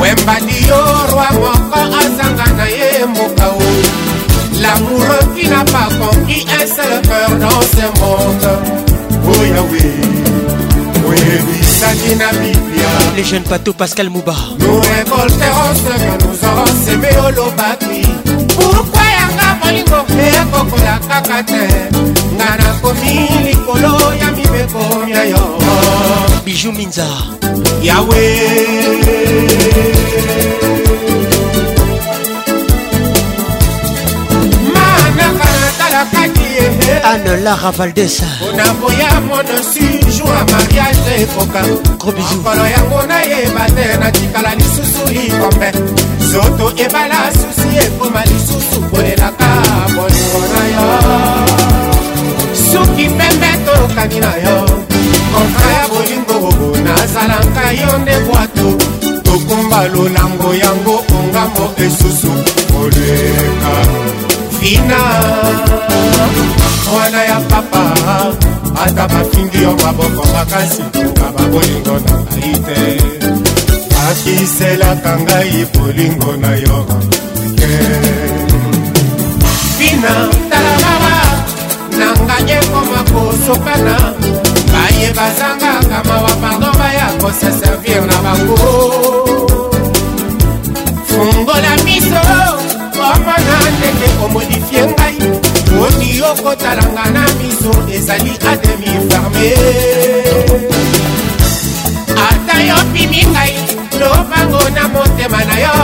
Speaker 65: wembani yo rwa moko azanga na ye mboka o lamoureux qui n'a pas conquis un seul cœur dans ce monde oyawe oh, oyebi ezali na biblia le jeune pato pascal mouba nous révolterons ce que nous aurons semé olobaki pourkui yanga molingo ekokola kaka te nga nakomi likolo ya mibeko ya yo biju minza yawe manaka natalaka Anne-Lara Valdessa onakoya mona sujo ya mariage ekoka mokolo yango nayeba te natikala lisusu likombe zoto ebala susi ekoma lisusu kolelaka bolingo na yo suki pembe tokani na yo kontra ya bolingo nazalaka yo nde bwato tokumba lolango yango ongambo esusu koleka bina mwana ya papa ata bafindi yo maboko makasi na babolingo na ngai te bakiselaka ngai bolingo na yo ke bina talababa nanga ekoma kosokana baye bazangaka mawa pardon baya koseservir na bango fungola miso mama na ndenge omodifie ngai oti okotalanga na miso ezali ademi farme ata yopimi ngai lobango na motema na yo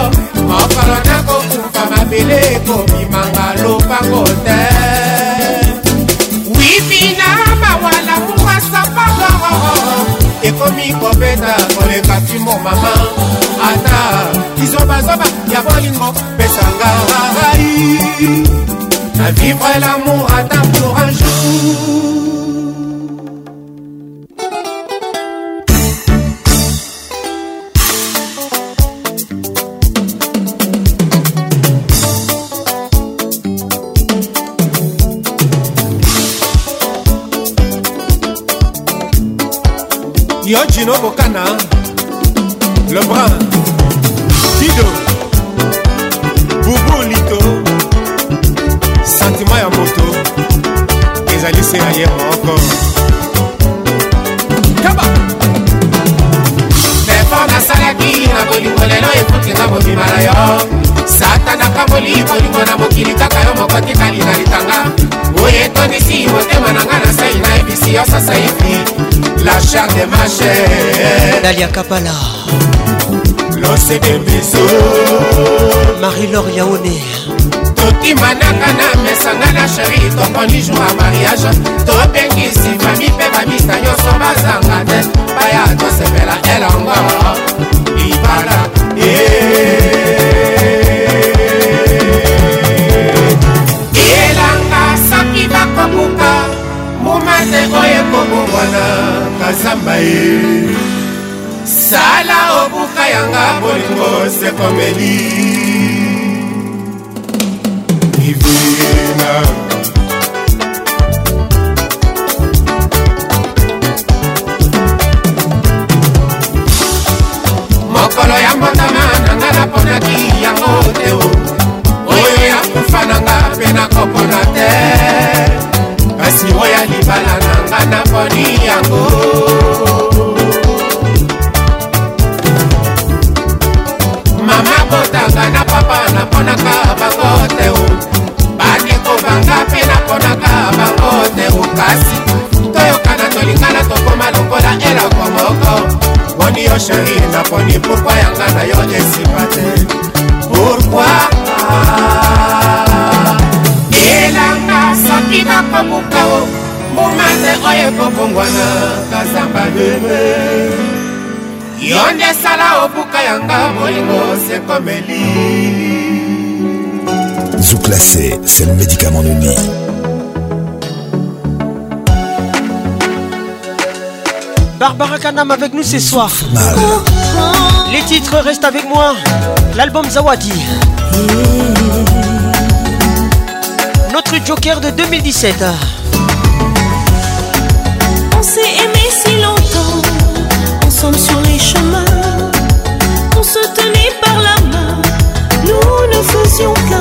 Speaker 65: mokolo nakokufa mabele ekobimanga lobango te wibina mawala mungasa pagoro ekomi kobeta koleka timo mama ata kizobazoba ya bolingo pesanga ngai na vivre lamour ata pour un jour yo jino bokana Lebrun, Dido, Boubou Lito, Sentiment ya moto, ezali se aye moko. Kaba! Effort nasalaki na bolingo lelo ekuti na mobima na yo satanaka molimolingo na mokili kaka yo moko tikali na litanga oyo etonisi motema na ngai na sai nayebisi yo sasa efi la char de mache dalia kapala lose de biso marie-lor yaone totimanaka na mesanga na sheri tokoni jour ya mariage tobengisi fami mpe bamista nyonso bazanga te baya tosepela elongo ibala eh. elanga soki bakomuka momate oyo ekobongwana kazamba ye sala obuka yanga bolingo sekomeli ivina moni pourkua yanga na yo esipa te pourkua elanga soki nakomuka o momande oyo ekobongwana kazamba bebe yo nde sala obuka yanga molingo sekomeli Zouklassé, c'est le médicament de nid. Barbara Kanam avec nous ce soir. Les titres restent avec moi. L'album Zawadi. Notre Joker de 2017. On s'est aimé si longtemps, ensemble sur les chemins. On se tenait par la main, nous ne faisions qu'un.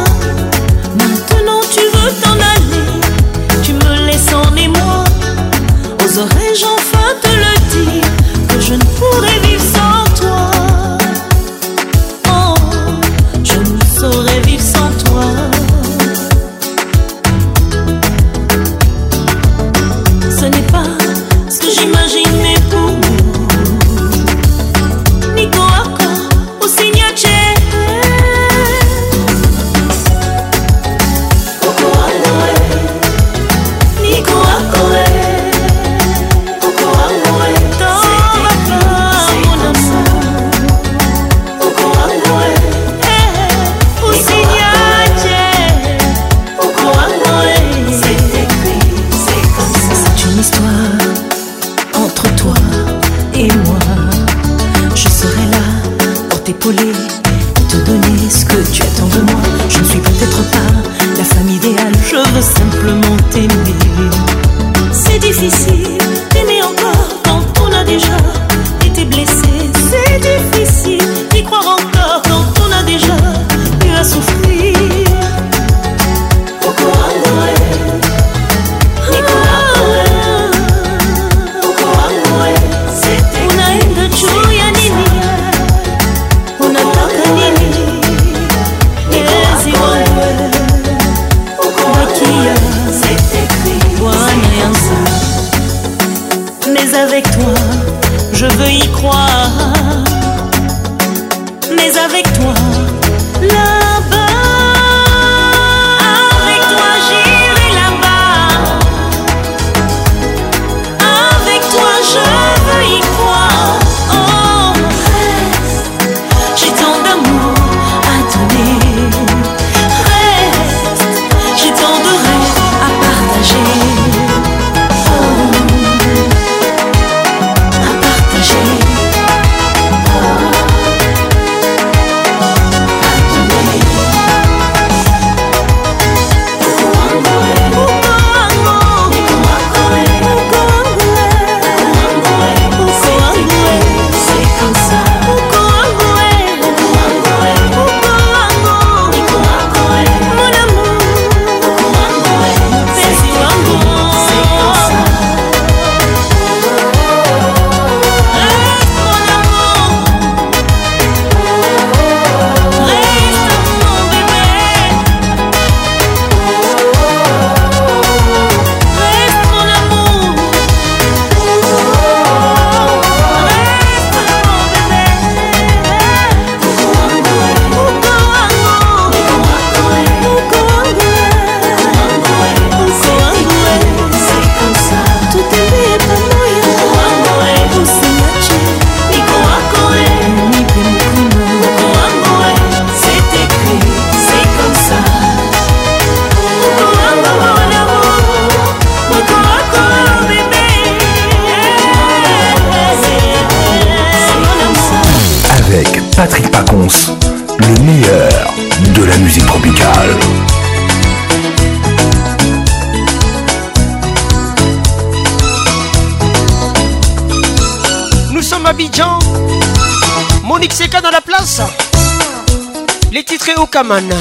Speaker 65: Kamana.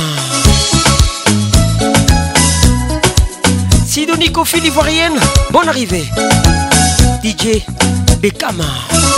Speaker 65: Sidonie Kofi l'ivoirienne, bonne arrivée. DJ Bekama.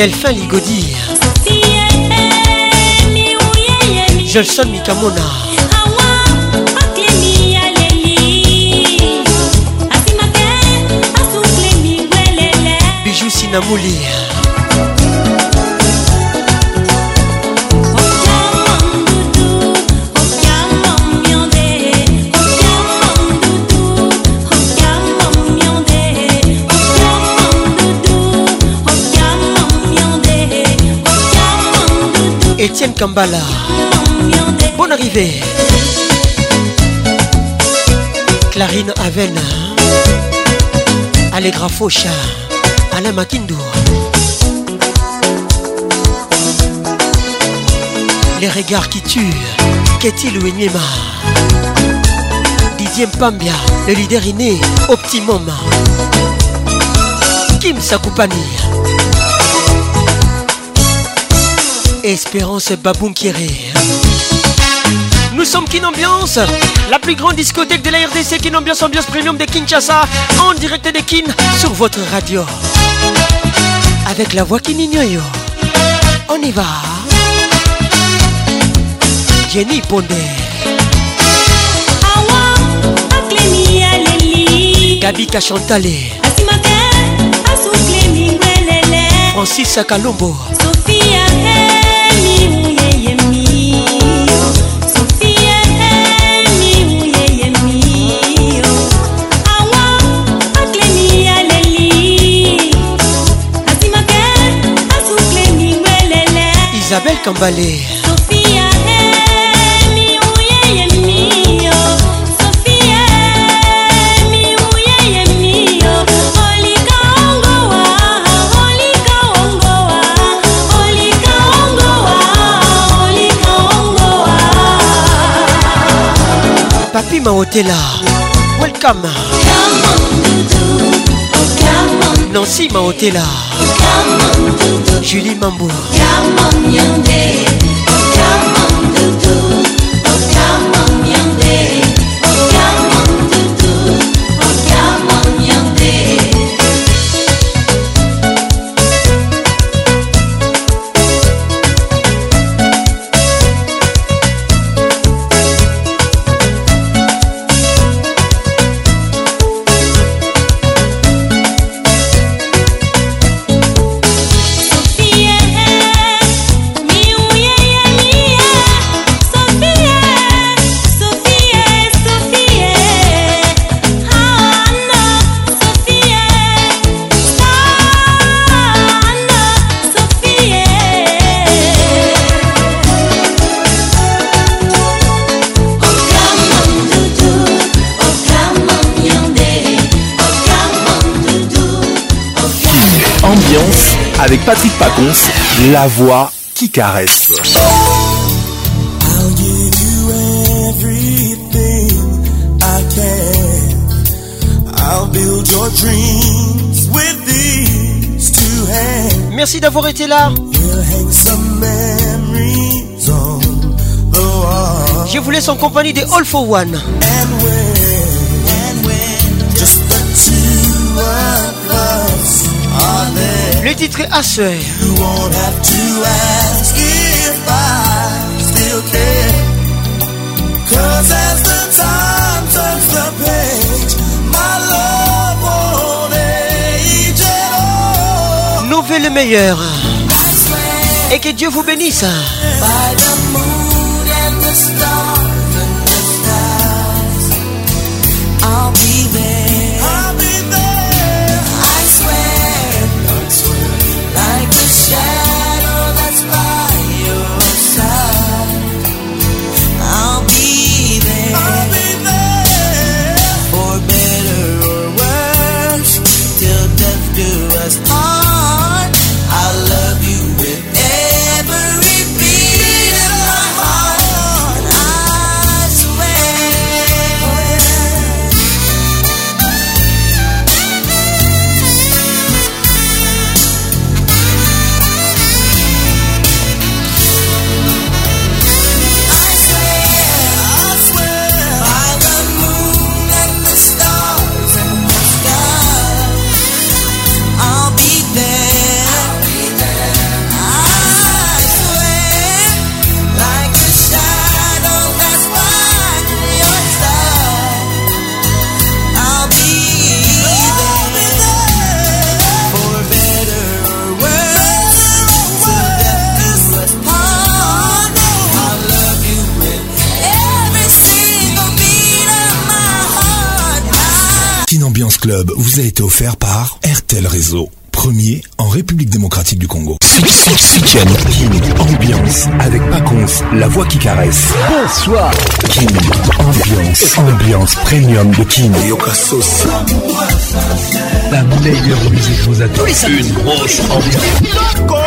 Speaker 65: Delphin Ligodi Jelson Mikamona Bijou Sinamouli Etienne Kambala. Bonne arrivée. Clarine Avena. Allegra Faucha. Alain Makindo. Les regards qui tuent. Qu'est-il Didier Pambia le leader inné, Optimum. Kim Sakupani. Espérance Kiri. Nous sommes Ambiance la plus grande discothèque de la RDC, Kinambiance Ambiance Ambiance Premium de Kinshasa, en direct de Kin sur votre radio. Avec la voix Kininyoyo. On y va. Jenny Pondé. Gabi Kachantale. Francis Sakalombo. Isabelle Kambale Sophia mi uye mio Sophia mi uye mio Olika ongo wa Olika ongo wa Olika ongo wa Olika ongo wa Papi Mahotela Welcome Come on Nancy Mahotela Julie Mambo avec Patrick Pacons, la voix qui caresse. Merci d'avoir été là. Je vous laisse en compagnie des All for One. Les titres Asher. You won't have to ask if I still care. Cause as the time turns the page, my love won't age at all. Nouvelle meilleur Et que Dieu vous bénisse. By the moon and the star the stars, I'll be there. vous a été offert par RTL Réseau, premier en République démocratique du Congo. King ambiance avec Pacons, la voix qui caresse. Bonsoir. King ambiance, ambiance premium de King. La meilleure musique vous attend. Une grosse ambiance.